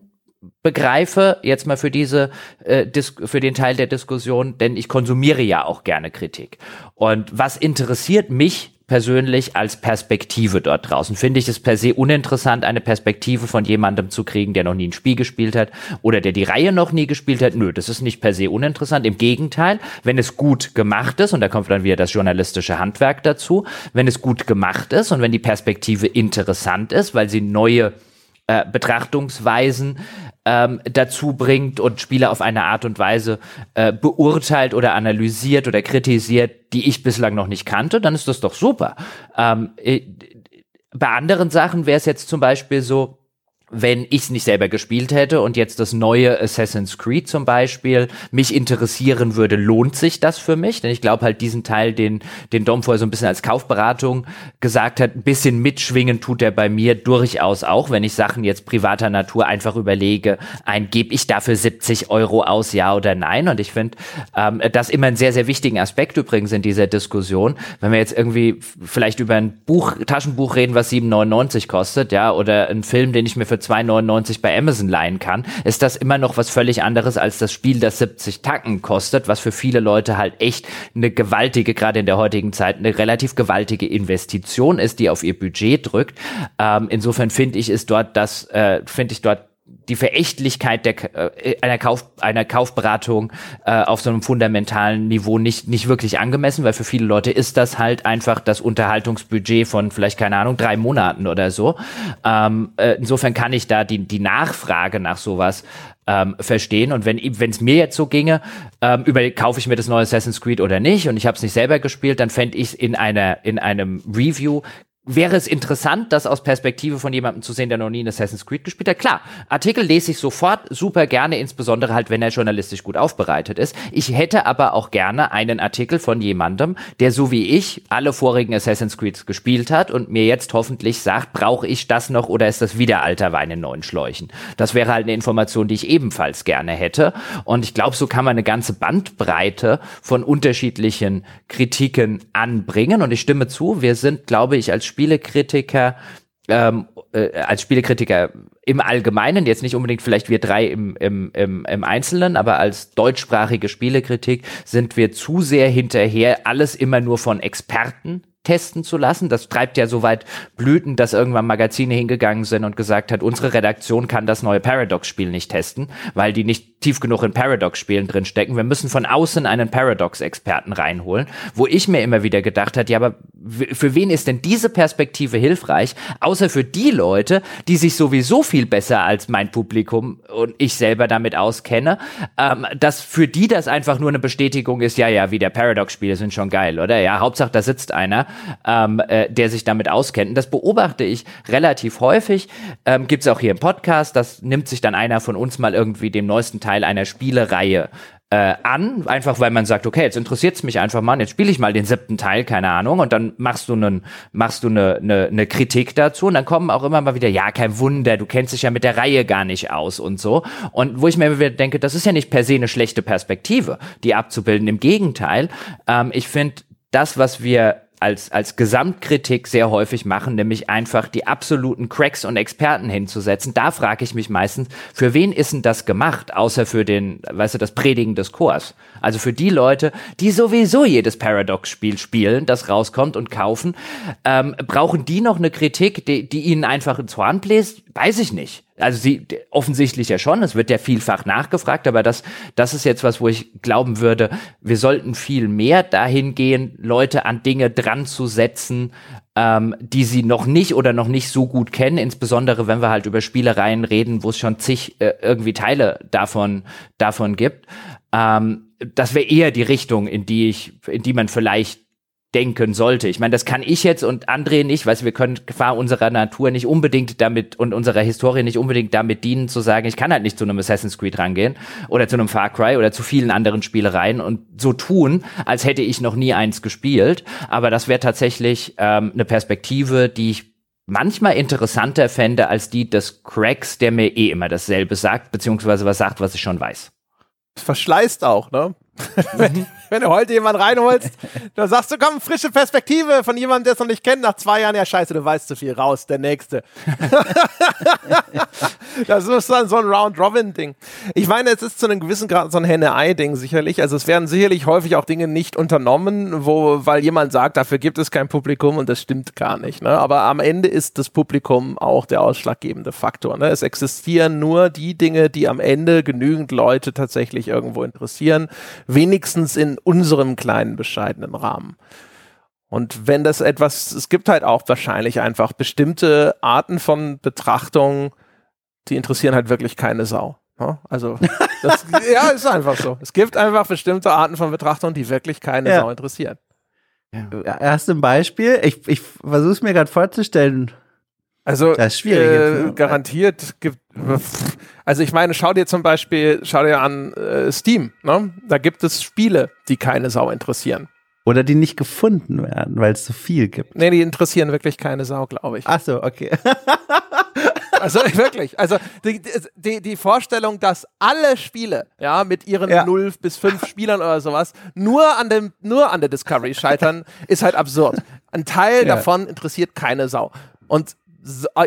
begreife, jetzt mal für diese, äh, für den Teil der Diskussion, denn ich konsumiere ja auch gerne Kritik. Und was interessiert mich persönlich als Perspektive dort draußen. Finde ich es per se uninteressant, eine Perspektive von jemandem zu kriegen, der noch nie ein Spiel gespielt hat oder der die Reihe noch nie gespielt hat. Nö, das ist nicht per se uninteressant. Im Gegenteil, wenn es gut gemacht ist, und da kommt dann wieder das journalistische Handwerk dazu, wenn es gut gemacht ist und wenn die Perspektive interessant ist, weil sie neue äh, Betrachtungsweisen ähm, dazu bringt und Spiele auf eine Art und Weise äh, beurteilt oder analysiert oder kritisiert, die ich bislang noch nicht kannte, dann ist das doch super. Ähm, äh, bei anderen Sachen wäre es jetzt zum Beispiel so, wenn ich es nicht selber gespielt hätte und jetzt das neue Assassin's Creed zum Beispiel mich interessieren würde, lohnt sich das für mich? Denn ich glaube halt diesen Teil, den, den Dom vorher so ein bisschen als Kaufberatung gesagt hat, ein bisschen mitschwingen tut er bei mir durchaus auch, wenn ich Sachen jetzt privater Natur einfach überlege, ein, gebe ich dafür 70 Euro aus, ja oder nein? Und ich finde ähm, das immer einen sehr, sehr wichtigen Aspekt übrigens in dieser Diskussion. Wenn wir jetzt irgendwie vielleicht über ein Buch, Taschenbuch reden, was 7,99 kostet, ja, oder ein Film, den ich mir für 2,99 bei Amazon leihen kann, ist das immer noch was völlig anderes als das Spiel, das 70 Tacken kostet, was für viele Leute halt echt eine gewaltige, gerade in der heutigen Zeit, eine relativ gewaltige Investition ist, die auf ihr Budget drückt. Ähm, insofern finde ich, ist dort das, äh, finde ich dort die Verächtlichkeit der, äh, einer, Kauf, einer Kaufberatung äh, auf so einem fundamentalen Niveau nicht, nicht wirklich angemessen, weil für viele Leute ist das halt einfach das Unterhaltungsbudget von vielleicht, keine Ahnung, drei Monaten oder so. Ähm, äh, insofern kann ich da die, die Nachfrage nach sowas ähm, verstehen. Und wenn es mir jetzt so ginge, ähm, über kaufe ich mir das neue Assassin's Creed oder nicht und ich habe es nicht selber gespielt, dann fände ich in einer in einem Review wäre es interessant, das aus Perspektive von jemandem zu sehen, der noch nie in Assassin's Creed gespielt hat. Klar, Artikel lese ich sofort super gerne, insbesondere halt, wenn er journalistisch gut aufbereitet ist. Ich hätte aber auch gerne einen Artikel von jemandem, der so wie ich alle vorigen Assassin's Creeds gespielt hat und mir jetzt hoffentlich sagt, brauche ich das noch oder ist das wieder alter Wein in neuen Schläuchen? Das wäre halt eine Information, die ich ebenfalls gerne hätte. Und ich glaube, so kann man eine ganze Bandbreite von unterschiedlichen Kritiken anbringen. Und ich stimme zu, wir sind, glaube ich, als Spielekritiker ähm, äh, als Spielekritiker im Allgemeinen, jetzt nicht unbedingt vielleicht wir drei im, im, im, im Einzelnen, aber als deutschsprachige Spielekritik sind wir zu sehr hinterher, alles immer nur von Experten testen zu lassen. Das treibt ja so weit Blüten, dass irgendwann Magazine hingegangen sind und gesagt hat, unsere Redaktion kann das neue Paradox-Spiel nicht testen, weil die nicht tief genug in Paradox-Spielen drinstecken. Wir müssen von außen einen Paradox-Experten reinholen, wo ich mir immer wieder gedacht hat, ja, aber für wen ist denn diese Perspektive hilfreich, außer für die Leute, die sich sowieso viel besser als mein Publikum und ich selber damit auskenne, ähm, dass für die das einfach nur eine Bestätigung ist, ja, ja, wie der Paradox-Spiele sind schon geil, oder? Ja, Hauptsache da sitzt einer, ähm, äh, der sich damit auskennt. Und das beobachte ich relativ häufig. Ähm, Gibt es auch hier im Podcast, das nimmt sich dann einer von uns mal irgendwie dem neuesten Teil einer Spielereihe äh, an, einfach weil man sagt, okay, jetzt interessiert es mich einfach mal, jetzt spiele ich mal den siebten Teil, keine Ahnung, und dann machst du einen, machst du eine, eine, eine Kritik dazu und dann kommen auch immer mal wieder, ja, kein Wunder, du kennst dich ja mit der Reihe gar nicht aus und so. Und wo ich mir wieder denke, das ist ja nicht per se eine schlechte Perspektive, die abzubilden. Im Gegenteil, ähm, ich finde das, was wir als, als Gesamtkritik sehr häufig machen, nämlich einfach die absoluten Cracks und Experten hinzusetzen. Da frage ich mich meistens, für wen ist denn das gemacht, außer für den, weißt du, das Predigen des Chors? Also für die Leute, die sowieso jedes Paradox-Spiel spielen, das rauskommt und kaufen, ähm, brauchen die noch eine Kritik, die, die ihnen einfach ins Horn bläst? Weiß ich nicht. Also sie offensichtlich ja schon, es wird ja vielfach nachgefragt, aber das, das ist jetzt was, wo ich glauben würde, wir sollten viel mehr dahin gehen, Leute an Dinge dran zu setzen, ähm, die sie noch nicht oder noch nicht so gut kennen, insbesondere wenn wir halt über Spielereien reden, wo es schon zig äh, irgendwie Teile davon, davon gibt. Ähm, das wäre eher die Richtung, in die ich, in die man vielleicht denken sollte. Ich meine, das kann ich jetzt und André nicht, weil wir können Gefahr unserer Natur nicht unbedingt damit und unserer Historie nicht unbedingt damit dienen, zu sagen, ich kann halt nicht zu einem Assassin's Creed rangehen oder zu einem Far Cry oder zu vielen anderen Spielereien und so tun, als hätte ich noch nie eins gespielt. Aber das wäre tatsächlich ähm, eine Perspektive, die ich manchmal interessanter fände als die des Cracks, der mir eh immer dasselbe sagt, beziehungsweise was sagt, was ich schon weiß. Verschleißt auch, ne? wenn, du heute jemanden reinholst, dann sagst du, komm, frische Perspektive von jemandem, der es noch nicht kennt, nach zwei Jahren, ja scheiße, du weißt zu viel, raus, der Nächste. das ist dann so ein Round-Robin-Ding. Ich meine, es ist zu einem gewissen Grad so ein Henne-Ei-Ding sicherlich. Also es werden sicherlich häufig auch Dinge nicht unternommen, wo, weil jemand sagt, dafür gibt es kein Publikum und das stimmt gar nicht. Ne? Aber am Ende ist das Publikum auch der ausschlaggebende Faktor. Ne? Es existieren nur die Dinge, die am Ende genügend Leute tatsächlich irgendwo interessieren wenigstens in unserem kleinen, bescheidenen Rahmen. Und wenn das etwas, es gibt halt auch wahrscheinlich einfach bestimmte Arten von Betrachtung, die interessieren halt wirklich keine Sau. Ne? Also, das, ja, ist einfach so. Es gibt einfach bestimmte Arten von Betrachtung, die wirklich keine ja. Sau interessieren. Ja. Erst ein Beispiel, ich, ich versuche es mir gerade vorzustellen. Also das ist schwierig äh, jetzt, garantiert gibt. Also ich meine, schau dir zum Beispiel, schau dir an äh, Steam. Ne? Da gibt es Spiele, die keine Sau interessieren. Oder die nicht gefunden werden, weil es so viel gibt. Nee, die interessieren wirklich keine Sau, glaube ich. Ach so, okay. also wirklich. Also die, die, die Vorstellung, dass alle Spiele, ja, mit ihren ja. 0 bis 5 Spielern oder sowas, nur an dem, nur an der Discovery scheitern, ist halt absurd. Ein Teil ja. davon interessiert keine Sau. Und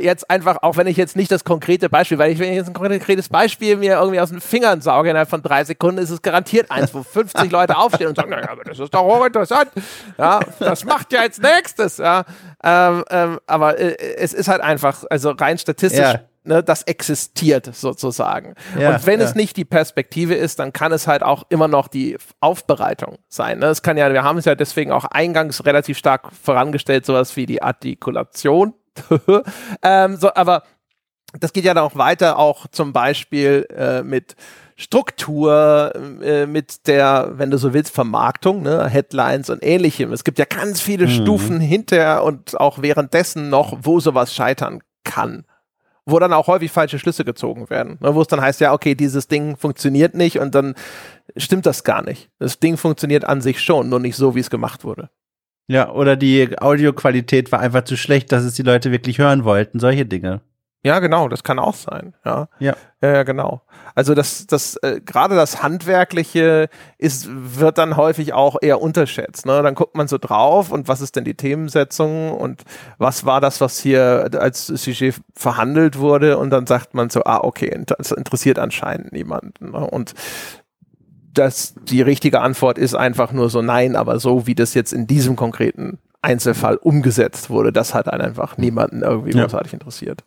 jetzt einfach, auch wenn ich jetzt nicht das konkrete Beispiel, weil ich, wenn ich jetzt ein konkretes Beispiel mir irgendwie aus den Fingern sauge innerhalb von drei Sekunden, ist es garantiert eins, wo 50 Leute aufstehen und sagen, naja, aber das ist doch hochinteressant. Ja, das macht ja als nächstes. Ja, ähm, ähm, aber äh, es ist halt einfach, also rein statistisch. Ja. Ne, das existiert sozusagen. Ja, und wenn ja. es nicht die Perspektive ist, dann kann es halt auch immer noch die Aufbereitung sein. Ne? Es kann ja, wir haben es ja deswegen auch eingangs relativ stark vorangestellt, sowas wie die Artikulation ähm, so, aber das geht ja dann auch weiter, auch zum Beispiel äh, mit Struktur, äh, mit der, wenn du so willst, Vermarktung, ne, Headlines und ähnlichem. Es gibt ja ganz viele mhm. Stufen hinter und auch währenddessen noch, wo sowas scheitern kann. Wo dann auch häufig falsche Schlüsse gezogen werden. Ne, wo es dann heißt, ja, okay, dieses Ding funktioniert nicht und dann stimmt das gar nicht. Das Ding funktioniert an sich schon, nur nicht so, wie es gemacht wurde. Ja, oder die Audioqualität war einfach zu schlecht, dass es die Leute wirklich hören wollten, solche Dinge. Ja, genau, das kann auch sein. Ja, ja, ja genau. Also das, das äh, gerade das handwerkliche ist wird dann häufig auch eher unterschätzt. Ne? Dann guckt man so drauf und was ist denn die Themensetzung und was war das, was hier als Sujet verhandelt wurde und dann sagt man so, ah okay, das interessiert anscheinend niemanden. Ne? Und dass die richtige Antwort ist einfach nur so nein, aber so wie das jetzt in diesem konkreten Einzelfall umgesetzt wurde, das hat einen einfach niemanden irgendwie ja. großartig interessiert.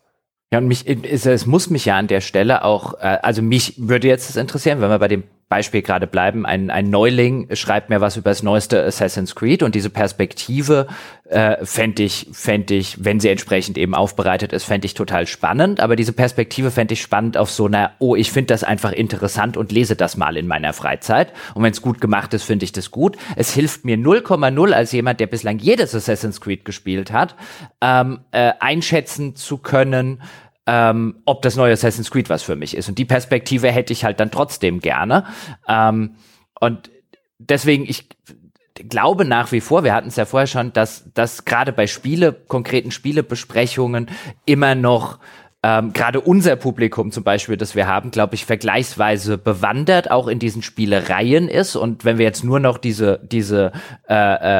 Ja, und mich, es muss mich ja an der Stelle auch, äh, also mich würde jetzt das interessieren, wenn wir bei dem Beispiel gerade bleiben, ein, ein Neuling schreibt mir was über das neueste Assassin's Creed und diese Perspektive äh, fände ich, fänd ich, wenn sie entsprechend eben aufbereitet ist, fände ich total spannend. Aber diese Perspektive fände ich spannend auf so einer, oh, ich finde das einfach interessant und lese das mal in meiner Freizeit. Und wenn es gut gemacht ist, finde ich das gut. Es hilft mir 0,0 als jemand, der bislang jedes Assassin's Creed gespielt hat, ähm, äh, einschätzen zu können, ähm, ob das neue Assassin's Creed was für mich ist. Und die Perspektive hätte ich halt dann trotzdem gerne. Ähm, und deswegen, ich glaube nach wie vor, wir hatten es ja vorher schon, dass, dass gerade bei Spiele, konkreten Spielebesprechungen immer noch ähm, gerade unser Publikum zum Beispiel, das wir haben, glaube ich, vergleichsweise bewandert auch in diesen Spielereien ist. Und wenn wir jetzt nur noch diese, diese äh,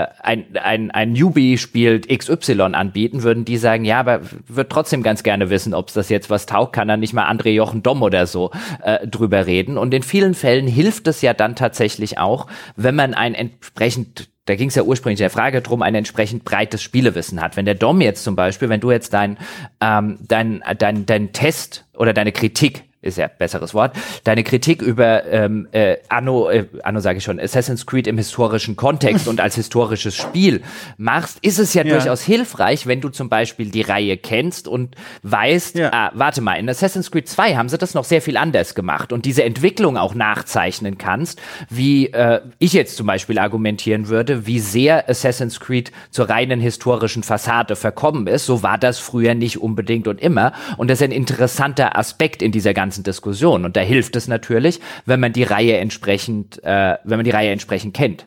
äh, ein, ein, ein Newbie spielt XY anbieten, würden die sagen, ja, aber wird trotzdem ganz gerne wissen, ob es das jetzt was taugt, kann dann nicht mal André Jochen Dom oder so äh, drüber reden. Und in vielen Fällen hilft es ja dann tatsächlich auch, wenn man ein entsprechend da ging es ja ursprünglich der Frage drum, ein entsprechend breites Spielewissen hat. Wenn der Dom jetzt zum Beispiel, wenn du jetzt dein, ähm, dein, dein, dein Test oder deine Kritik ist ja besseres Wort, deine Kritik über ähm, äh, Anno, äh, Anno sage ich schon, Assassin's Creed im historischen Kontext und als historisches Spiel machst, ist es ja, ja, durchaus hilfreich, wenn du zum Beispiel die Reihe kennst und weißt, ja. ah, warte mal, in Assassin's Creed 2 haben sie das noch sehr viel anders gemacht und diese Entwicklung auch nachzeichnen kannst, wie äh, ich jetzt zum Beispiel argumentieren würde, wie sehr Assassin's Creed zur reinen historischen Fassade verkommen ist. So war das früher nicht unbedingt und immer. Und das ist ein interessanter Aspekt in dieser ganzen ganzen Diskussion. Und da hilft es natürlich, wenn man die Reihe entsprechend, äh, wenn man die Reihe entsprechend kennt.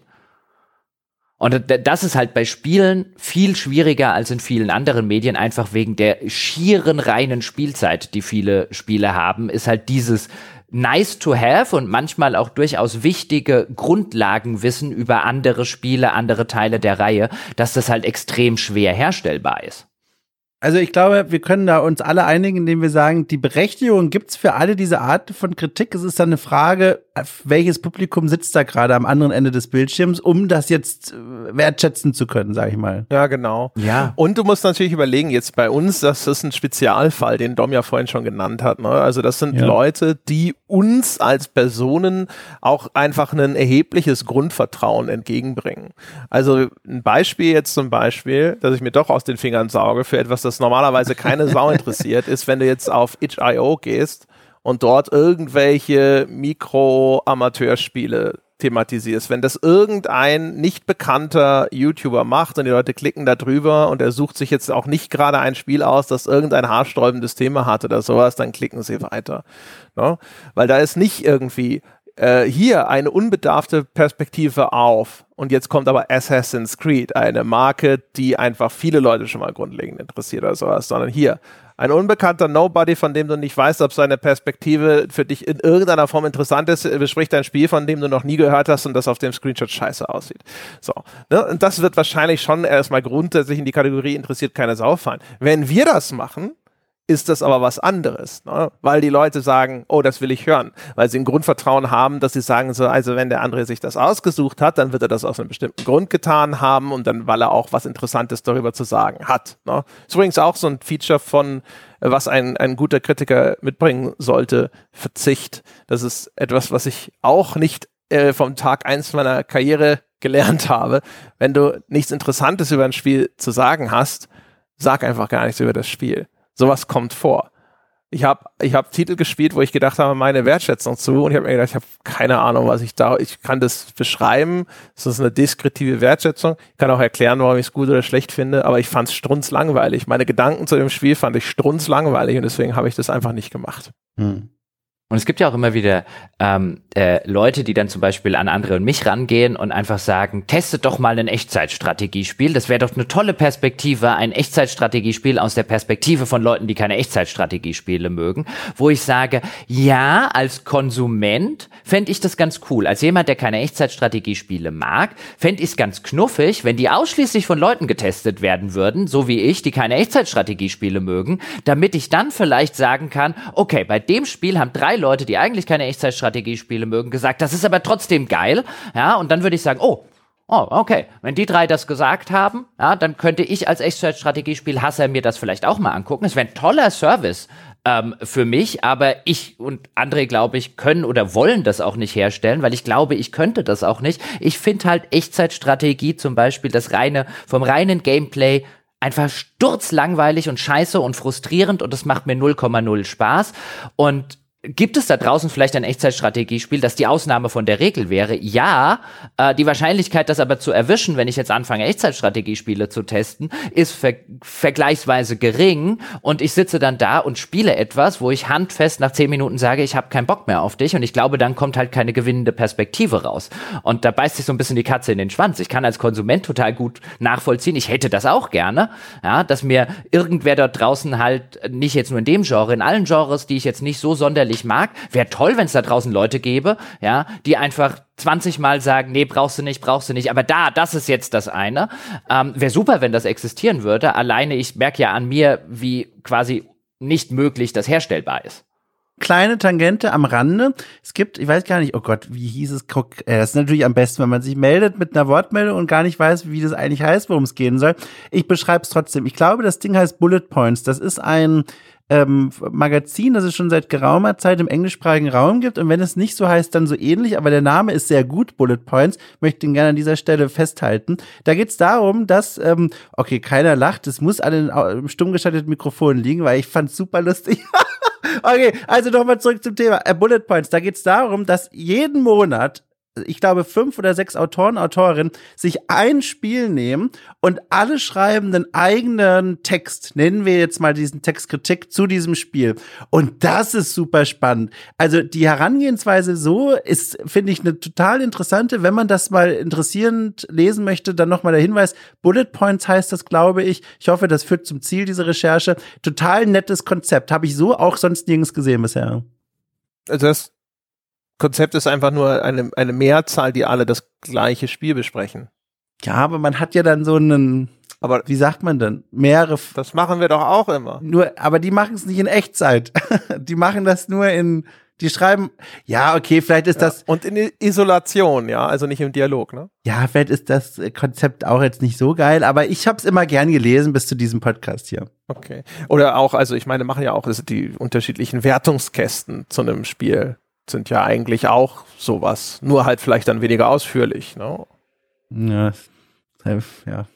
Und das ist halt bei Spielen viel schwieriger als in vielen anderen Medien, einfach wegen der schieren reinen Spielzeit, die viele Spiele haben, ist halt dieses nice to have und manchmal auch durchaus wichtige Grundlagenwissen über andere Spiele, andere Teile der Reihe, dass das halt extrem schwer herstellbar ist. Also ich glaube, wir können da uns alle einigen, indem wir sagen, die Berechtigung gibt's für alle diese Art von Kritik. Es ist dann eine Frage, welches Publikum sitzt da gerade am anderen Ende des Bildschirms, um das jetzt äh, wertschätzen zu können, sage ich mal. Ja, genau. Ja. Und du musst natürlich überlegen, jetzt bei uns, das ist ein Spezialfall, den Dom ja vorhin schon genannt hat. Ne? Also das sind ja. Leute, die uns als Personen auch einfach ein erhebliches Grundvertrauen entgegenbringen. Also ein Beispiel jetzt zum Beispiel, dass ich mir doch aus den Fingern sauge für etwas, das das normalerweise keine Sau interessiert, ist, wenn du jetzt auf itch.io gehst und dort irgendwelche Mikro-Amateurspiele thematisierst. Wenn das irgendein nicht bekannter YouTuber macht und die Leute klicken da drüber und er sucht sich jetzt auch nicht gerade ein Spiel aus, das irgendein haarsträubendes Thema hat oder sowas, dann klicken sie weiter. No? Ne? Weil da ist nicht irgendwie äh, hier eine unbedarfte Perspektive auf und jetzt kommt aber Assassin's Creed, eine Marke, die einfach viele Leute schon mal grundlegend interessiert oder sowas, sondern hier ein unbekannter Nobody, von dem du nicht weißt, ob seine Perspektive für dich in irgendeiner Form interessant ist, bespricht ein Spiel, von dem du noch nie gehört hast und das auf dem Screenshot scheiße aussieht. So. Ne? Und das wird wahrscheinlich schon erstmal grundsätzlich in die Kategorie interessiert keine Sau fallen. Wenn wir das machen, ist das aber was anderes, ne? weil die Leute sagen, oh, das will ich hören, weil sie ein Grundvertrauen haben, dass sie sagen so, also wenn der andere sich das ausgesucht hat, dann wird er das aus einem bestimmten Grund getan haben und dann, weil er auch was Interessantes darüber zu sagen hat. Ne? Ist übrigens auch so ein Feature von, was ein, ein guter Kritiker mitbringen sollte, Verzicht. Das ist etwas, was ich auch nicht äh, vom Tag eins meiner Karriere gelernt habe. Wenn du nichts Interessantes über ein Spiel zu sagen hast, sag einfach gar nichts über das Spiel. Sowas kommt vor. Ich habe ich hab Titel gespielt, wo ich gedacht habe, meine Wertschätzung zu und ich habe mir gedacht, ich habe keine Ahnung, was ich da, ich kann das beschreiben, das ist eine deskriptive Wertschätzung, ich kann auch erklären, warum ich es gut oder schlecht finde, aber ich fand es strunzlangweilig. Meine Gedanken zu dem Spiel fand ich strunzlangweilig und deswegen habe ich das einfach nicht gemacht. Hm. Und es gibt ja auch immer wieder ähm, äh, Leute, die dann zum Beispiel an andere und mich rangehen und einfach sagen, testet doch mal ein Echtzeitstrategiespiel. Das wäre doch eine tolle Perspektive, ein Echtzeitstrategiespiel aus der Perspektive von Leuten, die keine Echtzeitstrategiespiele mögen. Wo ich sage, ja, als Konsument fände ich das ganz cool. Als jemand, der keine Echtzeitstrategiespiele mag, fände ich es ganz knuffig, wenn die ausschließlich von Leuten getestet werden würden, so wie ich, die keine Echtzeitstrategiespiele mögen, damit ich dann vielleicht sagen kann, okay, bei dem Spiel haben drei Leute, die eigentlich keine Echtzeitstrategiespiele mögen, gesagt, das ist aber trotzdem geil. Ja, und dann würde ich sagen, oh, Oh, okay. Wenn die drei das gesagt haben, ja, dann könnte ich als Echtzeitstrategiespiel-Hasser mir das vielleicht auch mal angucken. Es wäre ein toller Service ähm, für mich, aber ich und André, glaube ich, können oder wollen das auch nicht herstellen, weil ich glaube, ich könnte das auch nicht. Ich finde halt Echtzeitstrategie zum Beispiel das reine, vom reinen Gameplay einfach sturzlangweilig und scheiße und frustrierend und das macht mir 0,0 Spaß. Und Gibt es da draußen vielleicht ein Echtzeitstrategiespiel, das die Ausnahme von der Regel wäre? Ja, äh, die Wahrscheinlichkeit, das aber zu erwischen, wenn ich jetzt anfange, Echtzeitstrategiespiele zu testen, ist ver vergleichsweise gering und ich sitze dann da und spiele etwas, wo ich handfest nach zehn Minuten sage, ich habe keinen Bock mehr auf dich und ich glaube, dann kommt halt keine gewinnende Perspektive raus. Und da beißt sich so ein bisschen die Katze in den Schwanz. Ich kann als Konsument total gut nachvollziehen, ich hätte das auch gerne, ja, dass mir irgendwer dort draußen halt nicht jetzt nur in dem Genre, in allen Genres, die ich jetzt nicht so sonderlich ich mag. Wäre toll, wenn es da draußen Leute gäbe, ja, die einfach 20 Mal sagen, nee, brauchst du nicht, brauchst du nicht. Aber da, das ist jetzt das eine. Ähm, Wäre super, wenn das existieren würde. Alleine, ich merke ja an mir, wie quasi nicht möglich das herstellbar ist kleine Tangente am Rande. Es gibt, ich weiß gar nicht, oh Gott, wie hieß es? Äh, das ist natürlich am besten, wenn man sich meldet mit einer Wortmeldung und gar nicht weiß, wie das eigentlich heißt, worum es gehen soll. Ich beschreibe es trotzdem. Ich glaube, das Ding heißt Bullet Points. Das ist ein ähm, Magazin, das es schon seit geraumer Zeit im englischsprachigen Raum gibt. Und wenn es nicht so heißt, dann so ähnlich. Aber der Name ist sehr gut, Bullet Points. Möchte ihn gerne an dieser Stelle festhalten. Da geht es darum, dass, ähm, okay, keiner lacht. Es muss an den stumm geschalteten Mikrofonen liegen, weil ich fand super lustig. okay, also nochmal zurück zum Thema. Äh, Bullet Points. Da geht es darum, dass jeden Monat ich glaube, fünf oder sechs Autoren, Autorinnen sich ein Spiel nehmen und alle schreiben einen eigenen Text, nennen wir jetzt mal diesen Textkritik zu diesem Spiel. Und das ist super spannend. Also die Herangehensweise so ist, finde ich, eine total interessante. Wenn man das mal interessierend lesen möchte, dann nochmal der Hinweis. Bullet Points heißt das, glaube ich. Ich hoffe, das führt zum Ziel dieser Recherche. Total nettes Konzept. Habe ich so auch sonst nirgends gesehen bisher. Also das Konzept ist einfach nur eine, eine Mehrzahl, die alle das gleiche Spiel besprechen. Ja, aber man hat ja dann so einen, aber wie sagt man denn? Mehrere. Das machen wir doch auch immer. Nur, aber die machen es nicht in Echtzeit. die machen das nur in, die schreiben, ja, okay, vielleicht ist ja. das. Und in Isolation, ja, also nicht im Dialog, ne? Ja, vielleicht ist das Konzept auch jetzt nicht so geil, aber ich habe es immer gern gelesen bis zu diesem Podcast hier. Okay. Oder auch, also ich meine, machen ja auch die unterschiedlichen Wertungskästen zu einem Spiel sind ja eigentlich auch sowas, nur halt vielleicht dann weniger ausführlich. Ne? Ja, ja.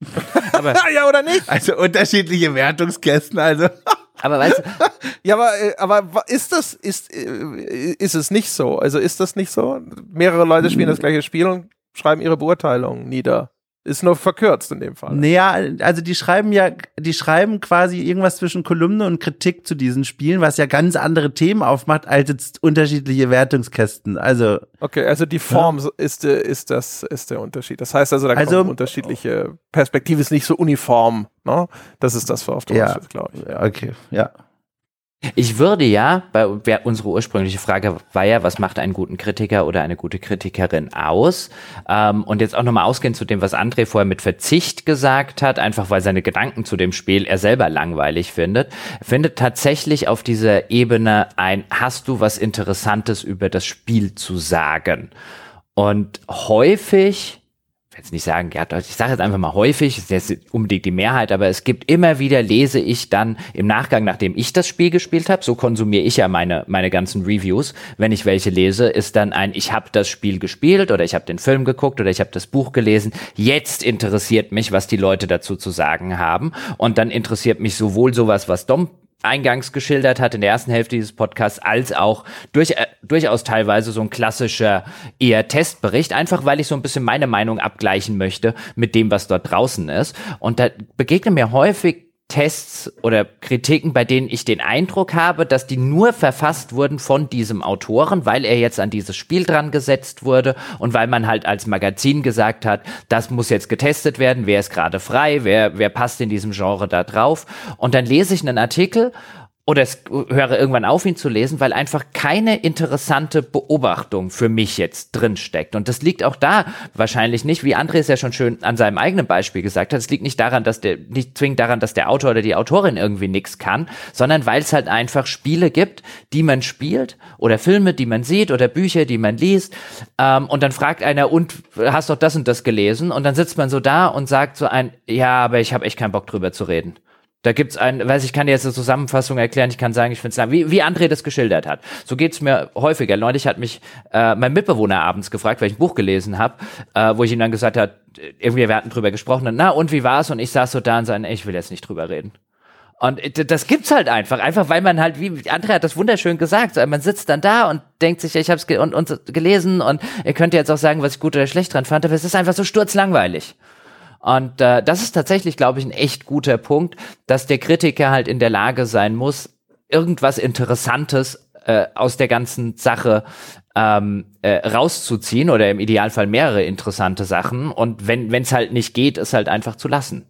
Aber, ja, oder nicht? Also unterschiedliche Wertungskästen, also. Aber weißt du, ja, aber, äh, aber ist das, ist, äh, ist es nicht so? Also ist das nicht so? Mehrere Leute spielen das gleiche Spiel und schreiben ihre Beurteilungen nieder. Ist nur verkürzt in dem Fall. Naja, also die schreiben ja, die schreiben quasi irgendwas zwischen Kolumne und Kritik zu diesen Spielen, was ja ganz andere Themen aufmacht als jetzt unterschiedliche Wertungskästen. Also okay, also die Form ja. ist, ist das ist der Unterschied. Das heißt also, da also, kommen unterschiedliche Perspektive ist nicht so uniform. Ne? Das ist das, worauf du ja, glaube ich. Ja, okay, ja. Ich würde ja, bei unsere ursprüngliche Frage war ja, was macht einen guten Kritiker oder eine gute Kritikerin aus? Ähm, und jetzt auch nochmal ausgehend zu dem, was André vorher mit Verzicht gesagt hat, einfach weil seine Gedanken zu dem Spiel er selber langweilig findet, findet tatsächlich auf dieser Ebene ein, hast du was Interessantes über das Spiel zu sagen? Und häufig jetzt nicht sagen, ich sage jetzt einfach mal häufig, das ist jetzt unbedingt die Mehrheit, aber es gibt immer wieder, lese ich dann im Nachgang, nachdem ich das Spiel gespielt habe, so konsumiere ich ja meine, meine ganzen Reviews, wenn ich welche lese, ist dann ein, ich habe das Spiel gespielt oder ich habe den Film geguckt oder ich habe das Buch gelesen, jetzt interessiert mich, was die Leute dazu zu sagen haben. Und dann interessiert mich sowohl sowas, was Dom eingangs geschildert hat in der ersten Hälfte dieses Podcasts, als auch durch, äh, durchaus teilweise so ein klassischer eher Testbericht, einfach weil ich so ein bisschen meine Meinung abgleichen möchte mit dem, was dort draußen ist. Und da begegnen mir häufig Tests oder Kritiken, bei denen ich den Eindruck habe, dass die nur verfasst wurden von diesem Autoren, weil er jetzt an dieses Spiel dran gesetzt wurde und weil man halt als Magazin gesagt hat, das muss jetzt getestet werden, wer ist gerade frei, wer, wer passt in diesem Genre da drauf. Und dann lese ich einen Artikel oder es höre irgendwann auf, ihn zu lesen, weil einfach keine interessante Beobachtung für mich jetzt drinsteckt. Und das liegt auch da wahrscheinlich nicht, wie André es ja schon schön an seinem eigenen Beispiel gesagt hat, es liegt nicht daran, dass der, nicht zwingend daran, dass der Autor oder die Autorin irgendwie nichts kann, sondern weil es halt einfach Spiele gibt, die man spielt oder Filme, die man sieht oder Bücher, die man liest. Ähm, und dann fragt einer, und hast doch das und das gelesen? Und dann sitzt man so da und sagt so ein, ja, aber ich habe echt keinen Bock drüber zu reden. Da gibt's ein, weiß ich kann dir jetzt eine Zusammenfassung erklären, ich kann sagen, ich finde es wie, wie André das geschildert hat. So geht's mir häufiger. Neulich hat mich äh, mein Mitbewohner abends gefragt, weil ich ein Buch gelesen habe, äh, wo ich ihm dann gesagt hat, irgendwie wir hatten drüber gesprochen, und, na und wie war's? Und ich saß so da und sagte, ich will jetzt nicht drüber reden. Und das gibt's halt einfach, einfach weil man halt, wie André hat das wunderschön gesagt, man sitzt dann da und denkt sich, ich habe es ge und, und gelesen und ihr könnt jetzt auch sagen, was ich gut oder schlecht dran fand, aber es ist einfach so sturzlangweilig. Und äh, das ist tatsächlich, glaube ich, ein echt guter Punkt, dass der Kritiker halt in der Lage sein muss, irgendwas Interessantes äh, aus der ganzen Sache ähm, äh, rauszuziehen oder im Idealfall mehrere interessante Sachen. Und wenn es halt nicht geht, es halt einfach zu lassen.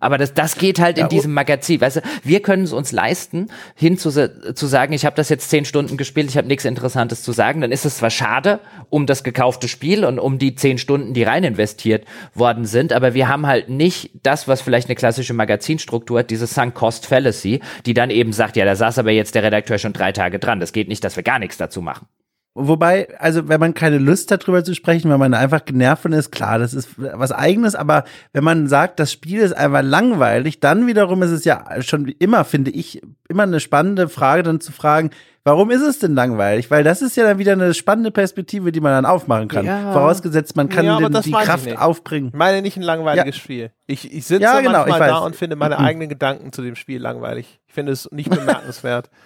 Aber das, das geht halt in ja, diesem Magazin. Weißt du, wir können es uns leisten, hin zu, zu sagen, ich habe das jetzt zehn Stunden gespielt, ich habe nichts Interessantes zu sagen. Dann ist es zwar schade um das gekaufte Spiel und um die zehn Stunden, die rein investiert worden sind, aber wir haben halt nicht das, was vielleicht eine klassische Magazinstruktur hat, diese Sunk Cost Fallacy, die dann eben sagt, ja, da saß aber jetzt der Redakteur schon drei Tage dran. Das geht nicht, dass wir gar nichts dazu machen. Wobei, also wenn man keine Lust hat, darüber zu sprechen, wenn man einfach genervt von ist, klar, das ist was eigenes, aber wenn man sagt, das Spiel ist einfach langweilig, dann wiederum ist es ja schon immer, finde ich, immer eine spannende Frage, dann zu fragen, warum ist es denn langweilig? Weil das ist ja dann wieder eine spannende Perspektive, die man dann aufmachen kann. Ja. Vorausgesetzt, man kann ja, die Kraft aufbringen. Ich meine nicht ein langweiliges ja. Spiel. Ich, ich sitze ja, genau, manchmal da und finde meine eigenen Gedanken zu dem Spiel langweilig. Ich finde es nicht bemerkenswert.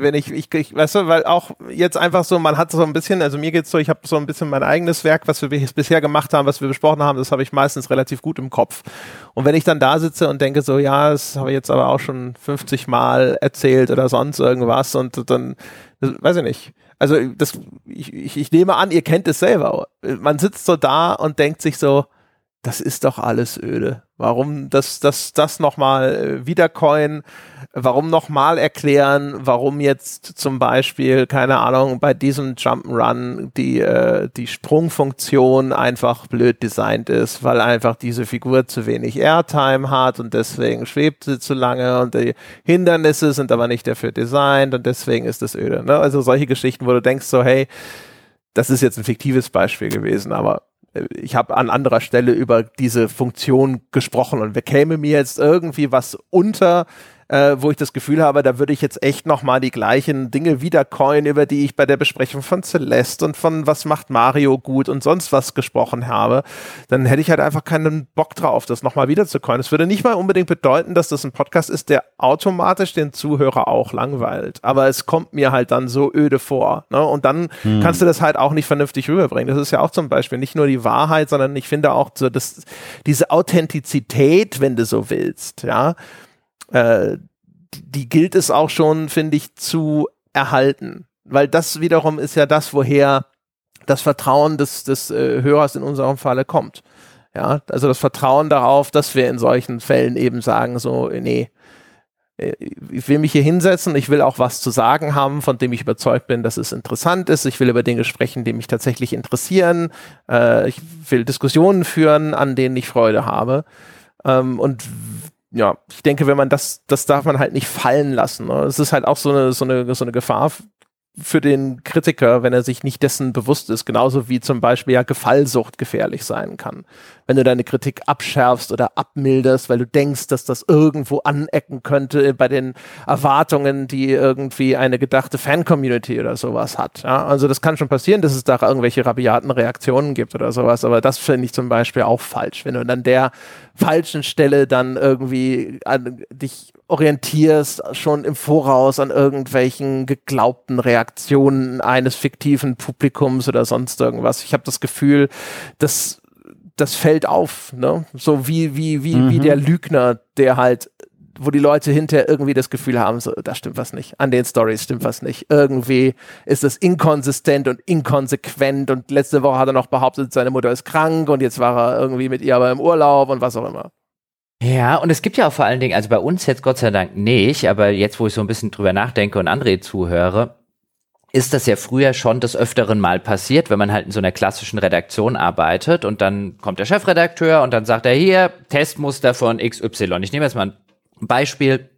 wenn ich, ich, ich, weißt du, weil auch jetzt einfach so, man hat so ein bisschen, also mir geht's so, ich habe so ein bisschen mein eigenes Werk, was wir bisher gemacht haben, was wir besprochen haben, das habe ich meistens relativ gut im Kopf. Und wenn ich dann da sitze und denke so, ja, das habe ich jetzt aber auch schon 50 Mal erzählt oder sonst irgendwas und dann, das, weiß ich nicht. Also das, ich, ich, ich nehme an, ihr kennt es selber. Man sitzt so da und denkt sich so, das ist doch alles öde. Warum das, das, das nochmal äh, wiedercoin? Warum nochmal erklären, warum jetzt zum Beispiel, keine Ahnung, bei diesem Jump'n'Run die, äh, die Sprungfunktion einfach blöd designt ist, weil einfach diese Figur zu wenig Airtime hat und deswegen schwebt sie zu lange und die Hindernisse sind aber nicht dafür designt und deswegen ist es öde. Ne? Also solche Geschichten, wo du denkst so, hey, das ist jetzt ein fiktives Beispiel gewesen, aber ich habe an anderer Stelle über diese Funktion gesprochen und wer käme mir jetzt irgendwie was unter, äh, wo ich das Gefühl habe, da würde ich jetzt echt nochmal die gleichen Dinge wiedercoin, über die ich bei der Besprechung von Celeste und von was macht Mario gut und sonst was gesprochen habe, dann hätte ich halt einfach keinen Bock drauf, das nochmal wieder zu coin. Es würde nicht mal unbedingt bedeuten, dass das ein Podcast ist, der automatisch den Zuhörer auch langweilt. Aber es kommt mir halt dann so öde vor. Ne? Und dann hm. kannst du das halt auch nicht vernünftig rüberbringen. Das ist ja auch zum Beispiel nicht nur die Wahrheit, sondern ich finde auch so, dass diese Authentizität, wenn du so willst, ja, äh, die gilt es auch schon, finde ich, zu erhalten. Weil das wiederum ist ja das, woher das Vertrauen des, des äh, Hörers in unserem Falle kommt. Ja, also das Vertrauen darauf, dass wir in solchen Fällen eben sagen, so, nee, äh, ich will mich hier hinsetzen, ich will auch was zu sagen haben, von dem ich überzeugt bin, dass es interessant ist. Ich will über Dinge sprechen, die mich tatsächlich interessieren. Äh, ich will Diskussionen führen, an denen ich Freude habe. Ähm, und ja, ich denke, wenn man das, das darf man halt nicht fallen lassen. Ne? Es ist halt auch so eine, so eine, so eine Gefahr für den Kritiker, wenn er sich nicht dessen bewusst ist, genauso wie zum Beispiel ja Gefallsucht gefährlich sein kann wenn du deine Kritik abschärfst oder abmilderst, weil du denkst, dass das irgendwo anecken könnte bei den Erwartungen, die irgendwie eine gedachte Fan-Community oder sowas hat. Ja, also das kann schon passieren, dass es da irgendwelche rabiaten Reaktionen gibt oder sowas, aber das finde ich zum Beispiel auch falsch, wenn du an der falschen Stelle dann irgendwie an, dich orientierst, schon im Voraus an irgendwelchen geglaubten Reaktionen eines fiktiven Publikums oder sonst irgendwas. Ich habe das Gefühl, dass das fällt auf, ne? So wie, wie, wie, mhm. wie der Lügner, der halt, wo die Leute hinterher irgendwie das Gefühl haben, so, da stimmt was nicht. An den Stories stimmt was nicht. Irgendwie ist das inkonsistent und inkonsequent und letzte Woche hat er noch behauptet, seine Mutter ist krank und jetzt war er irgendwie mit ihr aber im Urlaub und was auch immer. Ja, und es gibt ja auch vor allen Dingen, also bei uns jetzt Gott sei Dank nicht, aber jetzt, wo ich so ein bisschen drüber nachdenke und André zuhöre, ist das ja früher schon des Öfteren mal passiert, wenn man halt in so einer klassischen Redaktion arbeitet und dann kommt der Chefredakteur und dann sagt er hier, Testmuster von XY. Ich nehme jetzt mal ein Beispiel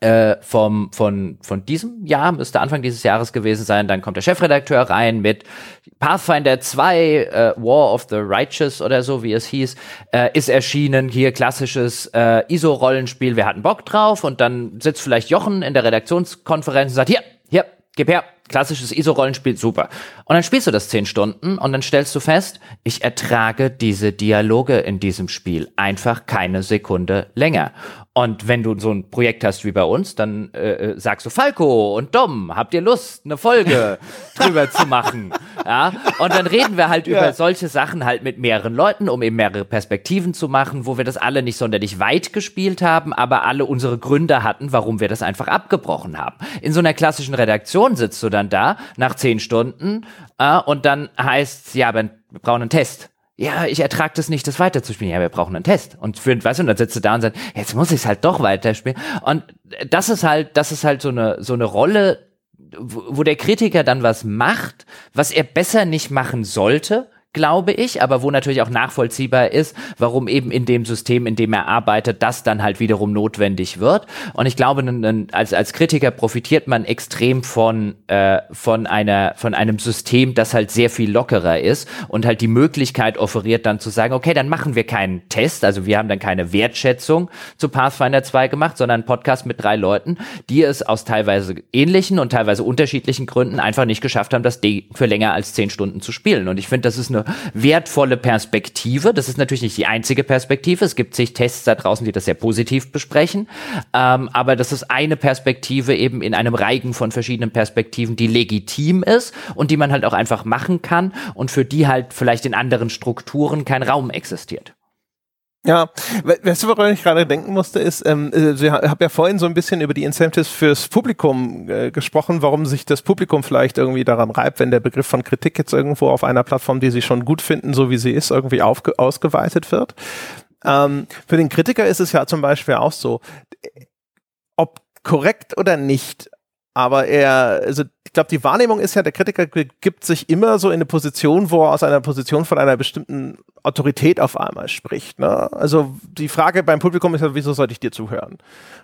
äh, vom, von, von diesem Jahr, müsste Anfang dieses Jahres gewesen sein, dann kommt der Chefredakteur rein mit Pathfinder 2, äh, War of the Righteous oder so, wie es hieß, äh, ist erschienen, hier klassisches äh, ISO-Rollenspiel, wir hatten Bock drauf? Und dann sitzt vielleicht Jochen in der Redaktionskonferenz und sagt, hier, hier, gib her, klassisches ISO-Rollenspiel, super. Und dann spielst du das zehn Stunden und dann stellst du fest, ich ertrage diese Dialoge in diesem Spiel einfach keine Sekunde länger. Und wenn du so ein Projekt hast wie bei uns, dann äh, äh sagst du Falco und Dom, habt ihr Lust, eine Folge drüber zu machen? Ja? Und dann reden wir halt ja. über solche Sachen halt mit mehreren Leuten, um eben mehrere Perspektiven zu machen, wo wir das alle nicht sonderlich weit gespielt haben, aber alle unsere Gründe hatten, warum wir das einfach abgebrochen haben. In so einer klassischen Redaktion sitzt du dann da nach zehn Stunden äh, und dann heißt ja, aber wir brauchen einen Test ja, ich ertrage das nicht, das weiterzuspielen. Ja, wir brauchen einen Test. Und für, weißt du, und dann sitzt du da und sagst, jetzt muss ich es halt doch weiterspielen. Und das ist halt, das ist halt so eine, so eine Rolle, wo der Kritiker dann was macht, was er besser nicht machen sollte, glaube ich, aber wo natürlich auch nachvollziehbar ist, warum eben in dem System, in dem er arbeitet, das dann halt wiederum notwendig wird. Und ich glaube, als, als Kritiker profitiert man extrem von, äh, von, einer, von einem System, das halt sehr viel lockerer ist und halt die Möglichkeit offeriert, dann zu sagen, okay, dann machen wir keinen Test, also wir haben dann keine Wertschätzung zu Pathfinder 2 gemacht, sondern einen Podcast mit drei Leuten, die es aus teilweise ähnlichen und teilweise unterschiedlichen Gründen einfach nicht geschafft haben, das Ding für länger als zehn Stunden zu spielen. Und ich finde, das ist eine eine wertvolle Perspektive. Das ist natürlich nicht die einzige Perspektive. Es gibt sich Tests da draußen, die das sehr positiv besprechen. Ähm, aber das ist eine Perspektive eben in einem Reigen von verschiedenen Perspektiven, die legitim ist und die man halt auch einfach machen kann und für die halt vielleicht in anderen Strukturen kein Raum existiert. Ja, weißt du, woran ich gerade denken musste, ist, ähm, also ich habe ja vorhin so ein bisschen über die Incentives fürs Publikum äh, gesprochen, warum sich das Publikum vielleicht irgendwie daran reibt, wenn der Begriff von Kritik jetzt irgendwo auf einer Plattform, die sie schon gut finden, so wie sie ist, irgendwie ausgeweitet wird. Ähm, für den Kritiker ist es ja zum Beispiel auch so, ob korrekt oder nicht, aber er, also ich glaube, die Wahrnehmung ist ja, der Kritiker gibt sich immer so in eine Position, wo er aus einer Position von einer bestimmten Autorität auf einmal spricht. Ne? Also die Frage beim Publikum ist ja, wieso sollte ich dir zuhören?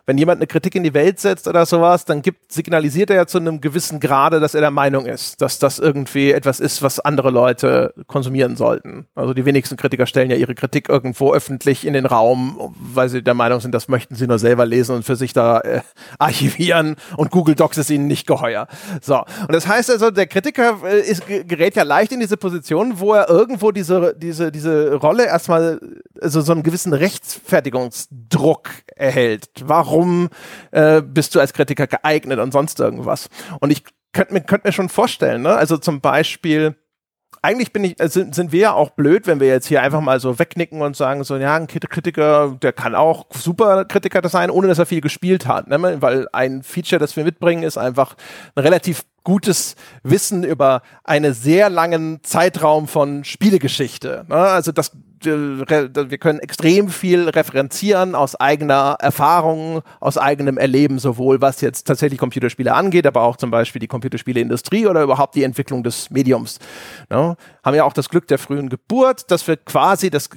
Wenn jemand eine Kritik in die Welt setzt oder sowas, dann gibt, signalisiert er ja zu einem gewissen Grade, dass er der Meinung ist, dass das irgendwie etwas ist, was andere Leute konsumieren sollten. Also die wenigsten Kritiker stellen ja ihre Kritik irgendwo öffentlich in den Raum, weil sie der Meinung sind, das möchten sie nur selber lesen und für sich da äh, archivieren und Google Docs ist ihnen nicht geheuer. So. Und das heißt also, der Kritiker äh, ist, gerät ja leicht in diese Position, wo er irgendwo diese, diese, diese Rolle erstmal, also so einen gewissen Rechtfertigungsdruck erhält. Warum äh, bist du als Kritiker geeignet und sonst irgendwas? Und ich könnte mir, könnt mir schon vorstellen, ne? also zum Beispiel, eigentlich bin ich, also sind wir ja auch blöd, wenn wir jetzt hier einfach mal so wegnicken und sagen, so, ja, ein Kritiker, der kann auch super Kritiker sein, ohne dass er viel gespielt hat. Ne? Weil ein Feature, das wir mitbringen, ist einfach ein relativ gutes Wissen über einen sehr langen Zeitraum von Spielegeschichte. Ne? Also das wir können extrem viel referenzieren aus eigener Erfahrung, aus eigenem Erleben, sowohl was jetzt tatsächlich Computerspiele angeht, aber auch zum Beispiel die Computerspieleindustrie oder überhaupt die Entwicklung des Mediums. Ja, haben ja auch das Glück der frühen Geburt, dass wir quasi das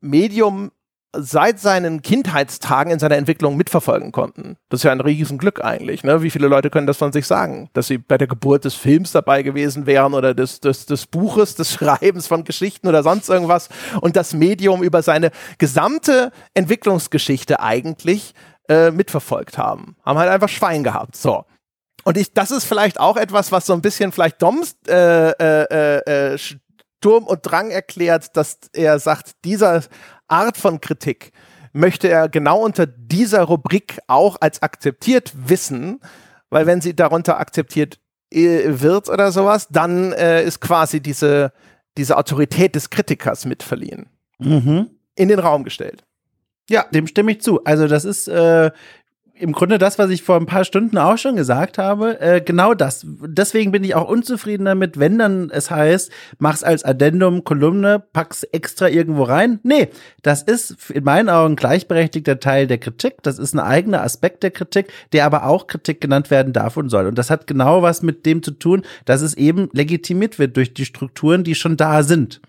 Medium seit seinen Kindheitstagen in seiner Entwicklung mitverfolgen konnten. Das ist ja ein Riesenglück eigentlich. Ne? Wie viele Leute können das von sich sagen? Dass sie bei der Geburt des Films dabei gewesen wären oder des, des, des Buches, des Schreibens von Geschichten oder sonst irgendwas und das Medium über seine gesamte Entwicklungsgeschichte eigentlich äh, mitverfolgt haben. Haben halt einfach Schwein gehabt. So. Und ich, das ist vielleicht auch etwas, was so ein bisschen vielleicht Doms äh, äh, äh, Sturm und Drang erklärt, dass er sagt, dieser Art von Kritik möchte er genau unter dieser Rubrik auch als akzeptiert wissen, weil wenn sie darunter akzeptiert äh, wird oder sowas, dann äh, ist quasi diese, diese Autorität des Kritikers mitverliehen. Mhm. In den Raum gestellt. Ja, dem stimme ich zu. Also das ist, äh, im Grunde das, was ich vor ein paar Stunden auch schon gesagt habe. Äh, genau das. Deswegen bin ich auch unzufrieden damit, wenn dann es heißt, mach's als Addendum, Kolumne, pack's extra irgendwo rein. Nee, das ist in meinen Augen gleichberechtigter Teil der Kritik. Das ist ein eigener Aspekt der Kritik, der aber auch Kritik genannt werden darf und soll. Und das hat genau was mit dem zu tun, dass es eben legitimiert wird durch die Strukturen, die schon da sind.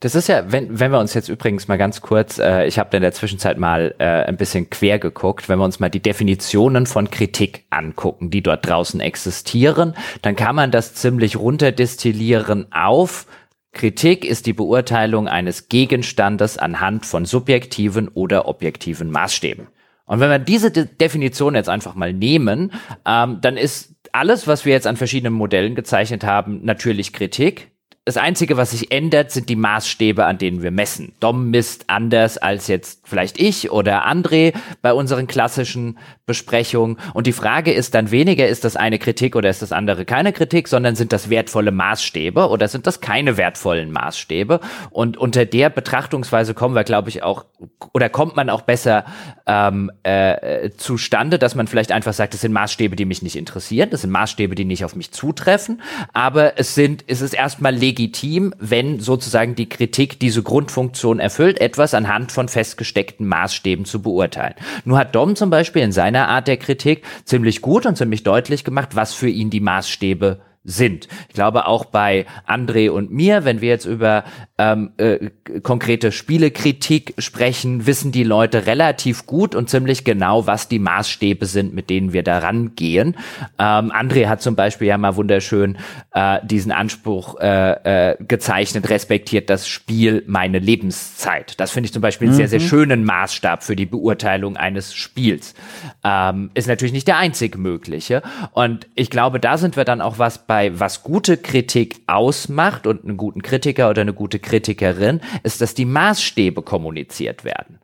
Das ist ja, wenn, wenn wir uns jetzt übrigens mal ganz kurz, äh, ich habe in der Zwischenzeit mal äh, ein bisschen quer geguckt, wenn wir uns mal die Definitionen von Kritik angucken, die dort draußen existieren, dann kann man das ziemlich runterdestillieren auf Kritik ist die Beurteilung eines Gegenstandes anhand von subjektiven oder objektiven Maßstäben. Und wenn wir diese De Definition jetzt einfach mal nehmen, ähm, dann ist alles, was wir jetzt an verschiedenen Modellen gezeichnet haben, natürlich Kritik. Das Einzige, was sich ändert, sind die Maßstäbe, an denen wir messen. Dom misst anders als jetzt vielleicht ich oder André bei unseren klassischen Besprechungen. Und die Frage ist dann weniger, ist das eine Kritik oder ist das andere keine Kritik, sondern sind das wertvolle Maßstäbe oder sind das keine wertvollen Maßstäbe? Und unter der Betrachtungsweise kommen wir, glaube ich, auch, oder kommt man auch besser ähm, äh, zustande, dass man vielleicht einfach sagt, das sind Maßstäbe, die mich nicht interessieren, das sind Maßstäbe, die nicht auf mich zutreffen, aber es sind, es ist erstmal legitim legitim, wenn sozusagen die Kritik diese Grundfunktion erfüllt, etwas anhand von festgesteckten Maßstäben zu beurteilen. Nur hat Dom zum Beispiel in seiner Art der Kritik ziemlich gut und ziemlich deutlich gemacht, was für ihn die Maßstäbe sind. Ich glaube auch bei André und mir, wenn wir jetzt über ähm, äh, konkrete Spielekritik sprechen, wissen die Leute relativ gut und ziemlich genau, was die Maßstäbe sind, mit denen wir daran gehen. Ähm, André hat zum Beispiel ja mal wunderschön äh, diesen Anspruch äh, äh, gezeichnet, respektiert das Spiel meine Lebenszeit. Das finde ich zum Beispiel einen sehr, sehr mhm. schönen Maßstab für die Beurteilung eines Spiels. Ähm, ist natürlich nicht der einzig mögliche. Und ich glaube, da sind wir dann auch was bei bei was gute Kritik ausmacht und einen guten Kritiker oder eine gute Kritikerin, ist, dass die Maßstäbe kommuniziert werden.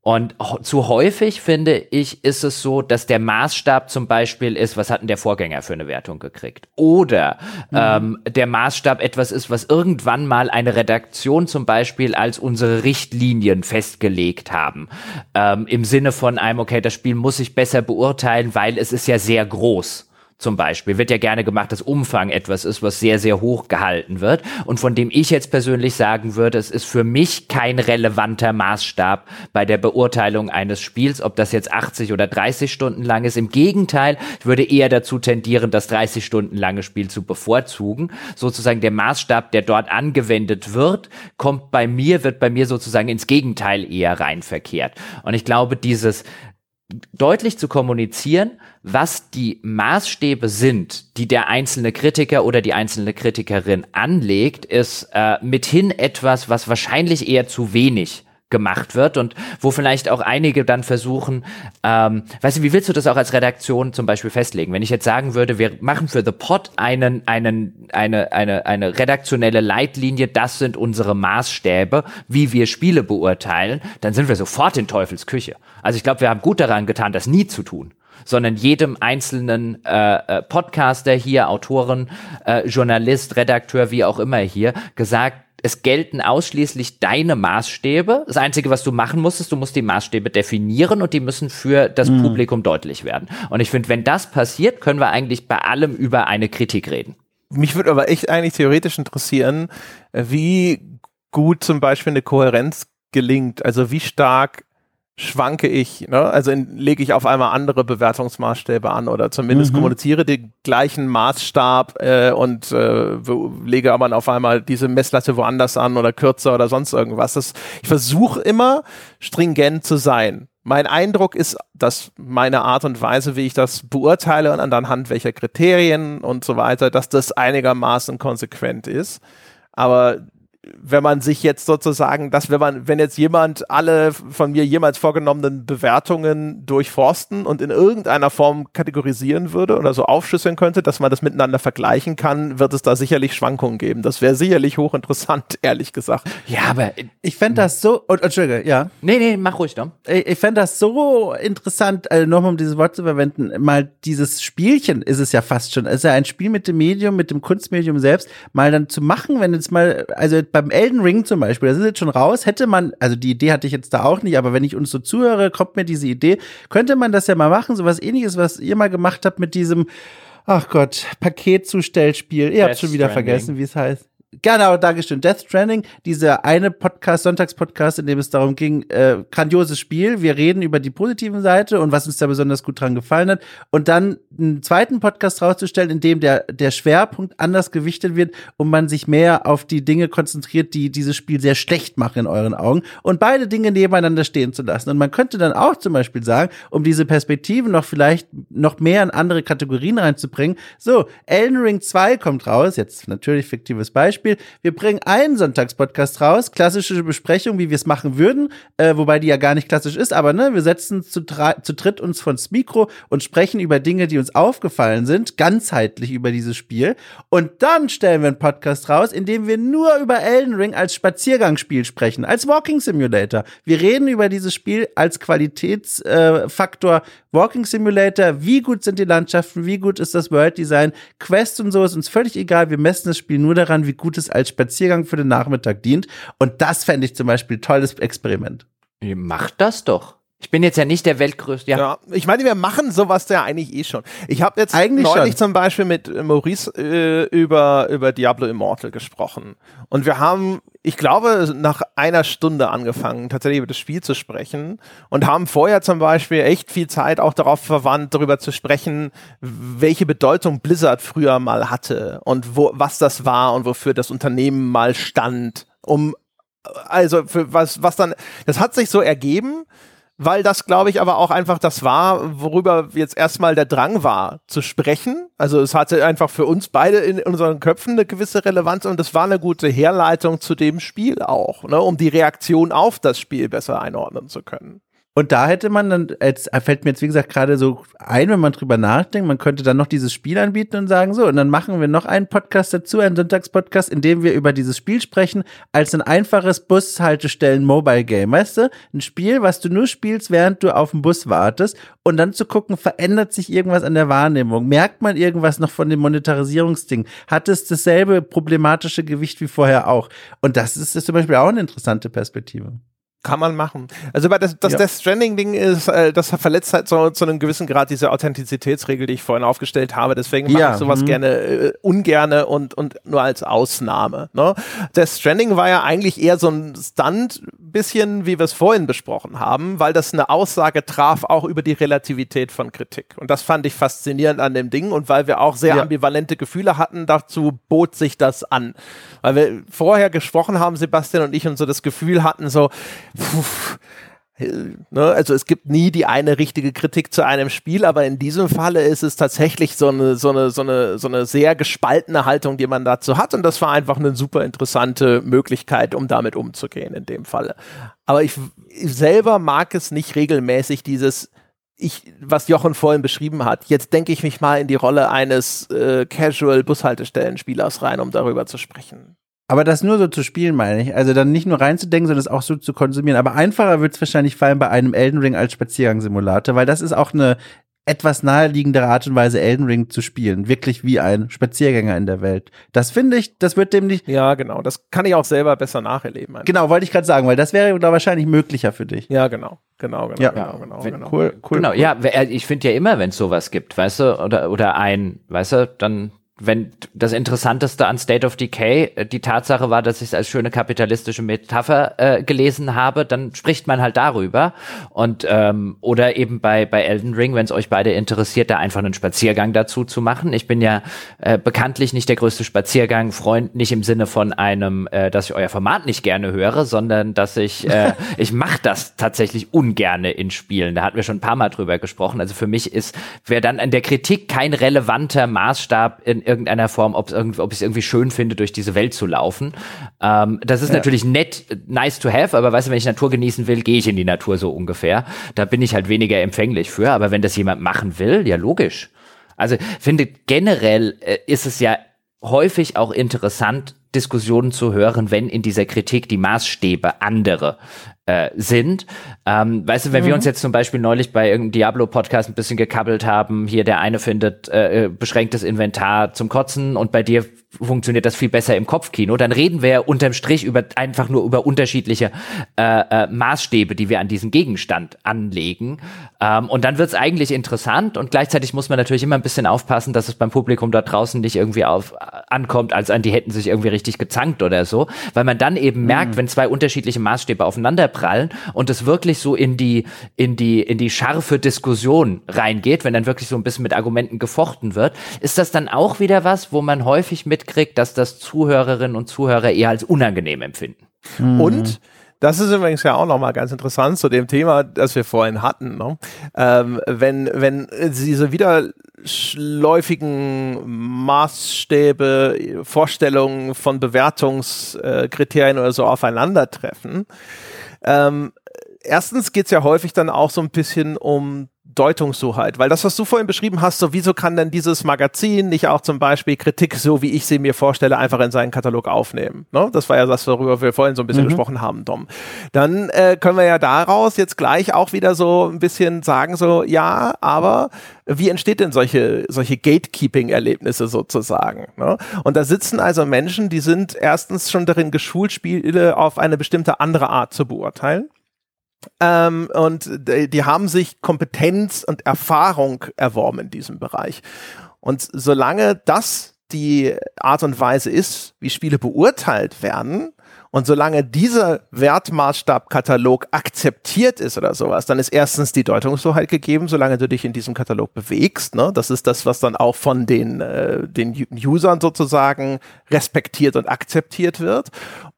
Und zu häufig, finde ich, ist es so, dass der Maßstab zum Beispiel ist, was hat denn der Vorgänger für eine Wertung gekriegt? Oder mhm. ähm, der Maßstab etwas ist, was irgendwann mal eine Redaktion zum Beispiel als unsere Richtlinien festgelegt haben. Ähm, Im Sinne von einem, okay, das Spiel muss ich besser beurteilen, weil es ist ja sehr groß. Zum Beispiel wird ja gerne gemacht, dass Umfang etwas ist, was sehr, sehr hoch gehalten wird und von dem ich jetzt persönlich sagen würde, es ist für mich kein relevanter Maßstab bei der Beurteilung eines Spiels, ob das jetzt 80 oder 30 Stunden lang ist. Im Gegenteil, ich würde eher dazu tendieren, das 30 Stunden lange Spiel zu bevorzugen. Sozusagen der Maßstab, der dort angewendet wird, kommt bei mir, wird bei mir sozusagen ins Gegenteil eher rein verkehrt. Und ich glaube, dieses deutlich zu kommunizieren, was die Maßstäbe sind, die der einzelne Kritiker oder die einzelne Kritikerin anlegt, ist äh, mithin etwas, was wahrscheinlich eher zu wenig gemacht wird und wo vielleicht auch einige dann versuchen, ähm, weißt du, wie willst du das auch als Redaktion zum Beispiel festlegen? Wenn ich jetzt sagen würde, wir machen für The Pod einen, einen, eine, eine, eine redaktionelle Leitlinie, das sind unsere Maßstäbe, wie wir Spiele beurteilen, dann sind wir sofort in Teufels Küche. Also ich glaube, wir haben gut daran getan, das nie zu tun sondern jedem einzelnen äh, äh, Podcaster hier, Autoren, äh, Journalist, Redakteur, wie auch immer hier, gesagt, es gelten ausschließlich deine Maßstäbe. Das Einzige, was du machen musst, ist, du musst die Maßstäbe definieren und die müssen für das mhm. Publikum deutlich werden. Und ich finde, wenn das passiert, können wir eigentlich bei allem über eine Kritik reden. Mich würde aber echt eigentlich theoretisch interessieren, äh, wie gut zum Beispiel eine Kohärenz gelingt. Also wie stark schwanke ich, ne? also lege ich auf einmal andere Bewertungsmaßstäbe an oder zumindest mhm. kommuniziere den gleichen Maßstab äh, und äh, lege aber auf einmal diese Messlatte woanders an oder kürzer oder sonst irgendwas. Das, ich versuche immer stringent zu sein. Mein Eindruck ist, dass meine Art und Weise, wie ich das beurteile und anhand welcher Kriterien und so weiter, dass das einigermaßen konsequent ist. Aber wenn man sich jetzt sozusagen, dass wenn man, wenn jetzt jemand alle von mir jemals vorgenommenen Bewertungen durchforsten und in irgendeiner Form kategorisieren würde oder so aufschlüsseln könnte, dass man das miteinander vergleichen kann, wird es da sicherlich Schwankungen geben. Das wäre sicherlich hochinteressant, ehrlich gesagt. Ja, aber ich fände das so, oh, Entschuldige, ja. Nee, nee, mach ruhig, Dom. Ich, ich fände das so interessant, also nochmal um dieses Wort zu verwenden, mal dieses Spielchen ist es ja fast schon, es ist ja ein Spiel mit dem Medium, mit dem Kunstmedium selbst, mal dann zu machen, wenn jetzt mal, also beim Elden Ring zum Beispiel, das ist jetzt schon raus, hätte man, also die Idee hatte ich jetzt da auch nicht, aber wenn ich uns so zuhöre, kommt mir diese Idee, könnte man das ja mal machen, so was ähnliches, was ihr mal gemacht habt mit diesem, ach Gott, Paketzustellspiel. Ihr habt schon wieder vergessen, wie es heißt. Genau, Dankeschön. Death Stranding, dieser eine Podcast, Sonntagspodcast, in dem es darum ging, äh, grandioses Spiel. Wir reden über die positiven Seite und was uns da besonders gut dran gefallen hat. Und dann einen zweiten Podcast rauszustellen, in dem der, der Schwerpunkt anders gewichtet wird und man sich mehr auf die Dinge konzentriert, die dieses Spiel sehr schlecht machen in euren Augen und beide Dinge nebeneinander stehen zu lassen. Und man könnte dann auch zum Beispiel sagen, um diese Perspektiven noch vielleicht noch mehr in andere Kategorien reinzubringen, so, Elden Ring 2 kommt raus, jetzt natürlich fiktives Beispiel, Beispiel, wir bringen einen Sonntagspodcast raus, klassische Besprechung, wie wir es machen würden, äh, wobei die ja gar nicht klassisch ist, aber ne, wir setzen zu, zu dritt uns vors Mikro und sprechen über Dinge, die uns aufgefallen sind, ganzheitlich über dieses Spiel. Und dann stellen wir einen Podcast raus, in dem wir nur über Elden Ring als Spaziergangsspiel sprechen, als Walking Simulator. Wir reden über dieses Spiel als Qualitätsfaktor äh, Walking Simulator. Wie gut sind die Landschaften? Wie gut ist das World Design? Quest und so ist uns völlig egal. Wir messen das Spiel nur daran, wie gut Gutes als Spaziergang für den Nachmittag dient. Und das fände ich zum Beispiel tolles Experiment. Macht das doch. Ich bin jetzt ja nicht der weltgrößte. Ja. ja. ich meine, wir machen sowas ja eigentlich eh schon. Ich habe jetzt eigentlich neulich schon. zum Beispiel mit Maurice äh, über, über Diablo Immortal gesprochen. Und wir haben, ich glaube, nach einer Stunde angefangen, tatsächlich über das Spiel zu sprechen. Und haben vorher zum Beispiel echt viel Zeit auch darauf verwandt, darüber zu sprechen, welche Bedeutung Blizzard früher mal hatte und wo, was das war und wofür das Unternehmen mal stand. Um, also, für was, was dann, das hat sich so ergeben weil das, glaube ich, aber auch einfach das war, worüber jetzt erstmal der Drang war, zu sprechen. Also es hatte einfach für uns beide in unseren Köpfen eine gewisse Relevanz und es war eine gute Herleitung zu dem Spiel auch, ne, um die Reaktion auf das Spiel besser einordnen zu können. Und da hätte man dann, jetzt fällt mir jetzt wie gesagt gerade so ein, wenn man drüber nachdenkt, man könnte dann noch dieses Spiel anbieten und sagen, so, und dann machen wir noch einen Podcast dazu, einen Sonntagspodcast, in dem wir über dieses Spiel sprechen, als ein einfaches Bushaltestellen-Mobile-Game. Weißt du? Ein Spiel, was du nur spielst, während du auf den Bus wartest und dann zu gucken, verändert sich irgendwas an der Wahrnehmung? Merkt man irgendwas noch von dem Monetarisierungsding? Hat es dasselbe problematische Gewicht wie vorher auch? Und das ist, ist zum Beispiel auch eine interessante Perspektive. Kann man machen. Also bei das, das ja. Death Stranding-Ding ist, äh, das verletzt halt so zu einem gewissen Grad diese Authentizitätsregel, die ich vorhin aufgestellt habe. Deswegen mache ja. ich sowas mhm. gerne äh, ungerne und, und nur als Ausnahme. Ne? Death Stranding war ja eigentlich eher so ein Stunt, bisschen wie wir es vorhin besprochen haben, weil das eine Aussage traf auch über die Relativität von Kritik. Und das fand ich faszinierend an dem Ding und weil wir auch sehr ja. ambivalente Gefühle hatten, dazu bot sich das an. Weil wir vorher gesprochen haben, Sebastian und ich, und so das Gefühl hatten, so, pff, Ne? Also es gibt nie die eine richtige Kritik zu einem Spiel, aber in diesem Falle ist es tatsächlich so eine, so eine, so eine, so eine sehr gespaltene Haltung, die man dazu hat. Und das war einfach eine super interessante Möglichkeit, um damit umzugehen in dem Falle. Aber ich, ich selber mag es nicht regelmäßig, dieses ich, was Jochen vorhin beschrieben hat, jetzt denke ich mich mal in die Rolle eines äh, Casual-Bushaltestellenspielers rein, um darüber zu sprechen. Aber das nur so zu spielen, meine ich. Also dann nicht nur reinzudenken, sondern es auch so zu konsumieren. Aber einfacher wird es wahrscheinlich fallen bei einem Elden Ring als Spaziergangssimulator, weil das ist auch eine etwas naheliegendere Art und Weise, Elden Ring zu spielen. Wirklich wie ein Spaziergänger in der Welt. Das finde ich, das wird dem nicht. Ja, genau. Das kann ich auch selber besser nacherleben. Einfach. Genau, wollte ich gerade sagen, weil das wäre da wahrscheinlich möglicher für dich. Ja, genau. Genau, genau, ja. genau, genau, wenn, genau. Cool, cool. Genau, ja, ich finde ja immer, wenn es sowas gibt, weißt du, oder, oder ein, weißt du, dann wenn das Interessanteste an State of Decay äh, die Tatsache war, dass ich es als schöne kapitalistische Metapher äh, gelesen habe, dann spricht man halt darüber. Und ähm, oder eben bei bei Elden Ring, wenn es euch beide interessiert, da einfach einen Spaziergang dazu zu machen. Ich bin ja äh, bekanntlich nicht der größte Spaziergang-Freund, nicht im Sinne von einem, äh, dass ich euer Format nicht gerne höre, sondern dass ich äh, ich mache das tatsächlich ungerne in Spielen. Da hatten wir schon ein paar Mal drüber gesprochen. Also für mich ist wäre dann an der Kritik kein relevanter Maßstab in irgendeiner Form, ob es ob ich es irgendwie schön finde, durch diese Welt zu laufen. Ähm, das ist ja. natürlich nett, nice to have, aber weißt du, wenn ich Natur genießen will, gehe ich in die Natur so ungefähr. Da bin ich halt weniger empfänglich für, aber wenn das jemand machen will, ja logisch. Also finde generell äh, ist es ja häufig auch interessant, Diskussionen zu hören, wenn in dieser Kritik die Maßstäbe andere äh, sind. Ähm, weißt du, wenn mhm. wir uns jetzt zum Beispiel neulich bei irgendeinem Diablo-Podcast ein bisschen gekabbelt haben, hier der eine findet äh, beschränktes Inventar zum Kotzen und bei dir funktioniert das viel besser im Kopfkino, dann reden wir ja unterm Strich über einfach nur über unterschiedliche äh, äh, Maßstäbe, die wir an diesen Gegenstand anlegen. Ähm, und dann wird es eigentlich interessant und gleichzeitig muss man natürlich immer ein bisschen aufpassen, dass es beim Publikum da draußen nicht irgendwie auf ankommt, als an die hätten sich irgendwie richtig gezankt oder so, weil man dann eben mhm. merkt, wenn zwei unterschiedliche Maßstäbe aufeinander prallen und es wirklich so in die in die in die scharfe Diskussion reingeht, wenn dann wirklich so ein bisschen mit Argumenten gefochten wird, ist das dann auch wieder was, wo man häufig mit mitkriegt, dass das Zuhörerinnen und Zuhörer eher als unangenehm empfinden. Mhm. Und das ist übrigens ja auch nochmal ganz interessant zu dem Thema, das wir vorhin hatten. Ne? Ähm, wenn, wenn diese widerläufigen Maßstäbe, Vorstellungen von Bewertungskriterien oder so aufeinandertreffen, ähm, erstens geht es ja häufig dann auch so ein bisschen um Deutungshoheit, weil das, was du vorhin beschrieben hast, so wieso kann denn dieses Magazin nicht auch zum Beispiel Kritik, so wie ich sie mir vorstelle, einfach in seinen Katalog aufnehmen? Ne? Das war ja das, worüber wir vorhin so ein bisschen mhm. gesprochen haben, Dom. Dann äh, können wir ja daraus jetzt gleich auch wieder so ein bisschen sagen, so ja, aber wie entsteht denn solche, solche Gatekeeping-Erlebnisse sozusagen? Ne? Und da sitzen also Menschen, die sind erstens schon darin geschult, Spiele auf eine bestimmte andere Art zu beurteilen. Ähm, und die haben sich Kompetenz und Erfahrung erworben in diesem Bereich. Und solange das die Art und Weise ist, wie Spiele beurteilt werden, und solange dieser Wertmaßstabkatalog akzeptiert ist oder sowas, dann ist erstens die Deutungshoheit gegeben, solange du dich in diesem Katalog bewegst. Ne? Das ist das, was dann auch von den, äh, den Usern sozusagen respektiert und akzeptiert wird.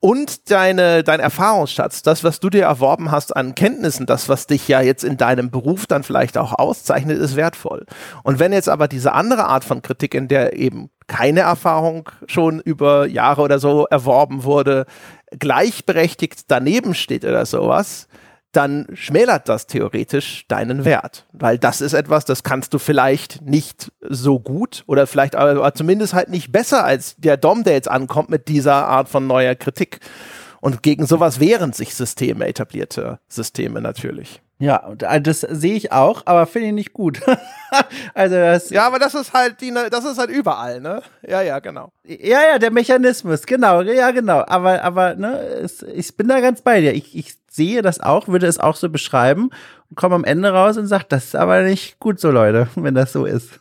Und deine, dein Erfahrungsschatz, das, was du dir erworben hast an Kenntnissen, das, was dich ja jetzt in deinem Beruf dann vielleicht auch auszeichnet, ist wertvoll. Und wenn jetzt aber diese andere Art von Kritik, in der eben keine Erfahrung schon über Jahre oder so erworben wurde, gleichberechtigt daneben steht oder sowas, dann schmälert das theoretisch deinen Wert. Weil das ist etwas, das kannst du vielleicht nicht so gut oder vielleicht aber zumindest halt nicht besser als der Dom, der jetzt ankommt mit dieser Art von neuer Kritik. Und gegen sowas wehren sich Systeme, etablierte Systeme natürlich. Ja, äh, das sehe ich auch, aber finde ich nicht gut. also das Ja, aber das ist halt die das ist halt überall, ne? Ja, ja, genau. Ja, ja, der Mechanismus, genau, ja, genau. Aber aber ne, es, ich bin da ganz bei dir. Ich, ich sehe das auch, würde es auch so beschreiben und komme am Ende raus und sage, das ist aber nicht gut so, Leute, wenn das so ist.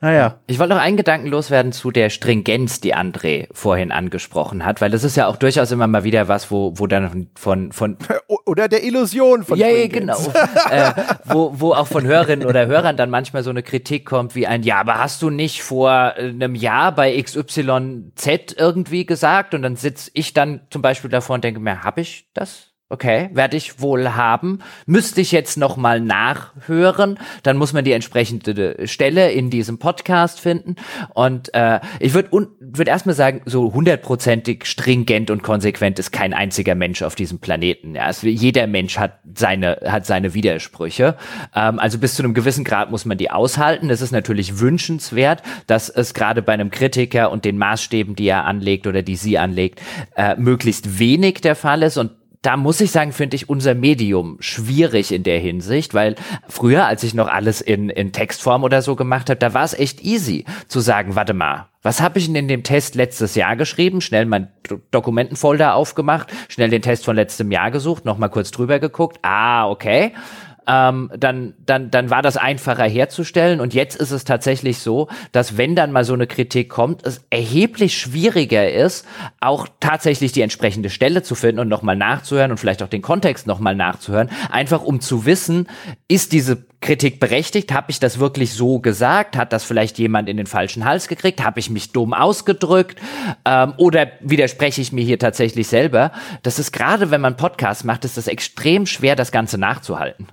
Naja. Ich wollte noch einen Gedanken loswerden zu der Stringenz, die André vorhin angesprochen hat, weil das ist ja auch durchaus immer mal wieder was, wo, wo dann von, von oder der Illusion von Ja, ja genau. äh, wo, wo auch von Hörerinnen oder Hörern dann manchmal so eine Kritik kommt wie ein, ja, aber hast du nicht vor einem Jahr bei XYZ irgendwie gesagt? Und dann sitz ich dann zum Beispiel davor und denke mir, hab ich das Okay, werde ich wohl haben. Müsste ich jetzt noch mal nachhören, dann muss man die entsprechende Stelle in diesem Podcast finden. Und äh, ich würde würd erstmal sagen, so hundertprozentig stringent und konsequent ist kein einziger Mensch auf diesem Planeten. Ja, also jeder Mensch hat seine hat seine Widersprüche. Ähm, also bis zu einem gewissen Grad muss man die aushalten. Es ist natürlich wünschenswert, dass es gerade bei einem Kritiker und den Maßstäben, die er anlegt oder die sie anlegt, äh, möglichst wenig der Fall ist und da muss ich sagen, finde ich unser Medium schwierig in der Hinsicht, weil früher, als ich noch alles in, in Textform oder so gemacht habe, da war es echt easy zu sagen, warte mal, was habe ich denn in dem Test letztes Jahr geschrieben? Schnell mein Dokumentenfolder aufgemacht, schnell den Test von letztem Jahr gesucht, nochmal kurz drüber geguckt. Ah, okay ähm, dann, dann, dann war das einfacher herzustellen. Und jetzt ist es tatsächlich so, dass wenn dann mal so eine Kritik kommt, es erheblich schwieriger ist, auch tatsächlich die entsprechende Stelle zu finden und nochmal nachzuhören und vielleicht auch den Kontext nochmal nachzuhören, einfach um zu wissen, ist diese Kritik berechtigt? Habe ich das wirklich so gesagt? Hat das vielleicht jemand in den falschen Hals gekriegt? Habe ich mich dumm ausgedrückt? Ähm, oder widerspreche ich mir hier tatsächlich selber? Das ist gerade, wenn man Podcasts macht, ist das extrem schwer, das Ganze nachzuhalten.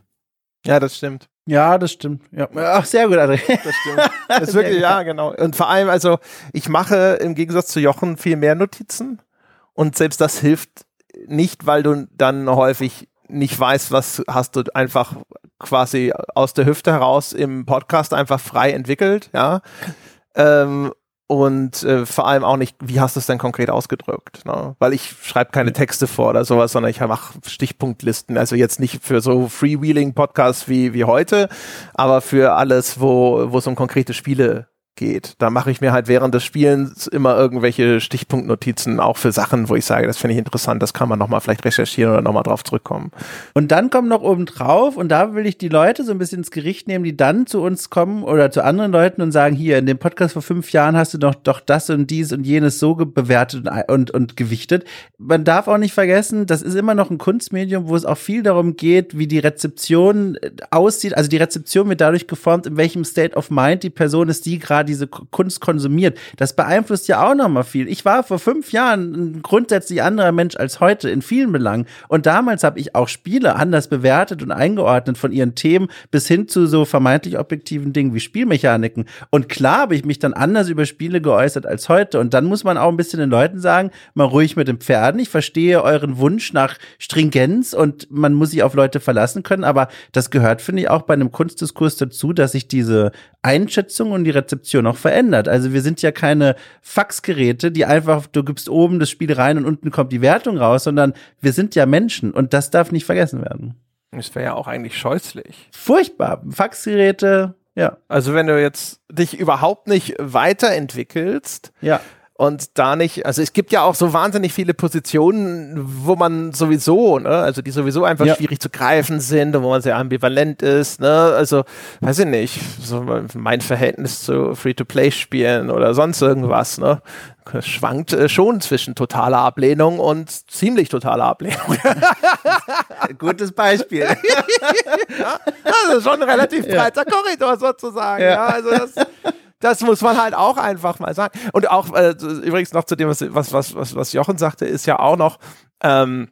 Ja, das stimmt. Ja, das stimmt. Ja. Ach, sehr gut, André. Das stimmt. Das ist wirklich, ja, genau. Und vor allem, also, ich mache im Gegensatz zu Jochen viel mehr Notizen. Und selbst das hilft nicht, weil du dann häufig nicht weißt, was hast du einfach quasi aus der Hüfte heraus im Podcast einfach frei entwickelt, ja. Ähm, und äh, vor allem auch nicht, wie hast du es denn konkret ausgedrückt? Ne? Weil ich schreibe keine Texte vor oder sowas, sondern ich mache Stichpunktlisten. Also jetzt nicht für so Freewheeling-Podcasts wie, wie heute, aber für alles, wo, wo es um konkrete Spiele geht. Da mache ich mir halt während des Spielens immer irgendwelche Stichpunktnotizen, auch für Sachen, wo ich sage, das finde ich interessant, das kann man nochmal vielleicht recherchieren oder nochmal drauf zurückkommen. Und dann kommt noch oben drauf, und da will ich die Leute so ein bisschen ins Gericht nehmen, die dann zu uns kommen oder zu anderen Leuten und sagen, hier, in dem Podcast vor fünf Jahren hast du doch, doch das und dies und jenes so bewertet und, und, und gewichtet. Man darf auch nicht vergessen, das ist immer noch ein Kunstmedium, wo es auch viel darum geht, wie die Rezeption äh, aussieht. Also die Rezeption wird dadurch geformt, in welchem State of Mind die Person ist, die gerade diese Kunst konsumiert. Das beeinflusst ja auch nochmal viel. Ich war vor fünf Jahren ein grundsätzlich anderer Mensch als heute in vielen Belangen. Und damals habe ich auch Spiele anders bewertet und eingeordnet von ihren Themen bis hin zu so vermeintlich objektiven Dingen wie Spielmechaniken. Und klar habe ich mich dann anders über Spiele geäußert als heute. Und dann muss man auch ein bisschen den Leuten sagen, mal ruhig mit den Pferden. Ich verstehe euren Wunsch nach Stringenz und man muss sich auf Leute verlassen können. Aber das gehört, finde ich, auch bei einem Kunstdiskurs dazu, dass ich diese Einschätzung und die Rezeption auch verändert. Also wir sind ja keine Faxgeräte, die einfach, du gibst oben das Spiel rein und unten kommt die Wertung raus, sondern wir sind ja Menschen und das darf nicht vergessen werden. Das wäre ja auch eigentlich scheußlich. Furchtbar. Faxgeräte, ja. Also wenn du jetzt dich überhaupt nicht weiterentwickelst, ja und da nicht, also es gibt ja auch so wahnsinnig viele Positionen, wo man sowieso, ne, also die sowieso einfach ja. schwierig zu greifen sind und wo man sehr ambivalent ist, ne, also weiß ich nicht, so mein Verhältnis zu Free-to-Play-Spielen oder sonst irgendwas, ne, schwankt äh, schon zwischen totaler Ablehnung und ziemlich totaler Ablehnung. Gutes Beispiel. ja, also schon ein relativ breiter ja. Korridor sozusagen, ja, ja also das das muss man halt auch einfach mal sagen. Und auch äh, übrigens noch zu dem, was, was, was, was Jochen sagte, ist ja auch noch, ähm,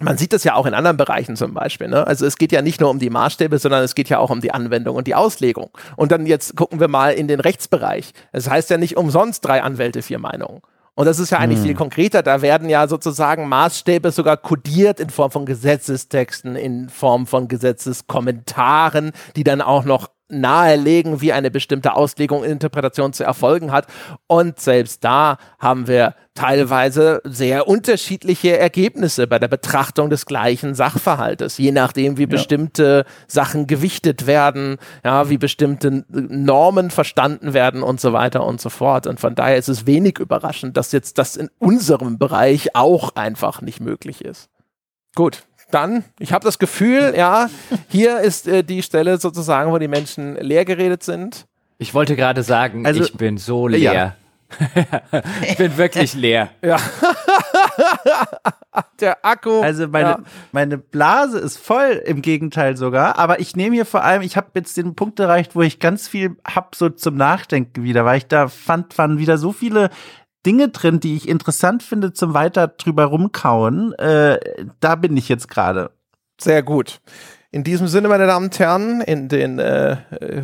man sieht das ja auch in anderen Bereichen zum Beispiel. Ne? Also es geht ja nicht nur um die Maßstäbe, sondern es geht ja auch um die Anwendung und die Auslegung. Und dann jetzt gucken wir mal in den Rechtsbereich. Es das heißt ja nicht umsonst drei Anwälte, vier Meinungen. Und das ist ja eigentlich hm. viel konkreter. Da werden ja sozusagen Maßstäbe sogar kodiert in Form von Gesetzestexten, in Form von Gesetzeskommentaren, die dann auch noch nahelegen, wie eine bestimmte Auslegung und Interpretation zu erfolgen hat. Und selbst da haben wir teilweise sehr unterschiedliche Ergebnisse bei der Betrachtung des gleichen Sachverhaltes, je nachdem, wie ja. bestimmte Sachen gewichtet werden, ja, wie bestimmte Normen verstanden werden und so weiter und so fort. Und von daher ist es wenig überraschend, dass jetzt das in unserem Bereich auch einfach nicht möglich ist. Gut, dann, ich habe das Gefühl, ja, hier ist äh, die Stelle sozusagen, wo die Menschen leer geredet sind. Ich wollte gerade sagen, also, ich bin so leer. Ja. ich bin wirklich leer. Ja. Der Akku. Also meine, ja. meine Blase ist voll, im Gegenteil sogar. Aber ich nehme hier vor allem, ich habe jetzt den Punkt erreicht, wo ich ganz viel hab so zum Nachdenken wieder, weil ich da fand, waren wieder so viele Dinge drin, die ich interessant finde zum weiter drüber rumkauen. Äh, da bin ich jetzt gerade. Sehr gut. In diesem Sinne, meine Damen und Herren, in den äh,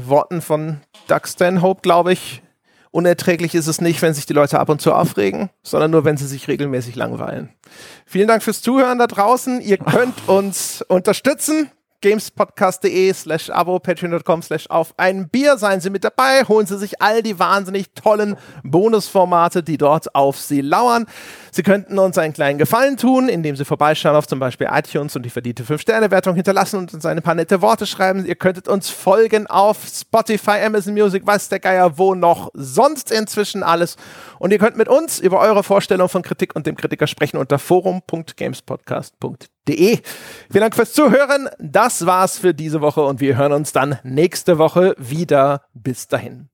Worten von Doug Stanhope, glaube ich, unerträglich ist es nicht, wenn sich die Leute ab und zu aufregen, sondern nur, wenn sie sich regelmäßig langweilen. Vielen Dank fürs Zuhören da draußen. Ihr könnt uns unterstützen gamespodcast.de slash abo, patreon.com slash auf ein Bier. Seien Sie mit dabei, holen Sie sich all die wahnsinnig tollen Bonusformate, die dort auf Sie lauern. Sie könnten uns einen kleinen Gefallen tun, indem Sie vorbeischauen auf zum Beispiel iTunes und die verdiente 5-Sterne-Wertung hinterlassen und uns ein paar nette Worte schreiben. Ihr könntet uns folgen auf Spotify, Amazon Music, was der Geier, wo noch sonst inzwischen alles. Und ihr könnt mit uns über eure Vorstellung von Kritik und dem Kritiker sprechen unter forum.gamespodcast.de. Vielen Dank fürs Zuhören. Das war's für diese Woche und wir hören uns dann nächste Woche wieder. Bis dahin.